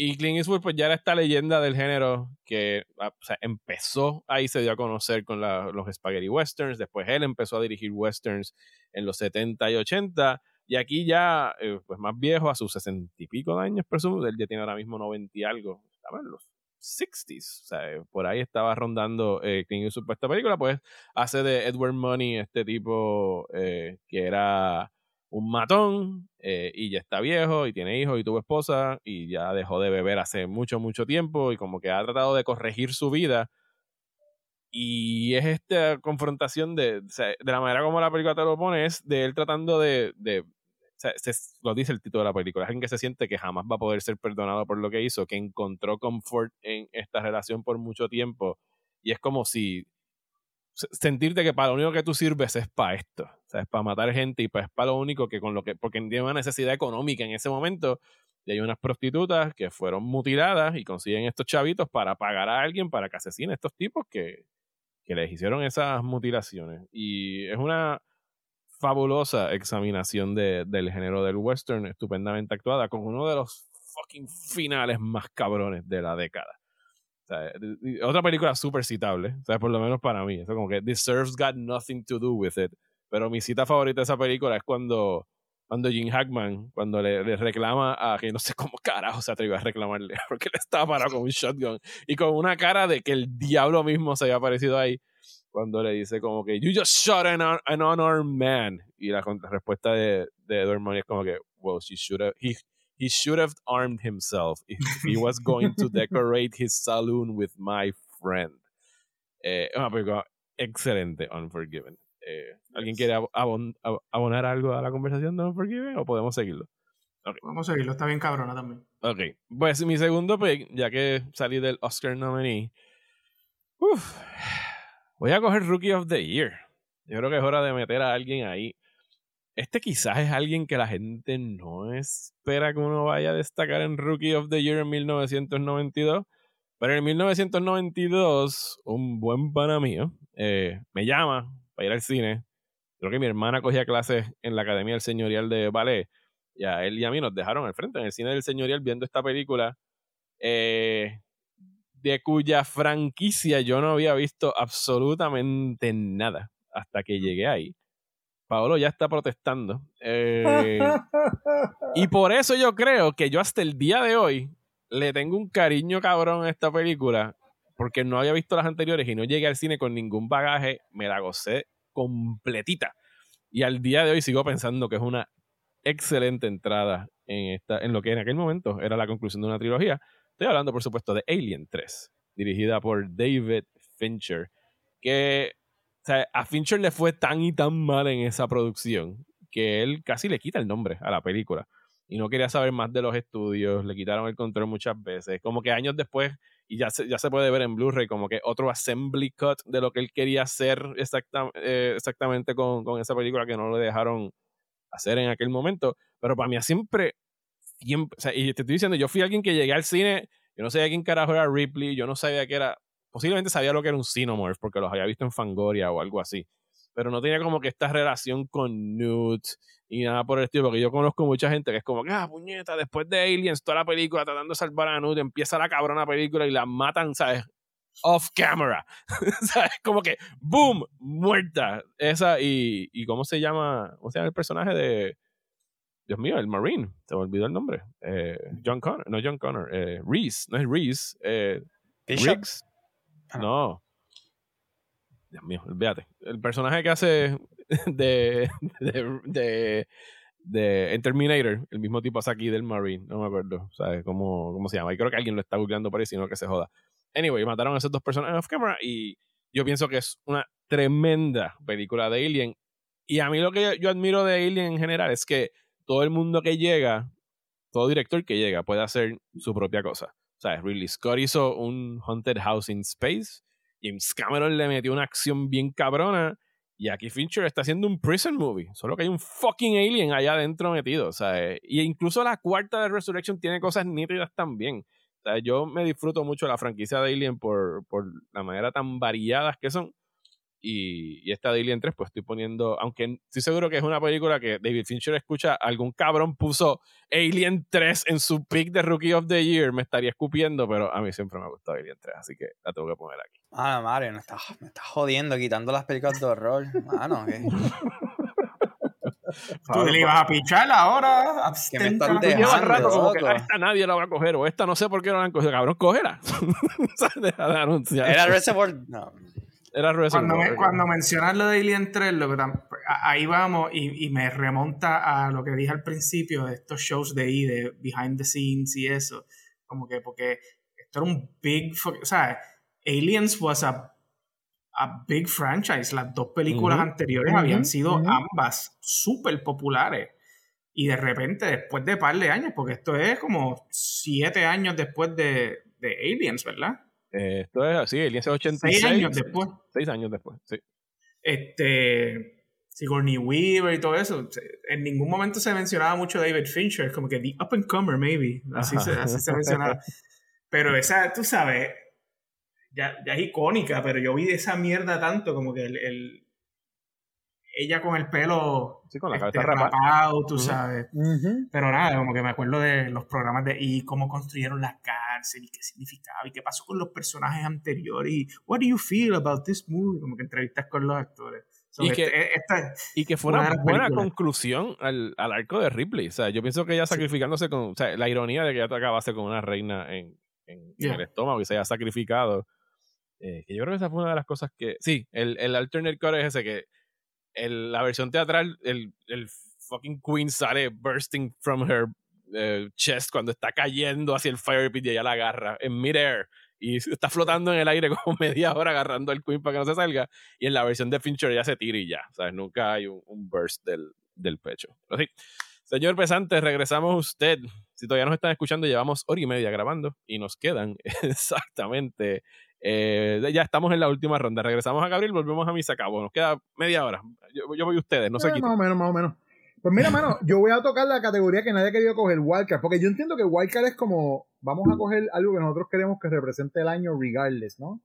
A: Y Clint Eastwood, pues ya era esta leyenda del género que ah, empezó ahí, se dio a conocer con los Spaghetti Westerns. Después él empezó a dirigir Westerns en los 70 y 80. Y aquí ya, eh, pues más viejo, a sus 60 y pico de años, presumo, él ya tiene ahora mismo 90 y algo. Estaba en los 60s. O sea, eh, por ahí estaba rondando eh, Clint Eastwood para esta película. Pues hace de Edward Money este tipo eh, que era un matón eh, y ya está viejo y tiene hijos y tuvo esposa y ya dejó de beber hace mucho, mucho tiempo y como que ha tratado de corregir su vida Y es esta confrontación de, de la manera como la película te lo pone, es de él tratando de, de se- lo dice el título de la película, es alguien que se siente que jamás va a poder ser perdonado por lo que hizo, que encontró confort en esta relación por mucho tiempo. Y es como si sentirte que para lo único que tú sirves es para esto, o sea, es para matar gente y pues es para lo único que con lo que, porque tiene una necesidad económica en ese momento, y hay unas prostitutas que fueron mutiladas y consiguen estos chavitos para pagar a alguien para que asesine a estos tipos que, que les hicieron esas mutilaciones. Y es una fabulosa examinación de- del género del western, estupendamente actuada, con uno de los fucking finales más cabrones de la década. Y otra película súper citable, sea, por lo menos para mí. Eso como que Deserves got nothing to do with it. Pero mi cita favorita de esa película es cuando, cuando Jim Hackman, cuando le, le reclama a que no sé cómo carajo se atrevió a reclamarle, porque él estaba parado con un shotgun y con una cara de que el diablo mismo se había aparecido ahí cuando le dice como que you just shot an, an unarmed man y la contra- respuesta de, de Money es como que well she should have he, he should have armed himself if he was going to decorate his saloon with my friend eh, una película excelente Unforgiven Eh, ¿alguien quiere ab- abon- ab- abonar algo a la conversación de Unforgiven o podemos seguirlo?
C: Vamos a seguirlo, está bien cabrona también.
A: Ok, pues mi segundo pick, ya que salí del Oscar nominee, uf, voy a coger Rookie of the Year. Yo creo que es hora de meter a alguien ahí. Este quizás es alguien que la gente no espera que uno vaya a destacar en Rookie of the Year en 1992. Pero en 1992, un buen pana mío eh, me llama para ir al cine. Creo que mi hermana cogía clases en la Academia del Señorial de Ballet. Y a él y a mí nos dejaron al frente en el cine del Señorial viendo esta película. eh, de cuya franquicia yo no había visto absolutamente nada hasta que llegué ahí. Paolo ya está protestando. Eh, y por eso yo creo que yo hasta el día de hoy le tengo un cariño cabrón a esta película, porque no había visto las anteriores y no llegué al cine con ningún bagaje, me la gocé completita. Y al día de hoy sigo pensando que es una excelente entrada en, esta, en lo que en aquel momento era la conclusión de una trilogía. Estoy hablando, por supuesto, de Alien 3, dirigida por David Fincher, que sea, a Fincher le fue tan y tan mal en esa producción que él casi le quita el nombre a la película. Y no quería saber más de los estudios, le quitaron el control muchas veces. Como que años después, y ya se, ya se puede ver en Blu-ray, como que otro assembly cut de lo que él quería hacer exacta, eh, exactamente con, con esa película que no lo dejaron hacer en aquel momento. Pero para mí siempre, siempre o sea, y te estoy diciendo, yo fui alguien que llegué al cine, yo no sabía quién carajo era Ripley, yo no sabía que era, posiblemente sabía lo que era un Xenomorph porque los había visto en Fangoria o algo así. Pero no tenía como que esta relación con Newt y nada por el estilo, porque yo conozco mucha gente que es como que, ah, puñeta, después de Aliens, toda la película tratando de salvar a Newt, empieza la cabrona película y la matan, ¿sabes? Off camera. ¿Sabes? Como que, boom, muerta. Esa, y, y ¿cómo se llama? ¿Cómo se llama el personaje de. Dios mío, el Marine. Se me olvidó el nombre. Eh, John Connor. No, John Connor. Eh, Reese. No es Reese. Eh,
D: Bishop.
A: Riggs. No. Dios mío, olvídate. El personaje que hace de, de, de, de en Terminator, el mismo tipo hace aquí del Marine, no me acuerdo, ¿sabes? ¿Cómo, cómo se llama? Y creo que alguien lo está googleando por ahí, sino que se joda. Anyway, mataron a esos dos personajes off camera y yo pienso que es una tremenda película de Alien. Y a mí lo que yo admiro de Alien en general es que todo el mundo que llega, todo director que llega, puede hacer su propia cosa. O sea, Ridley Scott hizo un Haunted House in Space. James Cameron le metió una acción bien cabrona. Y aquí Fincher está haciendo un prison movie. Solo que hay un fucking alien allá adentro metido. O sea, y incluso la cuarta de Resurrection tiene cosas nítidas también. O sea, yo me disfruto mucho la franquicia de Alien por, por la manera tan variadas que son. Y, y esta de Alien 3, pues estoy poniendo, aunque estoy seguro que es una película que David Fincher escucha, algún cabrón puso Alien 3 en su pick de Rookie of the Year, me estaría escupiendo, pero a mí siempre me ha gustado Alien 3, así que la tengo que poner aquí.
D: Ah, Mario, me estás, me estás jodiendo quitando las películas de horror. Mano, ¿qué?
C: Tú le ibas a pichar ahora.
D: Que me estás
A: rato como que
D: loco.
A: "Ah, esta nadie la va a coger, o esta no sé por qué no la han cogido, cabrón, cógela. O sea, Deja de anunciar.
D: Era Reservoir. No.
A: Era
C: Cuando, me-
A: ok.
C: cuando mencionas lo de Alien 3, lo que tam- a- ahí vamos y, y me remonta a lo que dije al principio de estos shows de ahí, de behind the scenes y eso. Como que porque esto era un big... O sea, Aliens was a a big franchise. Las dos películas anteriores habían sido ambas súper populares. Y de repente, después de par de años, porque esto es como siete años después de, de Aliens, ¿verdad?
A: Eh, esto es así, el 86.
C: Seis años después.
A: Seis años después, sí.
C: Este, Sigourney Weaver y todo eso. En ningún momento se mencionaba mucho David Fincher, como que the up and comer, maybe. Así,
A: Ajá.
C: se, así se mencionaba. Pero esa, tú sabes, ya, ya es icónica, pero yo vi de esa mierda tanto, como que el, el- ella con el pelo
A: Sí, con la
C: este, rapado, tú
A: Ujú.
C: sabes.
B: Ujú.
C: Pero nada, como que me acuerdo de los programas de y cómo construyeron la cárcel y qué significaba y qué pasó con los personajes anteriores y what do you feel about this movie, como que entrevistas con los actores. So,
A: Y que-
C: este- esta-
A: Y que fue
C: Una
A: buena conclusión al, al arco de Ripley. O sea, yo pienso que ella sacrificándose con. O sea, la ironía de que ella acabase con una reina en, en, en
C: Yeah.
A: el estómago y se haya sacrificado. eh, que yo creo que esa fue una de las cosas que. Sí, el, el alternate core es ese que. El- la versión teatral, el, el fucking Queen sale bursting from her eh, chest cuando está cayendo hacia el fire pit y ella la agarra en midair. Y está flotando en el aire como media hora agarrando al Queen para que no se salga. Y en la versión de Fincher ya se tira y ya. ¿sabes? Nunca hay un, burst del, del pecho. Señor Pesante, regresamos usted. Si todavía nos están escuchando, llevamos hora y media grabando y nos quedan exactamente. Eh, ya estamos en la última ronda. Regresamos a Gabriel, volvemos a mí, se acabó. Nos queda media hora. Yo, yo voy a ustedes, no sé
B: Eh, más o menos, más o menos. Pues mira, mano, yo voy a tocar la categoría que nadie ha querido coger, Wildcard, porque yo entiendo que Wildcard es como, vamos a coger algo que nosotros queremos que represente el año regardless, ¿no?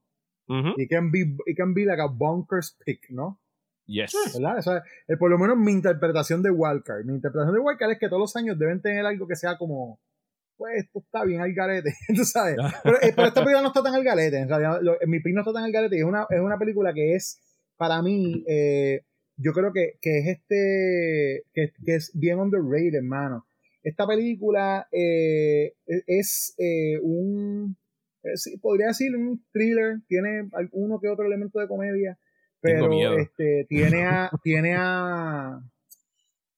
A: Ujú.
B: It can be, it can be like a bonkers pick, ¿no?
A: Yes.
B: ¿Verdad? O sea, eh, por lo menos mi interpretación de Wildcard. Mi interpretación de Wildcard es que todos los años deben tener algo que sea como, pues esto está bien al garete, tú sabes. Pero, eh, pero esta película no está tan al garete, en realidad, lo- mi pick no está tan al garete, y es una, es una película que es, para mí, eh, yo creo que, que es este, que, que es bien underrated, hermano. Esta película eh, es eh, un, eh, podría decir un thriller, tiene alguno que otro elemento de comedia, pero este tiene a, tiene a,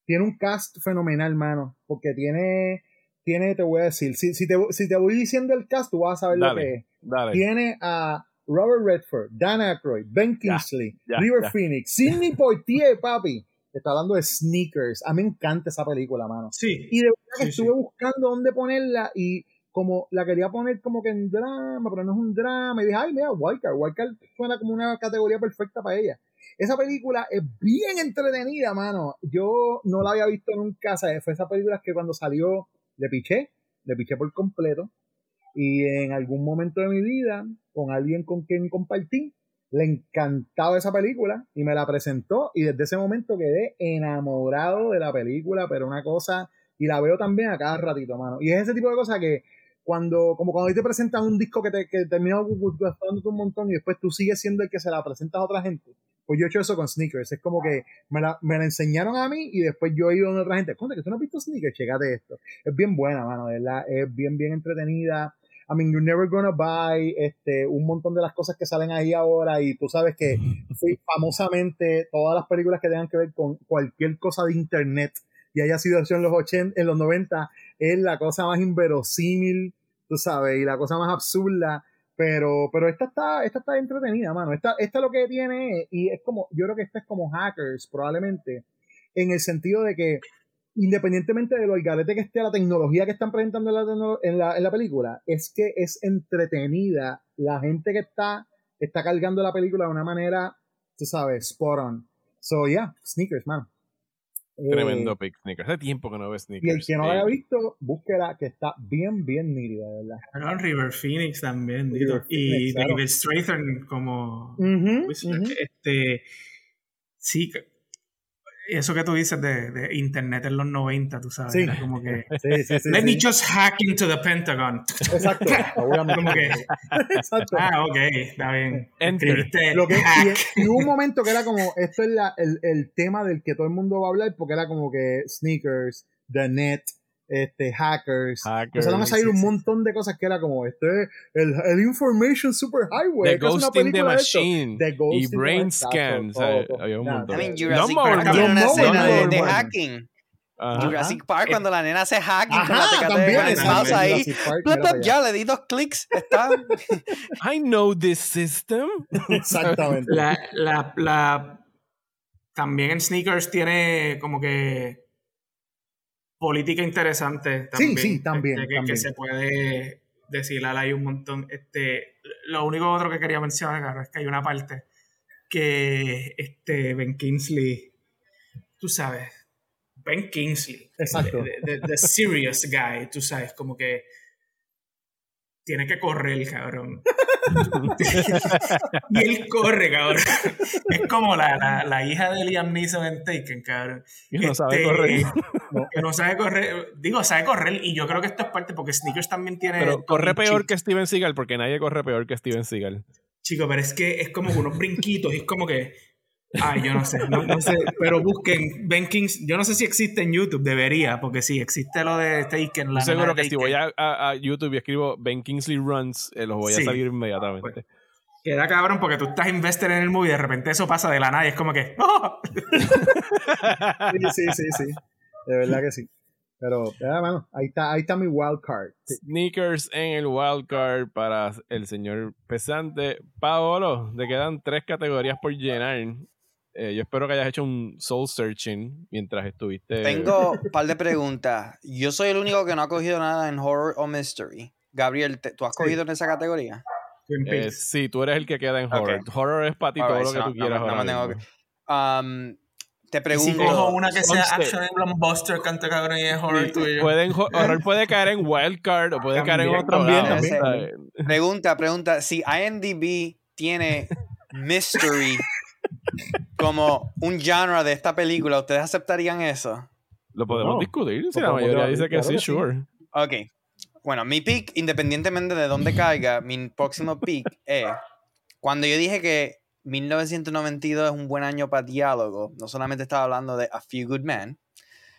B: tiene un cast fenomenal, mano, porque tiene, tiene, te voy a decir, si, si, te, si te voy diciendo el cast, tú vas a saber lo
A: Dale.
B: que es.
A: Dale.
B: Tiene a Robert Redford, Dan Aykroyd, Ben
A: Ya,
B: Kingsley,
A: ya,
B: River
A: ya.
B: Phoenix, Sidney Poitier, papi. Te está hablando de Sneakers. A mí me encanta esa película, mano.
C: sí,
B: Y de verdad que
C: Sí,
B: estuve
C: sí.
B: buscando dónde ponerla y como la quería poner como que en drama, pero no es un drama. Y dije, ay, mira, Wildcard. Wildcard suena como una categoría perfecta para ella. Esa película es bien entretenida, mano. Yo no la había visto nunca. O sea, fue esa película que cuando salió le piché, le piché por completo. Y en algún momento de mi vida, con alguien con quien compartí, le encantaba esa película y me la presentó y desde ese momento quedé enamorado de la película, pero una cosa, y la veo también a cada ratito, mano. Y es ese tipo de cosas que cuando, como cuando te presentan un disco que te que termina gustándote un montón y después tú sigues siendo el que se la presentas a otra gente. Pues yo he hecho eso con Sneakers. Es como que me la, me la enseñaron a mí y después yo he ido a otra gente. Conta que tú no has visto Sneakers, checate esto. Es bien buena, mano, de ¿verdad? Es bien, bien entretenida. I mean, you're never gonna buy este, un montón de las cosas que salen ahí ahora y tú sabes que famosamente todas las películas que tengan que ver con cualquier cosa de internet y haya sido hecho en los 80, en los 90 es la cosa más inverosímil, tú sabes, y la cosa más absurda, pero pero esta está esta está entretenida, mano. Esta esta lo que tiene y es como yo creo que esta es como hackers probablemente en el sentido de que independientemente de lo garete que esté la tecnología que están presentando en la, en la, en la película, es que es entretenida. La gente que está, está cargando la película de una manera, tú sabes, spot on. So, yeah, sneakers, man. Eh,
A: Tremendo pick, Sneakers. Hace tiempo que no ves
B: y el que no
A: Eh,
B: haya visto, búsquela, que está bien, bien nítida, de verdad.
C: Perdón, River Phoenix también, Dito.
B: River
C: y
B: claro.
C: David Strathern como
B: ujú.
C: Este, sí, eso que tú dices de, de internet en los 90, tú sabes,
B: Sí.
C: era como que
B: Sí, sí, sí.
C: let
B: sí.
C: me just hack into the Pentagon.
B: Exacto, obviamente.
C: Como que,
B: Exacto.
C: ah, ok, está bien. Escribiste
B: Lo que,
C: hack.
B: y, y hubo un momento que era como, esto es la, el, el tema del que todo el mundo va a hablar, porque era como que sneakers, the net, este, hackers.
A: Hackers,
B: Empezaron a salir
C: sí,
B: un montón de cosas que era como, este es el, el Information Super Highway.
A: The
B: que es una
A: Ghost in the
B: película de esto.
A: Machine.
B: The Ghost
A: y Brain
B: Machine,
A: Scan.
B: exacto,
A: ¿sabes?
B: todo, todo.
A: Había un montón.
D: I mean,
B: Lawnmower
D: Jurassic Park tiene una escena de, hacking.
A: Ajá.
D: Jurassic Park, cuando la nena hace hacking con la
B: Ajá,
D: tecate
B: también.
D: de mouse ahí. Plop, plop, ya le di dos clics. Está.
A: I know this system.
B: Exactamente.
C: La, la, la- también en Sneakers tiene como que política interesante.
B: Sí,
C: También,
B: sí, también,
C: este, que,
B: también.
C: que se puede deshilar ahí un montón. Este, lo único otro que quería mencionar, claro, es que hay una parte que este Ben Kingsley, tú sabes, Ben Kingsley,
B: Exacto.
C: the, the- the serious guy, tú sabes, como que tiene que correr, cabrón. y él corre, cabrón. Es como la, la, la hija de Liam Neeson en Taken, cabrón.
A: Que no sabe
C: Este,
A: correr.
C: No sabe correr. Digo, sabe correr y yo creo que esto es parte porque Sneakers también tiene...
A: Pero corre peor que Steven Seagal porque nadie corre peor que Steven Seagal.
C: Chico, pero es que es como unos brinquitos y es como que... Ay, yo no sé, no, no sé, pero busquen Ben Kings, yo no sé si existe en YouTube, debería, porque sí, existe lo de Taken, la
A: Estoy seguro que si voy a, a- a YouTube y escribo Ben Kingsley Runs, eh, los voy a
C: Sí.
A: salir inmediatamente.
C: Queda cabrón porque tú estás invested en el movie y de repente eso pasa de la nada y es como que... ¡oh!
B: Sí, sí, sí, sí. De verdad que sí. Pero, ya, mano, ahí está, ahí está mi wild card.
A: Sneakers en el wildcard para el señor pesante. Paolo, te quedan tres categorías por llenar. Eh, yo espero que hayas hecho un soul searching mientras estuviste.
D: Tengo un par de preguntas. Yo soy el único que no ha cogido nada en horror o mystery. Gabriel, ¿tú has
B: Sí.
D: cogido en esa categoría?
A: Eh, sí, tú eres el que queda en horror. Horror es para ti todo lo que
D: so
A: tú
D: no-
A: quieras.
D: no me
A: ahora
D: tengo
A: mismo.
D: Um, te
C: Y si
D: pregunto.
C: cojo una que sea action y blockbuster, canta cabrón y es horror
A: Sí,
C: tuyo.
A: pueden horror puede caer en wildcard o puede caer en otro
B: también,
A: lado.
B: también.
A: ¿sabes?
D: Pregunta, pregunta. Si IMDb tiene mystery como un genre de esta película, ¿ustedes aceptarían eso?
A: Lo podemos
B: No.
A: discutir si la mayoría dice que
B: claro
A: sí,
B: que sí.
A: sure.
D: Ok. Bueno, mi pick, independientemente de dónde caiga, mi próximo pick es cuando yo dije que 1992 es un buen año para diálogo, no solamente estaba hablando de A Few Good Men,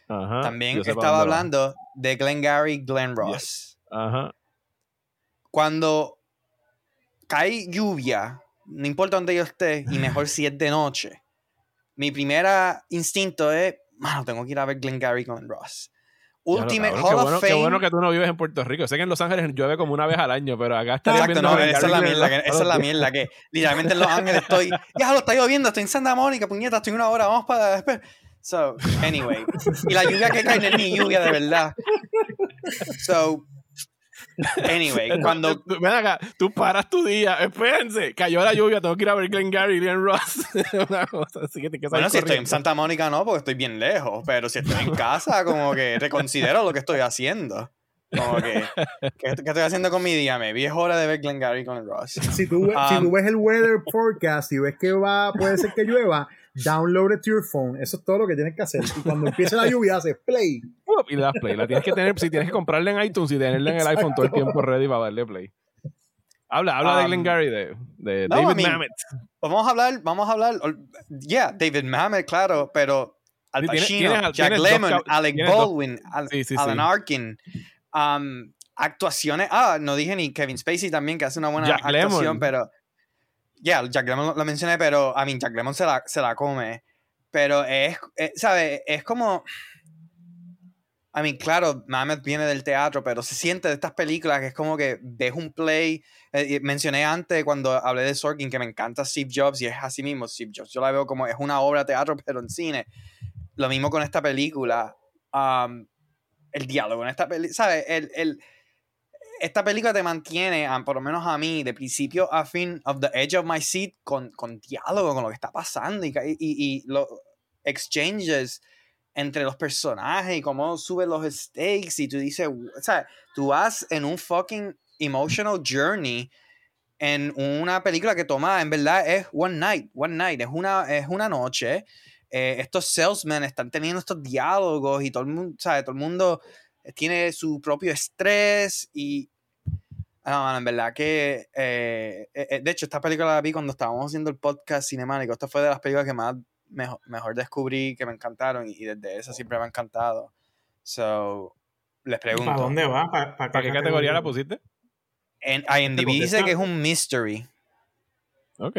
A: Ajá,
D: también estaba hablando de Glengarry Glen Ross.
A: Ajá.
D: Cuando cae lluvia, no importa dónde yo esté, y mejor si es de noche, mi primera instinto es, mano, tengo que ir a ver Glengarry Glen Ross. Ultimate
A: cabrón,
D: Hall
A: qué
D: of
A: bueno,
D: Fame.
A: Qué bueno que tú no vives en Puerto Rico. Sé que en Los Ángeles llueve como una vez al año, pero acá
D: Exacto,
A: viendo
D: no, esa es la mierda, que, esa es la mierda, que literalmente en Los Ángeles estoy, ya lo está lloviendo, estoy en Santa Mónica, puñeta, estoy una hora, vamos para después. So, anyway, y la lluvia que cae no es ni lluvia de verdad. So, anyway, cuando,
A: Ven acá, tú paras tu día, espérense, cayó la lluvia, tengo que ir a ver Glenn Gary y Glenn Ross. una cosa así que te que
D: bueno, si estoy en. Santa Mónica no, porque estoy bien lejos, pero si estoy en casa, como que reconsidero lo que estoy haciendo. Como que, ¿qué, qué estoy haciendo con mi día? Me es hora de ver Glengarry con Ross.
B: Si tú, si
D: Um,
B: tú ves el weather forecast y ves que va, puede ser que llueva, download it to your phone. Eso es todo lo que tienes que hacer. Y cuando empiece la lluvia, haces play.
A: Y le das play. La tienes que tener, si tienes que comprarla en iTunes y tenerla en el iPhone todo el tiempo ready para darle play. Habla, habla de
D: Um,
A: Glenn Gary, de, de
D: no,
A: David
D: I mean,
A: Mamet.
D: Vamos a hablar, vamos a hablar. Yeah, David Mamet, claro, pero Al
A: Sí, tienes-
D: Pacino,
A: tienes-
D: Jack
A: dos
D: Lemmon, Alec Baldwin, Al-
A: Sí, sí,
D: Alan
A: sí.
D: Arkin. Um, actuaciones. Ah, no dije ni Kevin Spacey también, que hace una buena
A: Jack
D: actuación,
A: Lemmon.
D: pero. Yeah, Jack Lemmon lo, lo mencioné, pero. I mean, Jack Lemmon se la, se la come. Pero es. es ¿Sabes? Es como. I mean, claro, Mamet viene del teatro, pero se siente de estas películas que es como que ves un play. eh, mencioné antes cuando hablé de Sorkin que me encanta Steve Jobs y es así mismo Steve Jobs. Yo la veo como es una obra de teatro, pero en cine. Lo mismo con esta película. Um, el diálogo en esta película, ¿sabes? El, el, esta película te mantiene, por lo menos a mí, de principio a fin, of the edge of my seat, con, con diálogo, con lo que está pasando y, y, y los exchanges entre los personajes y cómo suben los stakes y tú dices, o sea, tú vas en un fucking emotional journey en una película que toma, en verdad, es one night, one night, es una, es una noche. Eh, estos salesmen están teniendo estos diálogos y todo el mundo, ¿sabes? Todo el mundo tiene su propio estrés y... No, mano, en verdad que... eh, eh, de hecho, esta película la vi cuando estábamos haciendo el podcast cinemático. Esta fue de las películas que más mejor, mejor descubrí, que me encantaron y, y desde eso siempre me ha encantado. So, les pregunto.
C: ¿Para dónde va? ¿Para,
A: ¿Para qué categoría la pusiste?
D: En IMDb
A: Porque
D: dice que es un mystery.
A: Ok.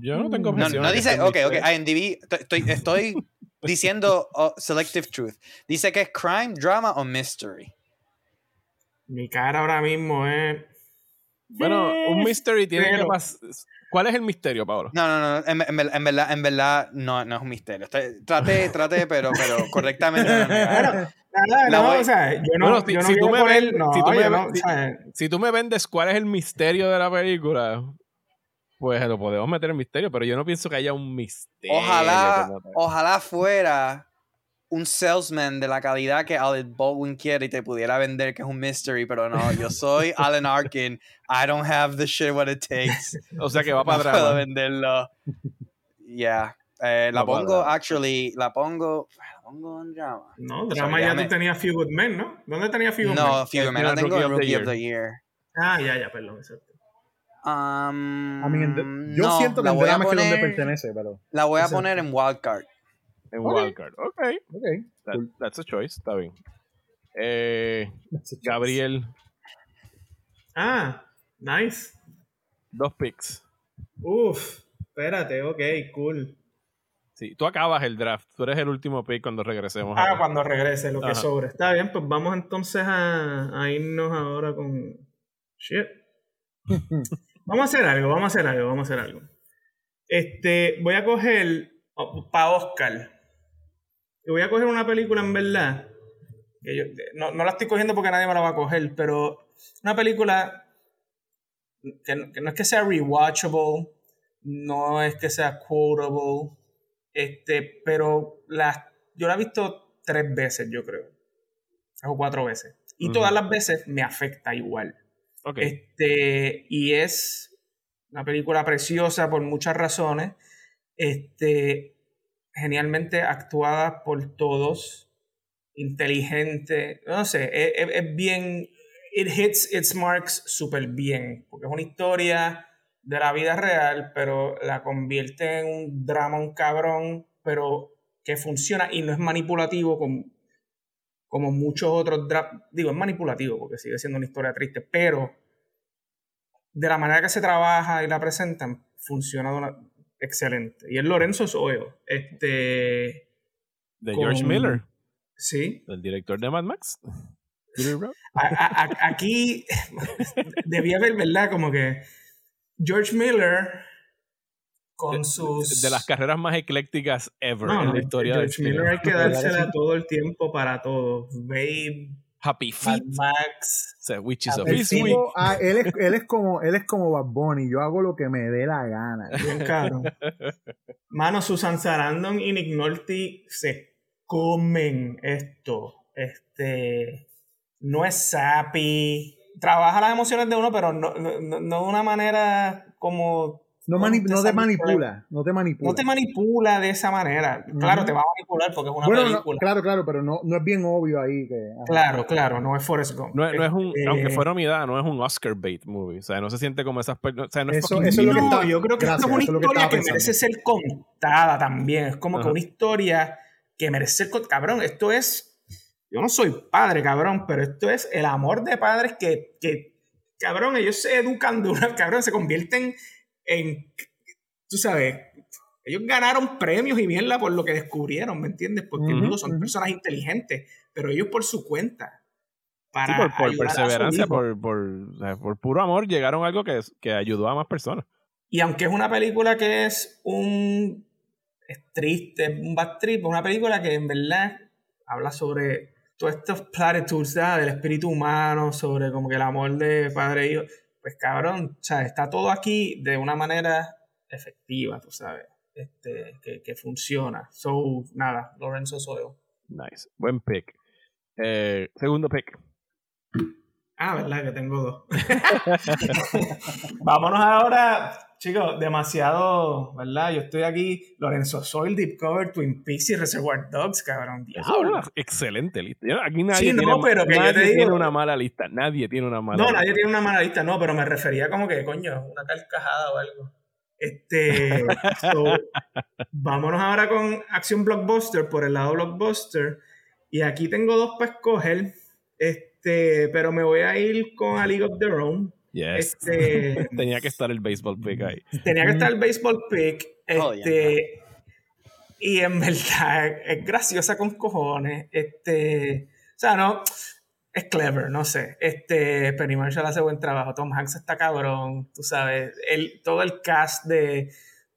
A: Yo no tengo
D: No,
A: objeción
D: no
A: que
D: dice, ok, ok. IMDb, estoy, estoy, diciendo oh, Selective Truth. Dice que es crime, drama o mystery.
C: Mi cara ahora mismo es.
A: Bueno, un mystery tiene
C: Pero-
A: que pasar. ¿Cuál es el misterio, Pablo?
D: No, no, no, en, en ver- en verdad, en verdad no, no es un misterio. Traté, traté, pero, pero correctamente. no, no, no.
C: Bueno, nada,
D: La
C: no,
D: voy-
C: o sea, yo no,
A: Bueno, si-
C: yo no
A: si tú
C: quiero
A: me
C: poner-
A: ven-
C: no,
A: si tú me
C: yo
A: ven-
C: no,
A: si-
C: o sea,
A: Si tú me vendes cuál es el misterio de la película, pues lo podemos meter en misterio, pero yo no pienso que haya un misterio.
D: Ojalá, ojalá fuera un salesman de la calidad que Alec Baldwin quiere y te pudiera vender que es un mystery, pero no, yo soy Alan Arkin. I don't have the shit what it takes.
A: O sea que va
D: No
A: para
D: puedo venderlo. Yeah. Eh, la
A: No
D: pongo, actually, la pongo, la pongo en drama.
C: no, drama ya tú tenías Few Good Men, ¿no? ¿Dónde tenías Few Good
D: No,
C: Men?
D: Fever Man, la
A: Rookie
D: tengo en
A: of the
D: Rookie of
A: Year.
D: the Year.
C: Ah, ya, ya, perdón, exacto.
D: Um,
B: I mean, en- yo
D: no,
B: siento que es donde pertenece, pero.
D: La voy a poner en Wildcard.
A: En. Wildcard. Ok.
B: Ok.
A: That-
B: Cool.
A: that's a choice. Está bien. Eh, Gabriel,
C: Ah, nice.
A: dos picks.
C: Uf, espérate, ok, cool.
A: Sí, tú acabas el draft. Tú eres el último pick cuando regresemos.
C: Ah, cuando regrese lo que sobre. Está bien, pues vamos entonces a, a irnos ahora con. Shit. vamos a hacer algo, vamos a hacer algo, vamos a hacer algo. Este, voy a coger para Oscar. Y voy a coger una película en verdad. Que yo, no, no la estoy cogiendo porque nadie me la va a coger, pero una película que, no- que no es que sea rewatchable, no es que sea quotable, este, pero la, yo la he visto tres veces, yo creo. O cuatro veces. Y
A: Ujú.
C: todas las veces me afecta igual. Este, y es una película preciosa por muchas razones. Este, genialmente actuada por todos. Inteligente. No sé, es, es- es bien. It hits its marks súper bien. Porque es una historia de la vida real, pero la convierte en un drama, un cabrón, pero que funciona y no es manipulativo como, como muchos otros dramas. Digo, es manipulativo porque sigue siendo una historia triste, pero de la manera que se trabaja y la presentan, funciona de una- excelente. Y es Lorenzo Soyo. Este.
A: de
C: con-
A: George Miller,
C: Sí.
A: el director de Mad Max.
C: A- a- aquí debía haber, ¿verdad? Como que George Miller con sus.
A: De las carreras más eclécticas ever
C: No,
A: en la historia del
C: George Miller hay que
B: ¿Verdad que
C: dársela todo el tiempo para todo. Babe,
A: Happy Feet.
C: Max.
A: O sea, Witches of
B: tipo, ah, él, es, él, es como, él es como Bad Bunny, yo hago lo que me dé la gana.
C: Bien caro. Mano, Susan Sarandon y Nick Nolte se comen esto. Este. No es sappy. Trabaja las emociones de uno, pero no, no- no de una manera como.
B: No, mani- no te manipula, no te manipula.
C: No te manipula de esa manera. Claro, te va a manipular porque es una
B: bueno, no,
C: película.
B: claro, claro, pero no, no es bien obvio ahí que... ajá.
C: Claro, claro, no es Forrest Gump.
A: No, es- no es un,
C: Este,
A: aunque fuera nominada, no es un Oscar bait movie. O sea, no se siente como esas O sea, no es
B: Eso-
A: fucking
B: eso es lo que está-
C: yo creo que
B: gracias,
C: esto es una
B: es que
C: historia que, merece ser contada también. Es como que una historia que merece ser contada. Cabrón, esto es. Yo no soy padre, cabrón, pero esto es el amor de padres que, que cabrón, ellos se educan de una. Cabrón, se convierten en. Tú sabes. Ellos ganaron premios y mierda por lo que descubrieron, ¿me entiendes? Porque digo, son personas inteligentes, pero ellos por su cuenta. Para
A: Sí, por, perseverancia, por, por, por puro amor, llegaron a algo que, que ayudó a más personas.
C: Y aunque es una película que es un. es triste, un bad trip, es una película que en verdad habla sobre todos estos platitudes ¿sabes? del espíritu humano, sobre como que el amor de padre e hijo. Pues cabrón, o sea, está todo aquí de una manera efectiva, tú sabes, este, que, funciona. So, nada, Lorenzo Soyo.
A: Nice. Buen pick. Eh, segundo pick.
C: Ah, verdad que tengo dos. Vámonos ahora, chicos, demasiado, ¿verdad? Yo estoy aquí, Lorenzo Soil, Deep Cover, Twin Peaks y Reservoir Dogs, cabrón. Diablo.
A: una excelente lista. Aquí nadie,
C: Sí, no,
A: tiene,
C: pero que yo
A: nadie
C: te digo-
A: tiene una mala lista. Nadie tiene una mala
C: No,
A: lista.
C: nadie tiene una mala lista, no, pero me refería como que, coño, una carcajada o algo. Este, so, vámonos ahora con Acción Blockbuster por el lado Blockbuster. Y aquí tengo dos para escoger, este, pero me voy a ir con A League of Their Own.
A: Yes.
C: Este,
A: Tenía que estar el baseball pick ahí.
C: tenía que estar el baseball pick.
D: Oh,
C: Este, Y en verdad es graciosa con cojones. Este, o sea, no, es clever, no sé. Este, Penny Marshall hace buen trabajo. Tom Hanks está cabrón, tú sabes. El, todo el cast de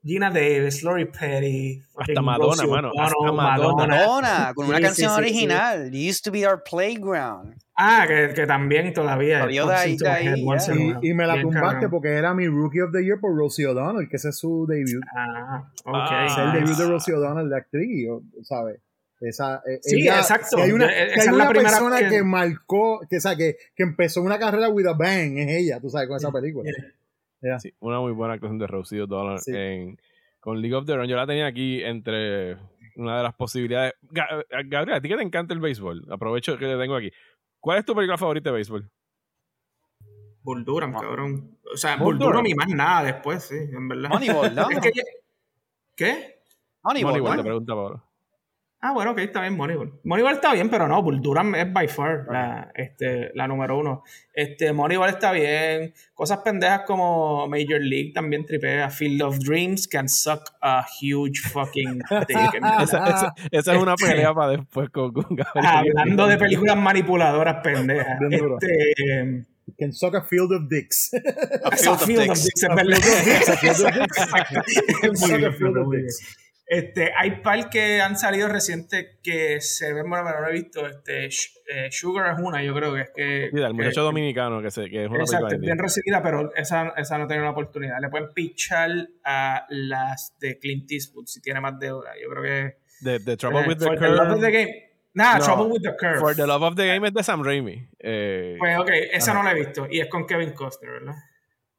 C: Gina Davis, Lori Petty,
A: hasta Madonna, mano. Hasta
D: Madonna. Madonna. con una canción original. Used to be our playground.
C: Ah, que, que también todavía.
D: Yo de ahí,
B: y, me la tumbaste porque era mi Rookie of the Year por Rosie O'Donnell, que ese es su debut.
C: Ah, ok.
B: Ah. es el debut de Rosie O'Donnell de actriz, ¿sabes? Esa, eh,
C: sí, exacto.
B: Que hay una, que hay una persona que... marcó, que, o sea, que, que empezó una carrera with a bang, es ella, tú sabes, con esa película.
A: Sí, una muy buena actuación de Rosie O'Donnell en, con League of the Run. Yo la tenía aquí entre una de las posibilidades. Eh, Gabriel, a ti que te encanta el béisbol, aprovecho que te tengo aquí. ¿Cuál es tu película favorita de béisbol?
C: Bull Durham, cabrón. O sea, Bull, Durham y más nada después, sí, en verdad.
D: Moneyball, ¿no?
C: ¿Qué?
D: Moneyball,
A: Moneyball te pregunta Pablo.
C: Ah, bueno, ok, está bien, Moneyball. Moneyball está bien, pero no, Bull Durham es by far la, este, la número uno. Este, Moneyball está bien. Cosas pendejas como Major League también tripea. Field of Dreams can suck a huge fucking dick.
A: esa, esa, es una pelea para después con, con
C: Gabriel. Hablando de películas manipuladoras pendejas. este,
B: Can suck a field of dicks.
C: A field, of, dicks. A field of dicks, este, hay par que han salido recientes que se ven, bueno, no lo he visto. Este, eh, Sugar es una, yo creo que es que.
A: Sí, del muchacho dominicano, que, se, que es una
C: Exacto, bien recibida, pero esa, esa no tiene la oportunidad. Le pueden pichar a las de Clint Eastwood si tiene más deuda. Yo creo que.
A: The, the Trouble with the Curve.
C: The the game. Nah, Trouble with the Curve.
A: For the Love of the Game es de Sam Raimi. Eh,
C: pues ok, esa no la he visto. Y es con Kevin Costner, ¿verdad?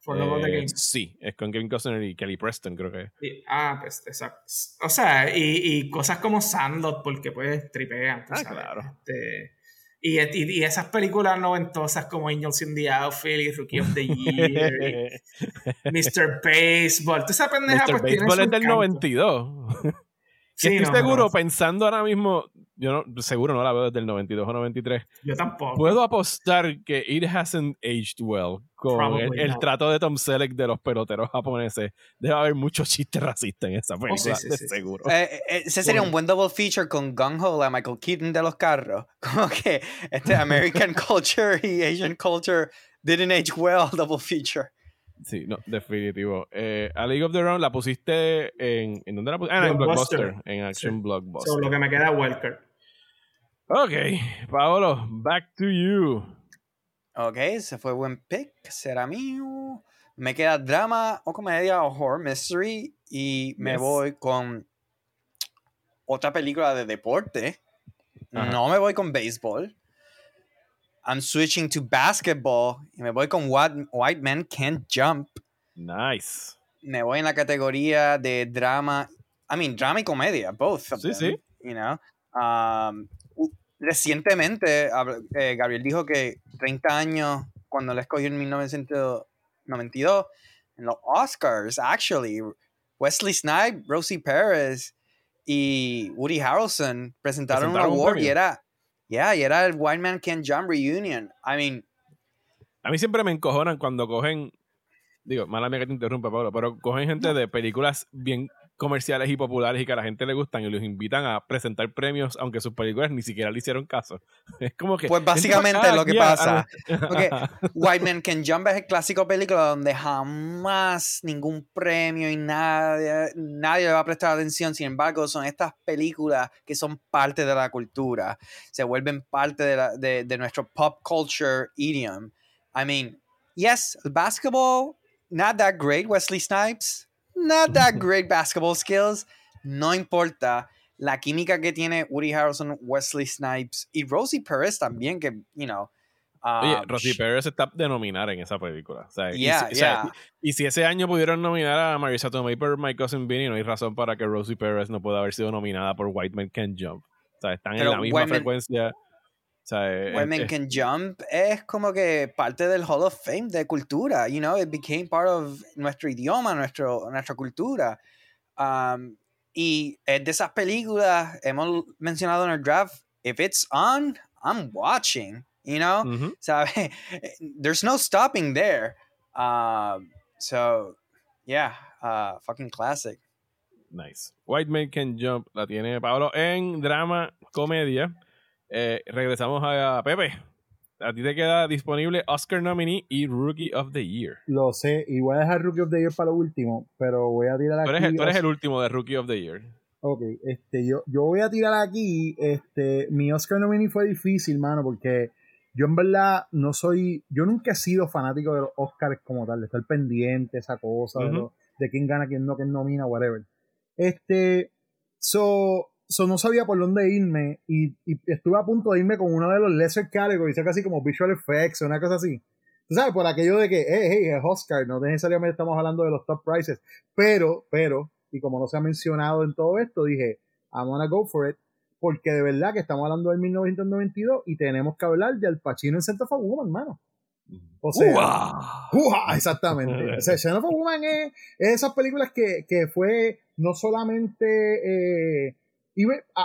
C: For Love of the
A: eh,
C: Game.
A: Sí, es con Kevin Costner y Kelly Preston, creo que.
C: Y, ah, pues exacto. O sea, y, y cosas como Sandot, porque pues tripean.
A: Ah, claro.
C: Este, y, y, y, esas películas noventosas como Angels in the Outfield y Rookie of the Year, Mr. Baseball, toda esa pendeja
A: Mr.
C: pues
A: Baseball es del 92. Sí, estoy no, seguro, no. pensando ahora mismo, yo no, seguro no la veo desde el 92 o 93.
C: Yo tampoco.
A: Puedo apostar que It Hasn't Aged Well con el, el, trato de Tom Selleck de los peloteros japoneses. Debe haber muchos chistes racistas en esa película, oh, sí, sí, sí, seguro.
D: Eh, eh, ese sería un buen double feature con Gung Ho, la Michael Keaton de los carros. Como que este American culture y Asian culture didn't age well double feature.
A: Sí, no, definitivo. Eh, a League of the Run la pusiste en. ¿En dónde la pusiste? Ah, en Blockbuster. En Action sí. Blockbuster.
C: So, lo que me queda Welker.
A: Ok, Paolo, back to you.
D: Ok, ese fue buen pick. Será mío. Me queda drama o comedia o horror mystery. Y me yes. voy con otra película de deporte. Ajá. No me voy con béisbol. I'm switching to basketball y me voy con What White Men Can't Jump.
A: Nice.
D: Me voy en la categoría de drama, I mean, drama y comedia, both.
A: Sí, them, sí.
D: You know? Um, recientemente, eh, Gabriel dijo que 30 años, cuando la escogió en 1992, en los Oscars, actually, Wesley Snipes, Rosie Perez y Woody Harrelson presentaron, presentaron un award un y era Yeah, y era el White Man Can Jump Reunion. I mean.
A: A mí siempre me encojonan cuando cogen. Digo, mala mía que te interrumpa, Pablo, pero cogen gente de películas bien comerciales y populares y que a la gente le gustan y los invitan a presentar premios, aunque sus películas ni siquiera le hicieron caso. Es como que.
D: Pues básicamente lo que yeah. pasa. Porque White Man Can Jump es el clásico película donde jamás ningún premio y nadie, nadie le va a prestar atención. Sin embargo, son estas películas que son parte de la cultura, se vuelven parte de, la, de, de nuestro pop culture idiom. I mean, yes, basketball, not that great, Wesley Snipes not that great basketball skills. No importa. La química que tiene Woody Harrelson, Wesley Snipes y Rosie Perez también, que, you know. Um,
A: Oye, Rosie Perez está de nominar en esa película. O sea,
D: yeah,
A: y,
D: yeah.
A: O sea, y, si ese año pudieron nominar a Marisa Tomei por My Cousin Vinny, no hay razón para que Rosie Perez no pueda haber sido nominada por White Man Can Jump. O sea, están Pero en la misma frecuencia. O sea,
D: Women
A: es,
D: Can Jump es como que parte del Hall of Fame de cultura, you know, it became part of nuestro idioma, nuestro, nuestra cultura. Um, y es de esas películas, hemos mencionado en el draft, if it's on, I'm watching, you know,
A: mm -hmm.
D: There's no stopping there. Um, so, yeah, uh, fucking classic.
A: Nice. White Man Can Jump la tiene Pablo en drama, comedia. Eh, regresamos a Pepe. A ti te queda disponible Oscar Nominee y Rookie of the Year.
B: Lo sé, y voy a dejar Rookie of the Year para lo último, pero voy a tirar aquí.
A: Tú eres, el, tú eres el último de Rookie of the Year.
B: Ok, este, yo, yo voy a tirar aquí, este, mi Oscar nominee fue difícil, mano, porque yo en verdad no soy, yo nunca he sido fanático de los Oscars como tal, de estar pendiente, esa cosa, de, de, quién gana, quién no, quién nomina, whatever. Este, so, so no sabía por dónde irme y, y, estuve a punto de irme con uno de los lesser categories, casi como visual effects o una cosa así. Tú sabes, por aquello de que, hey, hey, es Oscar, no necesariamente estamos hablando de los top prices, pero, pero, y como no se ha mencionado en todo esto, dije, I'm gonna go for it, porque de verdad que estamos hablando del 1992 y tenemos que hablar de Al Pacino en Center for Woman, hermano. O sea, ¡Uah! exactamente. o sea, Center for Woman es, esas películas que, que fue no solamente, eh,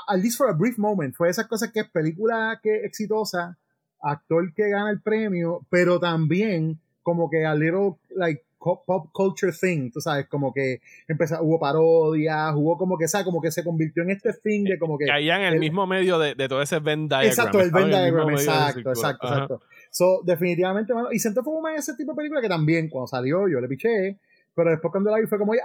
B: at least for a brief moment, fue esas cosas que es película que exitosa, actor que gana el premio, pero también como que a little, like, pop culture thing, tú sabes, como que empezó, hubo parodias, hubo como que, ¿sabes? Como que se convirtió en este thing de como que...
A: Caían en el, mismo medio de, de, todo ese Venn diagram.
B: Exacto, el Venn diagram, exacto, exacto, exacto. So, definitivamente, bueno, y Center for Woman ese tipo de película que también, cuando salió, yo le piché, pero después cuando la vi fue como, ya,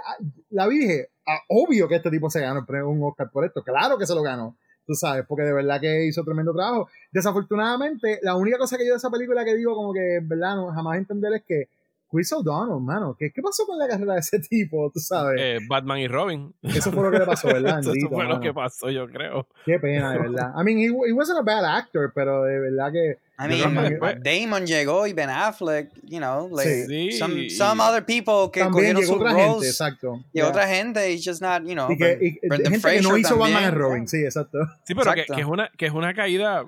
B: la vi dije, ah, obvio que este tipo se ganó un Oscar por esto, claro que se lo ganó, tú sabes, porque de verdad que hizo tremendo trabajo. Desafortunadamente, la única cosa que yo de esa película que digo como que, en verdad, no jamás entender es que Chris O'Donnell, mano. ¿Qué, ¿Qué, pasó con la carrera de ese tipo? Tú sabes.
A: Eh, Batman y Robin.
B: Eso fue lo que le pasó, ¿verdad?
A: Eso fue lo que pasó, yo creo.
B: Qué pena, de verdad. I mean, he, he wasn't a bad actor, pero de verdad que.
D: I mean, Damon llegó y Ben Affleck, you know, like sí. some, some other people que
B: También llegó otra
D: roles,
B: gente, exacto.
D: Y yeah. otra gente, it's just not, you know.
B: Y que, y, gente Fraser que no hizo también. Batman y Robin, sí, exacto.
A: Sí, pero que, que, es una, que es una caída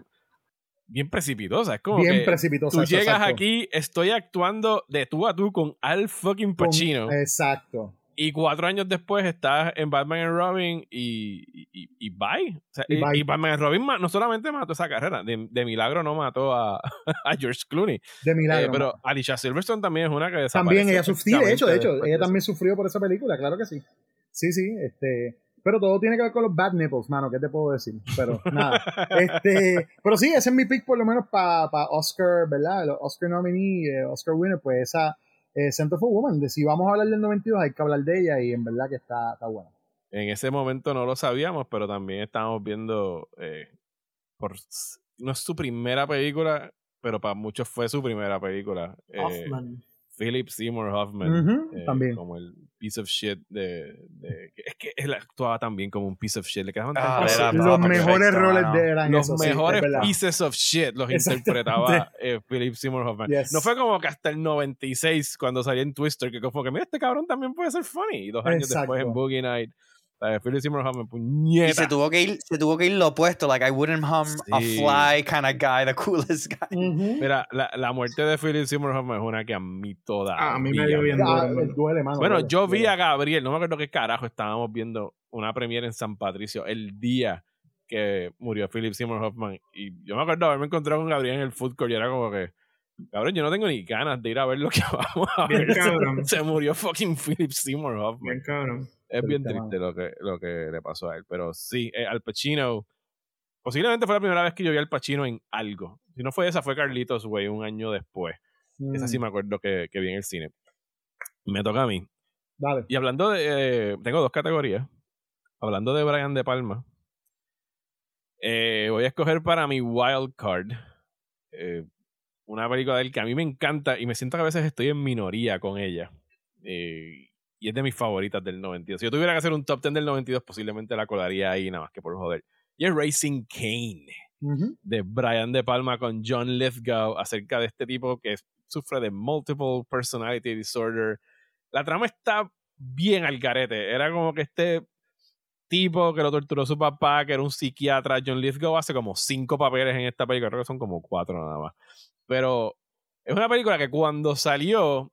A: bien precipitosa. Es como
B: bien
A: que
B: precipitosa.
A: Tú llegas exacto. aquí, estoy actuando de tú a tú con Al fucking Pacino.
B: Con, exacto.
A: Y cuatro años después estás en Batman and Robin y, y, y bye. O sea, y, bye. y, Batman and Robin no solamente mató esa carrera, de, de milagro no mató a, a, George Clooney.
B: De milagro.
A: Eh, pero Alicia Silverstone también es una que
B: También ella sufrió, de hecho, de hecho, ella también sufrió por esa película, claro que sí. Sí, sí, este. Pero todo tiene que ver con los bad nipples, mano, ¿qué te puedo decir? Pero nada. este, pero sí, ese es mi pick por lo menos para pa Oscar, ¿verdad? Los Oscar nominee, eh, Oscar winner, pues esa eh, Center for Woman. De si vamos a hablar del 92, hay que hablar de ella y en verdad que está, está buena.
A: En ese momento no lo sabíamos, pero también estábamos viendo, eh, por, no es su primera película, pero para muchos fue su primera película.
C: Hoffman.
A: Philip Seymour Hoffman.
B: Uh -huh,
A: eh,
B: también.
A: Como el piece of shit de, de, Es que él actuaba también como un piece of shit. Le quedaban
D: Ah,
B: los
A: cosas.
B: mejores roles de eran
A: Los
B: esos, sí,
A: mejores
B: es verdad.
A: pieces of shit los interpretaba eh, Philip Seymour Hoffman.
B: Yes.
A: No fue como que hasta el 96 cuando salió en Twister que como que mira este cabrón también puede ser funny. Y dos años
B: Exacto.
A: después en Boogie Night. Eh, Philip Seymour Hoffman,
D: Y
A: puñeta.
D: se tuvo que ir, se tuvo que ir lo opuesto, like I wouldn't hum a fly kind of guy, the coolest guy.
A: Mira, la, la muerte de Philip Seymour Hoffman es una que a mí toda.
C: Ah, a mí me dio bien verdad.
B: duele, mano.
A: Bueno,
B: duele,
A: yo vi
B: duele.
A: a Gabriel, no me acuerdo qué carajo, estábamos viendo una premiere en San Patricio el día que murió Philip Seymour Hoffman. Y yo me acuerdo haberme encontrado con Gabriel en el food court y era como que, cabrón, yo no tengo ni ganas de ir a ver lo que vamos a
C: Bien
A: ver.
C: cabrón.
A: Se murió fucking Philip Seymour Hoffman.
C: Bien cabrón.
A: Es bien
B: Triste,
A: lo que, lo que le pasó a él. Pero sí, eh, Al Pacino. Posiblemente fue la primera vez que yo vi al Pacino en algo. Si no fue esa, fue Carlitos Way un año después. Esa sí
B: Mm,
A: me acuerdo que, que vi en el cine. Me toca a mí.
B: Dale.
A: Y hablando de. eh, tengo dos categorías. Hablando de Brian De Palma. eh, voy a escoger para mi wild card. eh, una película de él que a mí me encanta y me siento que a veces estoy en minoría con ella. eh, y es de mis favoritas del 92. Si yo tuviera que hacer un top 10 del 92, posiblemente la colaría ahí nada más que por joder. Y es Racing Kane de Brian De Palma con John Lithgow acerca de este tipo que sufre de multiple personality disorder. La trama está bien al garete. Era como que este tipo que lo torturó su papá, que era un psiquiatra, John Lithgow hace como cinco papeles en esta película, creo que son como cuatro nada más. Pero es una película que cuando salió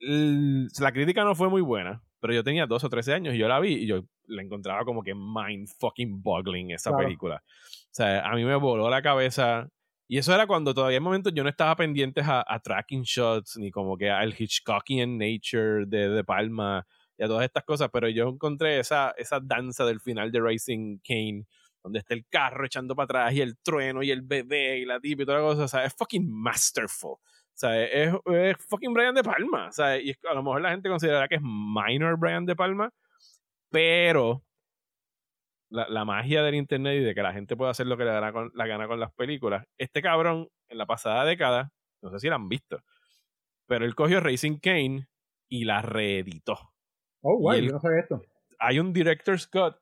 A: la crítica no fue muy buena, pero yo tenía 12 o 13 años y yo la vi y yo la encontraba como que mind fucking boggling esa
B: Claro.
A: película. O sea, a mí me voló la cabeza. Y eso era cuando todavía en momentos yo no estaba pendiente a, a tracking shots, ni como que al Hitchcockian nature de De Palma. y a todas estas cosas, pero yo encontré esa, esa danza del final de Racing Kane, donde está el carro echando para atrás y el trueno y el bebé y la tip y toda la cosa, o sea, es fucking masterful. O sea, es, es fucking Brian De Palma. O sea, y a lo mejor la gente considerará que es minor Brian De Palma, pero la, la, magia del internet y de que la gente pueda hacer lo que le con, la gana con las películas. Este cabrón, en la pasada década, no sé si la han visto, pero él cogió Racing Kane y la reeditó.
B: Oh, guay, yo no esto.
A: Hay un director's cut.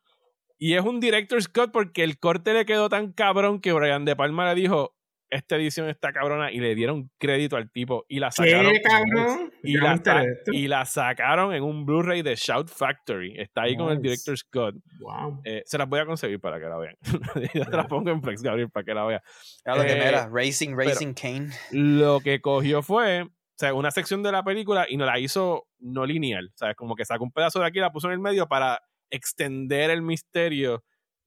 A: Y es un director's cut porque el corte le quedó tan cabrón que Brian De Palma le dijo, esta edición está cabrona y le dieron crédito al tipo y la sacaron.
C: ¿Qué, cabrón?
A: Y la, y la, sacaron en un Blu-ray de Shout Factory. Está ahí con el Director's Cut.
C: Wow.
A: Eh, se las voy a conseguir para que la vean. Yo te las pongo en Flex, Gabriel, para que la vean.
D: lo que era, Racing, Racing Kane.
A: Lo que cogió fue o sea, una sección de la película y no la hizo no lineal. O sea, como que sacó un pedazo de aquí y la puso en el medio para extender el misterio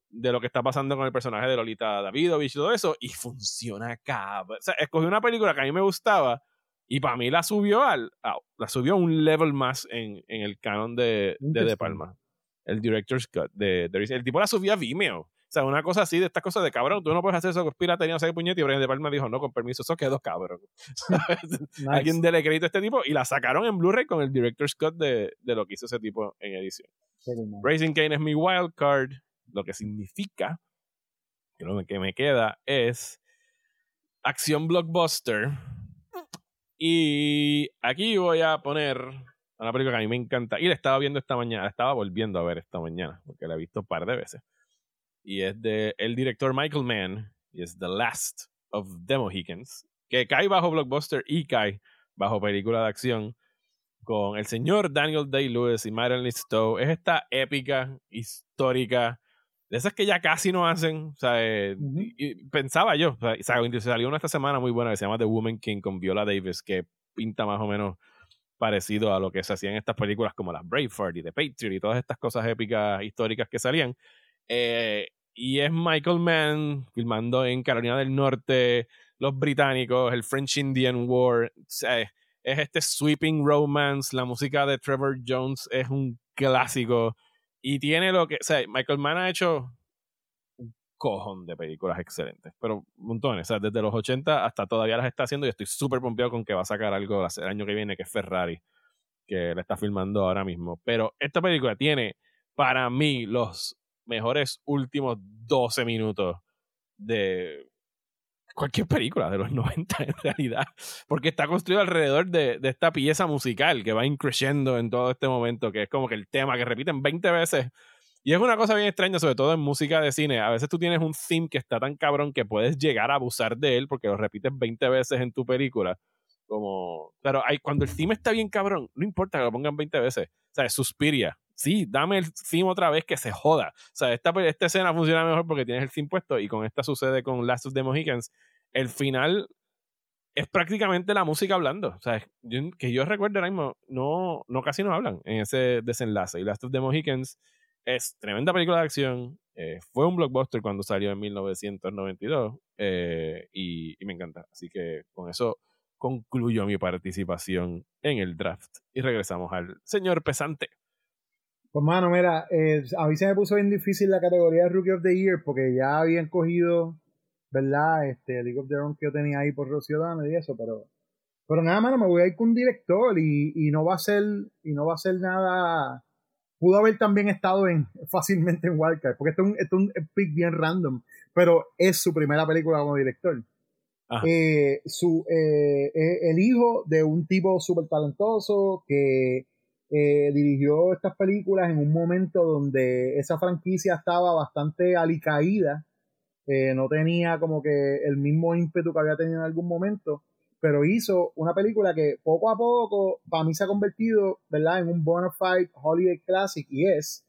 A: de lo que está pasando con el personaje de Lolita Davidovich y todo eso, y funciona cabrón. O sea, escogí una película que a mí me gustaba y para mí la subió al la subió a un level más en, en el canon de, de, de Palma. El director's cut de, de, el tipo la subió a Vimeo. O sea, una cosa así de estas cosas de cabrón, tú no puedes hacer eso con piratería, no sé qué puñete. Y Brian De Palma dijo, no, con permiso, eso quedó cabrón. nice. Alguien dele crédito a este tipo y la sacaron en Blu-ray con el director's cut de, de lo que hizo ese tipo en edición. Racing Kane es mi wild card lo que significa que lo que me queda es acción blockbuster. Y aquí voy a poner una película que a mí me encanta. Y la estaba viendo esta mañana, la estaba volviendo a ver esta mañana, porque la he visto un par de veces. Y es de el director Michael Mann, y es The Last of the Mohicans, que cae bajo blockbuster y cae bajo película de acción con el señor Daniel Day-Lewis y Marilyn Stowe. Es esta épica, histórica, de esas que ya casi no hacen. O sea, eh, y, pensaba yo, o sea, salió una esta semana muy buena que se llama The Woman King con Viola Davis, que pinta más o menos parecido a lo que se hacía en estas películas como las Braveheart y The Patriot y todas estas cosas épicas históricas que salían. Eh, y es Michael Mann filmando en Carolina del Norte, los británicos, el French Indian War. O sea, es este sweeping romance, la música de Trevor Jones es un clásico y tiene lo que. O sea, Michael Mann ha hecho un cojón de películas excelentes, pero montones. O sea, desde los 80 hasta todavía las está haciendo y estoy súper pompeado con que va a sacar algo el año que viene, que es Ferrari, que la está filmando ahora mismo. Pero esta película tiene, para mí, los mejores últimos 12 minutos de cualquier película de los 90 en realidad, porque está construido alrededor de, esta pieza musical que va increciendo en todo este momento, que es como que el tema que repiten 20 veces. Y es una cosa bien extraña, sobre todo en música de cine. A veces tú tienes un theme que está tan cabrón que puedes llegar a abusar de él porque lo repites 20 veces en tu película. Como, pero hay, cuando el theme está bien cabrón, no importa que lo pongan 20 veces. O sea, Suspiria. Sí, dame el theme otra vez que se joda. O sea, esta, esta escena funciona mejor porque tienes el theme puesto y con esta sucede con Last of the Mohicans. El final es prácticamente la música hablando. O sea, yo, que yo recuerdo ahora mismo, no, no casi no hablan en ese desenlace. Y Last of the Mohicans es tremenda película de acción. Eh, fue un blockbuster cuando salió en 1992 eh, y, y me encanta. Así que con eso concluyo mi participación en el draft y regresamos al señor pesante.
B: Pues mano, mira, eh, a mí se me puso bien difícil la categoría de Rookie of the Year porque ya habían cogido, ¿verdad? Este, League of Own que yo tenía ahí por Rocío Dame y eso, pero pero nada, mano, me voy a ir con un director y, y no va a ser y no va a ser nada pudo haber también estado en fácilmente en Wildcard, porque esto es un, esto es un pick bien random, pero es su primera película como director. Eh, su, eh, eh, el hijo de un tipo súper talentoso que eh, dirigió estas películas en un momento donde esa franquicia estaba bastante alicaída, eh, no tenía como que el mismo ímpetu que había tenido en algún momento, pero hizo una película que poco a poco para mí se ha convertido, ¿verdad?, en un bona fide holiday classic y es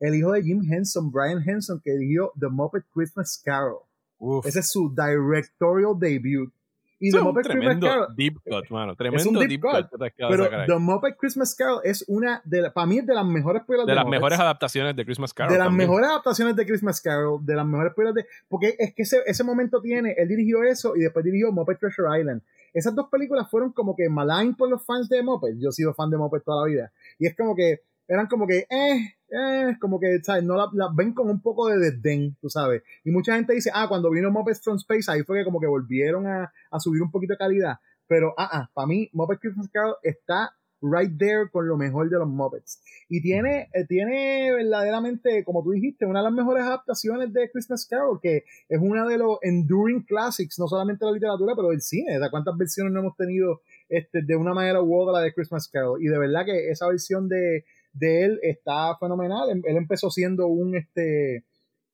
B: el hijo de Jim Henson, Brian Henson, que dirigió The Muppet Christmas Carol. Uf. Ese es su directorial debut. Y
A: The Muppet Christmas Carol deep cut, mano. Tremendo
B: es un deep,
A: deep
B: cut.
A: cut
B: pero The Muppet Christmas Carol es una de para mí es de las mejores películas
A: de,
B: de
A: las
B: Muppets.
A: mejores adaptaciones de Christmas Carol
B: de las
A: también.
B: mejores adaptaciones de Christmas Carol de las mejores películas de porque es que ese, ese momento tiene él dirigió eso y después dirigió Muppet Treasure Island esas dos películas fueron como que maligned por los fans de Muppet yo he sido fan de Muppet toda la vida y es como que eran como que, eh, eh, como que, ¿sabes? No las la ven con un poco de desdén, tú sabes. Y mucha gente dice, ah, cuando vino Muppets from Space, ahí fue que como que volvieron a, a subir un poquito de calidad. Pero, ah, ah, para mí, Muppets Christmas Carol está right there con lo mejor de los Muppets. Y tiene, eh, tiene verdaderamente, como tú dijiste, una de las mejores adaptaciones de Christmas Carol, que es una de los enduring classics, no solamente de la literatura, pero del cine. ¿De cuántas versiones no hemos tenido este, de una manera u otra de Christmas Carol? Y de verdad que esa versión de, de él está fenomenal. Él, empezó siendo un, este,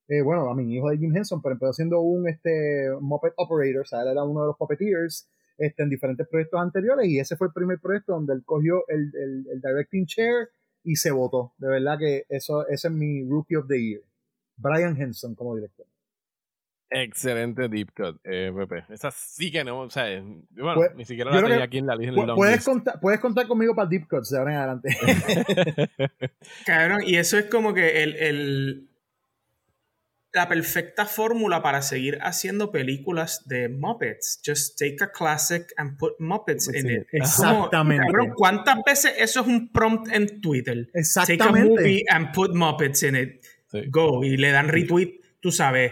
B: eh, bueno, a mi hijo de Jim Henson, pero empezó siendo un este, Muppet Operator, o sea, él era uno de los puppeteers este, en diferentes proyectos anteriores y ese fue el primer proyecto donde él cogió el, el, directing chair y se votó. De verdad que eso, ese es mi Rookie of the Year. Brian Henson como director.
A: Excelente deep cut, eh, Pepe. Esa sí que no, o sea, bueno, pues, ni siquiera la tenía aquí en la lista.
B: Puedes contar, puedes contar conmigo para deep cuts de ahora en adelante.
C: Cabrón, y eso es como que el, el la perfecta fórmula para seguir haciendo películas de Muppets. Just take a classic and put Muppets in it.
B: Exactamente.
C: cabrón, ¿cuántas veces eso es un prompt en Twitter?
B: Exactamente.
C: Take a movie and put Muppets in it. Go. Y le dan retweet, tú sabes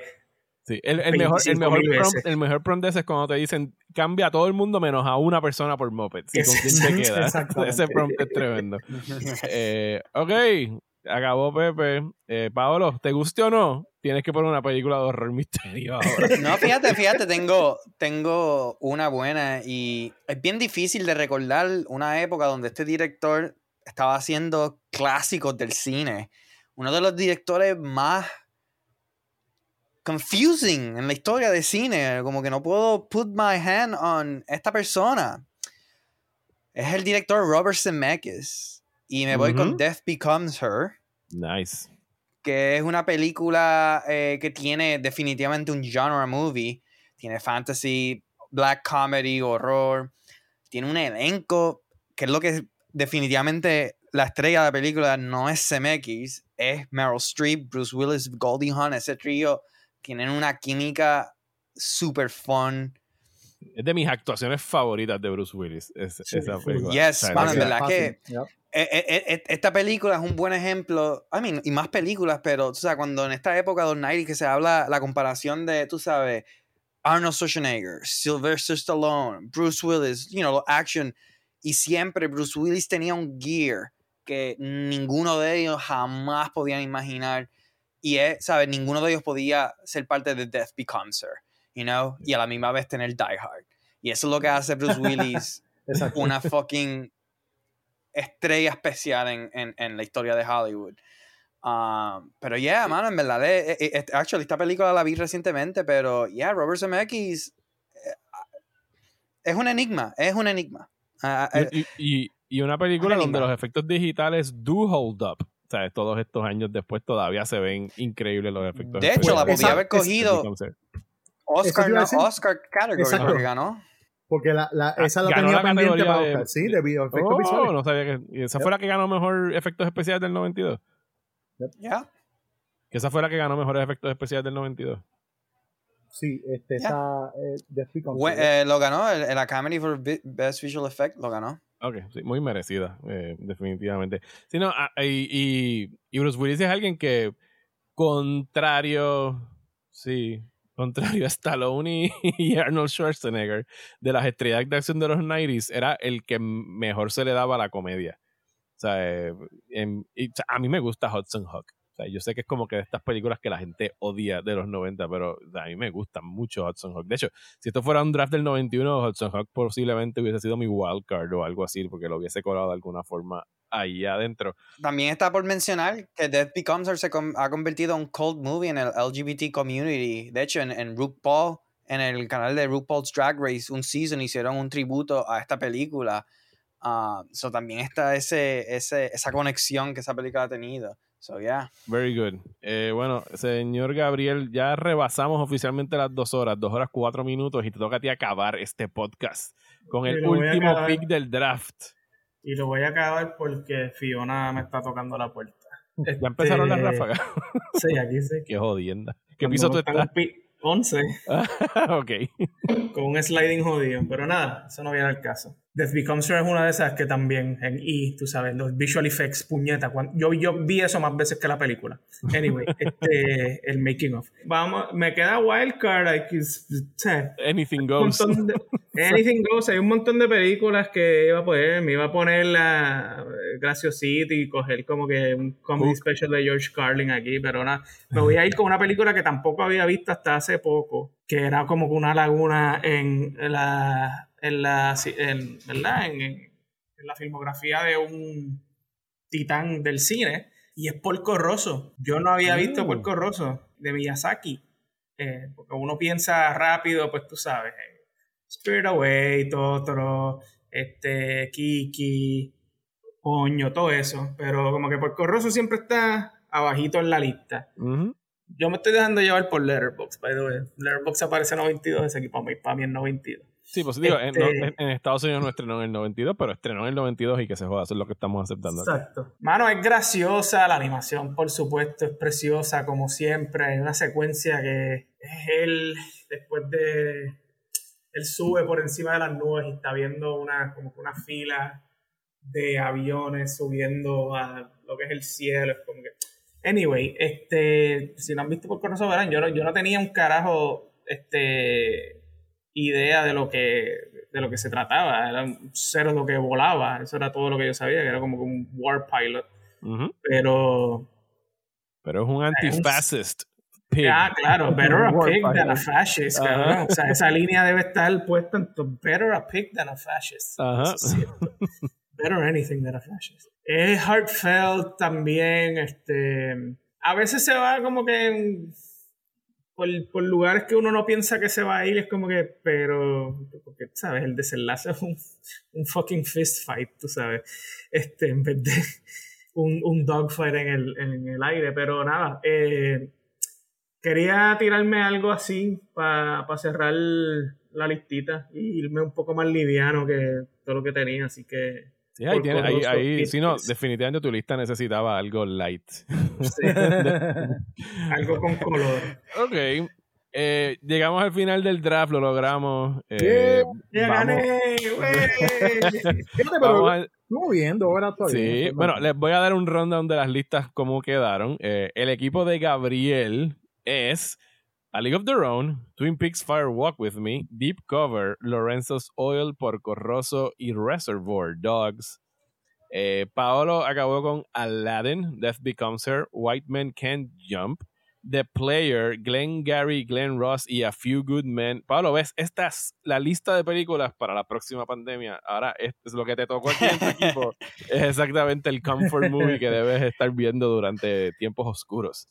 A: Sí, el, mejor, el, mejor prompt, el mejor prompt de ese es cuando te dicen cambia a todo el mundo menos a una persona por Muppet. ¿Y con quién te queda? ese prompt es tremendo. eh, ok, acabó Pepe. Eh, Paolo, ¿te guste o no? Tienes que poner una película de horror misterio ahora.
D: No, fíjate, fíjate, tengo, tengo una buena y es bien difícil de recordar una época donde este director estaba haciendo clásicos del cine. Uno de los directores más confusing en la historia de cine. Como que no puedo put my hand on esta persona. Es el director Robert Zemeckis. Y me voy con Death Becomes Her.
A: Nice.
D: Que es una película eh, que tiene definitivamente un genre movie. Tiene fantasy, black comedy, horror. Tiene un elenco que es lo que definitivamente la estrella de la película no es Zemeckis, es Meryl Streep, Bruce Willis, Goldie Hawn, ese trío tienen una química super fun.
A: Es de mis actuaciones favoritas de Bruce Willis. esa película.
D: Yes, en verdad que e, e, e, esta película es un buen ejemplo. I mean, y más películas, pero tú sabes, cuando en esta época de los 90 que se habla la comparación de, tú sabes, Arnold Schwarzenegger, Sylvester Stallone, Bruce Willis, you know, action. Y siempre Bruce Willis tenía un gear que ninguno de ellos jamás podían imaginar y es, ¿sabes? Ninguno de ellos podía ser parte de Death Becomes Her, you know? Y a la misma vez tener Die Hard. Y eso es lo que hace Bruce Willis una fucking estrella especial en, en, en la historia de Hollywood. Um, pero yeah, mano, en verdad, eh, eh, eh, actually, esta película la vi recientemente, pero yeah, Robert Zemeckis es un enigma, es un enigma.
A: Ah, ah, y, y, y, una película donde los efectos digitales do hold up sea, todos estos años después todavía se ven increíbles los efectos.
D: De hecho, la podía haber cogido Oscar, no, Oscar Category que ganó.
B: Porque la, la, esa la tenía pendiente para Oscar, sí, de efectos
A: oh, no sabía que esa fue la que ganó mejor efectos especiales del 92.
D: Ya.
A: Que esa fue la que ganó mejores efectos especiales del 92.
B: Sí, este está eh,
D: eh, lo ganó el, el Academy for Best Visual Effect, lo ganó.
A: Ok, muy merecida, eh, definitivamente. Sí, ah, y, y, Bruce Willis es alguien que, contrario, sí, contrario a Stallone y, Arnold Schwarzenegger, de las estrellas de acción de los 90s, era el que mejor se le daba a la comedia. O sea, eh, a mí me gusta Hudson Hawk. O sea, yo sé que es como que de estas películas que la gente odia de los 90, pero a mí me gusta mucho Hudson Hawk. De hecho, si esto fuera un draft del 91, Hudson Hawk posiblemente hubiese sido mi wildcard o algo así, porque lo hubiese colado de alguna forma ahí adentro.
D: También está por mencionar que Death Becomes Her se ha convertido en un cold movie en el LGBT community. De hecho, en, en RuPaul, en el canal de RuPaul's Drag Race, un season hicieron un tributo a esta película. Uh, so también está ese, ese, esa conexión que esa película ha tenido. So, yeah.
A: Very good. Eh, bueno, señor Gabriel, ya rebasamos oficialmente las dos horas, dos horas cuatro minutos, y te toca a ti acabar este podcast con el último pick del draft.
C: Y lo voy a acabar porque Fiona me está tocando la puerta.
A: ¿Ya empezaron las este, ráfagas?
C: Sí, aquí sí.
A: Qué jodienda. ¿Qué piso tú estás?
C: 11.
A: ok.
C: Con un sliding jodido. Pero nada, eso no viene al caso. Death Becomes Her es una de esas que también en E, tú sabes, los visual effects, puñeta. cuando- yo, yo vi eso más veces que la película. Anyway, este, el making of. Vamos, me queda Wildcard. Sea,
A: Anything goes.
C: de- anything goes. Hay un montón de películas que iba a poner. Me iba a poner la eh, Graciosity y coger como que un comedy
A: Hook.
C: special de George Carlin aquí, pero nada. Me voy a ir con una película que tampoco había visto hasta hace poco, que era como una laguna en la, en la, en, ¿verdad? En, en la filmografía de un titán del cine y es Porco Rosso. Yo no había visto
A: Mm.
C: Porco Rosso de Miyazaki. eh, porque uno piensa rápido, pues tú sabes, eh, Spirit Away, Totoro, este, Kiki, Coño, todo eso. Pero como que Porco Rosso siempre está abajito en la lista. Yo me estoy dejando llevar por Letterboxd, by the way. Letterboxd aparece en 92, ese equipo para mí, para mí es 92.
A: Sí, pues digo, en,
C: Este-
A: en- en Estados Unidos no estrenó en el 92, pero estrenó en el 92 y que se joda, eso es lo que estamos aceptando. acá.
C: Exacto. Mano, es graciosa, la animación, por supuesto, es preciosa, como siempre. Hay una secuencia que es él, después de. Él sube por encima de las nubes y está viendo una, como que una fila de aviones subiendo a lo que es el cielo. Es como que. Anyway, este, si no han visto por Corroso verán, yo no, yo no tenía un carajo este, idea de lo que de lo que se trataba. Era un cero lo que volaba. Eso era todo lo que yo sabía, que era como un war pilot.
A: Ujú.
C: Pero.
A: Pero es un antifascist pig.
C: Ah, claro, better a pig than a fascist,
A: Ajá.
C: cabrón. O sea, esa línea debe estar puesta en better a pig than a fascist. Es cierto. Better anything than a fascist. Es heartfelt también. Este, a veces se va como que en- por, por lugares que uno no piensa que se va a ir. Es como que, pero, porque, ¿sabes? El desenlace es un, un fucking fist fight, tú sabes. Este, en vez de un, un dogfight en el, en el aire. Pero nada, eh, quería tirarme algo así para cerrar la listita y irme un poco más liviano que todo lo que tenía. Así que.
A: Sí, ahí, tiene- ahí, ahí- sí, no, definitivamente tu lista necesitaba algo light.
C: Sí, algo con color.
A: ok. eh, llegamos al final del draft, lo logramos. eh,
C: ¡Ya
A: vamos-
C: gané!
B: viendo ahora todavía.
A: Sí,
B: ¿no?
A: bueno, les voy a dar un rundown de las listas, cómo quedaron. Eh, el equipo de Gabriel es A League of Their Own, Twin Peaks Fire Walk With Me, Deep Cover, Lorenzo's Oil, Porco Rosso y Reservoir Dogs. Eh, Paolo acabó con Aladdin, Death Becomes Her, White Men Can't Jump, The Player, Glenn Gary, Glenn Ross y A Few Good Men. Pablo, ves, esta es la lista de películas para la próxima pandemia. Ahora, esto es lo que te tocó aquí en tu equipo. Es exactamente el comfort movie que debes estar viendo durante tiempos oscuros.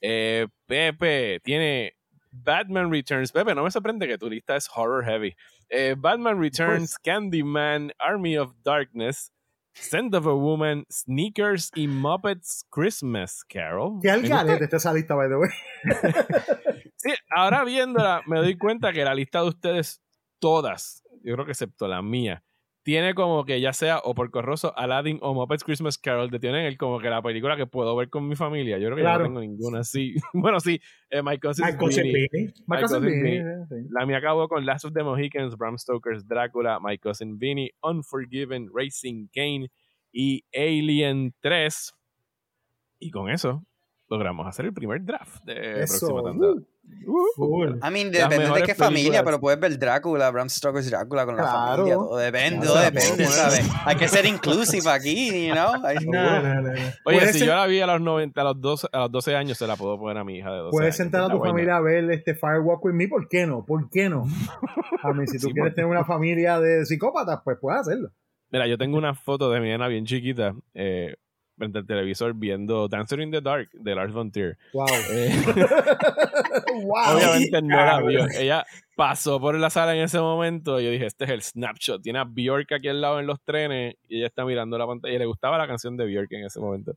A: Eh, Pepe tiene Batman Returns. Pepe, no me sorprende que tu lista es horror heavy. Eh, Batman Returns, Candyman, Army of Darkness, Scent of a Woman, Sneakers y Muppets Christmas Carol.
B: Que al
A: Me gusta-
B: garete está esa lista, by the way.
A: Sí, ahora viéndola, me doy cuenta que la lista de ustedes, todas, yo creo que excepto la mía, tiene como que ya sea o por Corroso, Aladdin o Muppets Christmas Carol, te tienen el, como que la película que puedo ver con mi familia. Yo creo que yo
B: Claro.
A: no tengo ninguna así. bueno, sí, eh, My Cousin's
C: My cousin
A: Vinny. La mía acabó con Last of the Mohicans, Bram Stoker's Drácula, My Cousin Vinny, Unforgiven, Racing Kane y Alien 3. Y con eso logramos hacer el primer draft de
B: Eso.
A: próxima tanda.
B: uh,
A: Uh,
C: Cool.
D: I mean, depende de qué familia, pero puedes ver Drácula, Bram Stoker's Drácula con la familia. Todo depende,
B: Claro.
D: todo depende. Hay que ser inclusive aquí, you know? Hay-
C: No, no, no, no.
A: Oye, si
B: ser-
A: yo la vi a los 90, a los 12, a los 12 años, se la puedo poner a mi hija de 12
B: Puedes
A: años.
B: sentar a tu
A: buena.
B: familia a ver este Firewalk with Me, ¿por qué no? ¿Por qué no? A mí, si tú
A: Sí,
B: quieres
A: porque-
B: tener una familia de psicópatas, pues puedes hacerlo.
A: Mira, yo tengo una foto de mi nena bien chiquita eh, frente al televisor viendo Dancer in the Dark de Lars von Trier.
B: Wow.
A: Eh,
B: wow.
A: obviamente no la vio. Ella pasó por la sala en ese momento y yo dije, este es el snapshot. Tiene a Bjork aquí al lado en los trenes y ella está mirando la pantalla y le gustaba la canción de Bjork en ese momento.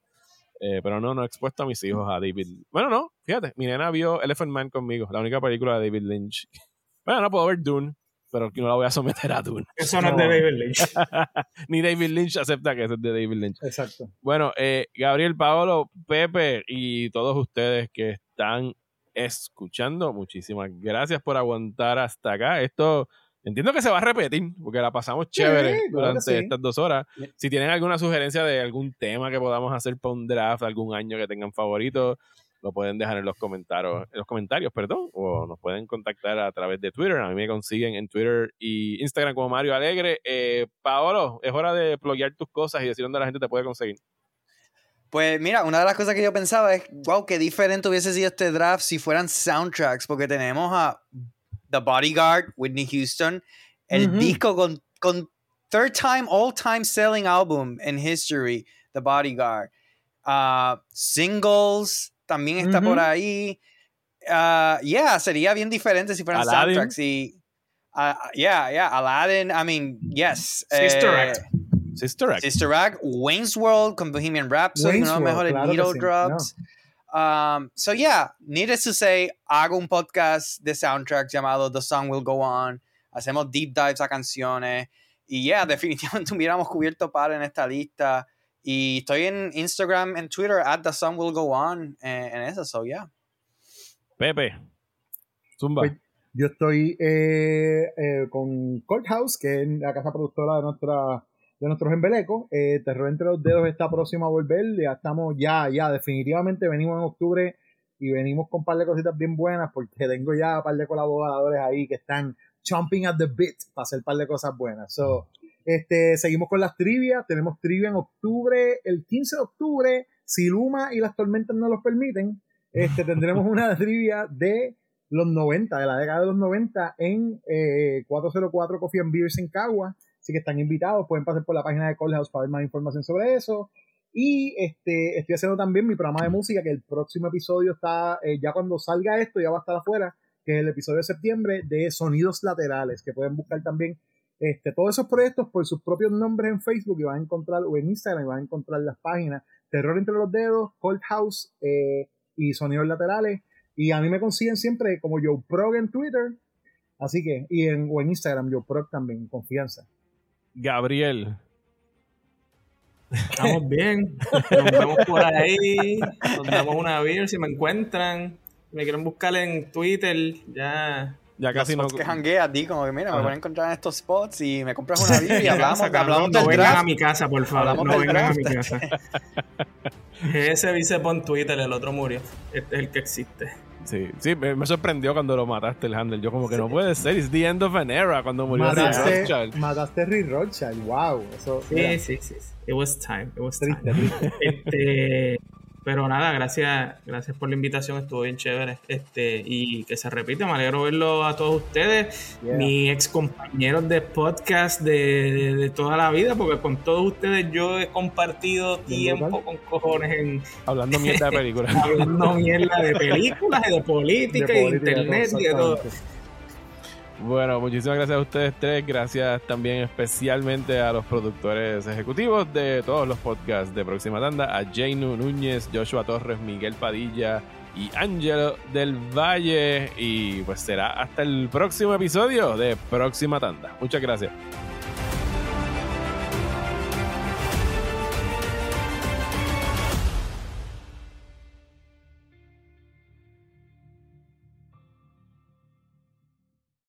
A: Eh, pero no, no he expuesto a mis hijos a David. Bueno, no, fíjate, mi nena vio Elephant Man conmigo, la única película de David Lynch. Bueno, no puedo ver Dune, pero no la voy a someter a Dune.
C: Eso no, es de David Lynch.
A: Ni David Lynch acepta que eso es de David Lynch.
B: Exacto.
A: Bueno, eh, Gabriel, Paolo, Pepe y todos ustedes que están escuchando, muchísimas gracias por aguantar hasta acá. Esto Entiendo que se va a repetir, porque la pasamos chévere
B: que
A: durante
B: sí.
A: estas dos horas. Si tienen alguna sugerencia de algún tema que podamos hacer para un draft, algún año que tengan favorito, lo pueden dejar en los comentarios, en los comentarios, perdón, o nos pueden contactar a través de Twitter. A mí me consiguen en Twitter y Instagram como Mario Alegre. Eh, Paolo, es hora de pluguear tus cosas y decir dónde la gente te puede conseguir.
D: Pues mira, una de las cosas que yo pensaba es, wow, qué diferente hubiese sido este draft si fueran soundtracks, porque tenemos a The Bodyguard, Whitney Houston, el disco con, con third time, all time selling album in history, The Bodyguard. Ah, singles también está
B: Ujú.
D: por ahí. Ah, yeah, sería bien diferente si fueran
A: Aladdin.
D: soundtracks. Y, ah, yeah, yeah, Aladdin, I mean, yes.
C: Sister
D: eh,
C: Act.
A: Sister Act.
D: Sister Act, Wayne's World con Bohemian Rhapsody, uno de los mejores
B: claro
D: needle
B: sí,
D: drops. Um, so yeah, needless to say, hago un podcast de soundtracks llamado The Song Will Go On. Hacemos deep dives a canciones. Y yeah, definitivamente hubiéramos cubierto par en esta lista. Y estoy en Instagram, en Twitter, at The Song Will Go On, eh, en eso, so yeah.
A: Pepe. Zumba.
B: Pues, Yo estoy eh, eh, con Courthouse, que es la casa productora de nuestra de nuestros embelecos. Eh, Terror entre los dedos está próximo a volver. Ya estamos, ya, ya, definitivamente venimos en octubre y venimos con un par de cositas bien buenas porque tengo ya un par de colaboradores ahí que están chomping at the bit para hacer un par de cosas buenas. So, este, seguimos con las trivias. Tenemos trivia en octubre, el 15 de octubre, si Luma y las tormentas no los permiten. Este, tendremos una trivia de los 90, de la década de los 90 en eh, 404 Coffee and Beers en Cagua. Así que están invitados, pueden pasar por la página de Call House para ver más información sobre eso. Y este, estoy haciendo también mi programa de música, que el próximo episodio está, eh, ya cuando salga esto, ya va a estar afuera, que es el episodio de septiembre de Sonidos Laterales, que pueden buscar también este, todos esos proyectos por sus propios nombres en Facebook y van a encontrar, o en Instagram, y van a encontrar las páginas Terror entre los dedos, Cold House eh, y Sonidos Laterales. Y a mí me consiguen siempre como Joe Prog en Twitter. Así que, y en, o en Instagram, Joe Prog también, confianza.
A: Gabriel.
C: Estamos bien. Nos vemos por ahí. Nos damos una beer si me encuentran. Si me quieren buscar en Twitter, ya.
A: Ya casi no.
D: Los que janguea a ti, como que mira,
A: Ajá.
D: me pueden encontrar en estos spots y me compras una Biblia y hablamos,
C: no
D: del
C: vengan a mi casa, por favor.
D: Hablamos
C: no vengan a mi casa. Ese vice por Twitter, el otro murió. Este es el que existe.
A: Sí, sí, me, me sorprendió cuando lo mataste el handle. Yo como que no puede ser, it's the end of an era cuando murió
B: Mataste,
A: Rothschild.
B: mataste a Rick Rothschild, wow. Eso,
C: Sí, sí, sí, sí. It was time. It was time.
B: triste, triste.
C: Este, pero nada, gracias, gracias por la invitación, estuvo bien chévere. Este, y que se repite, me alegro verlo a todos ustedes,
B: Yeah.
C: mis ex compañeros de podcast de, de- de toda la vida, porque con todos ustedes yo he compartido tiempo con cojones en
A: Hablando mierda de películas.
C: hablando mierda de películas, y de política, de
B: política,
C: internet y de todo.
A: Bueno, muchísimas gracias a ustedes tres. Gracias también especialmente a los productores ejecutivos de todos los podcasts de Próxima Tanda, a Jainu Núñez, Joshua Torres, Miguel Padilla y Ángelo del Valle. Y pues será hasta el próximo episodio de Próxima Tanda. Muchas gracias.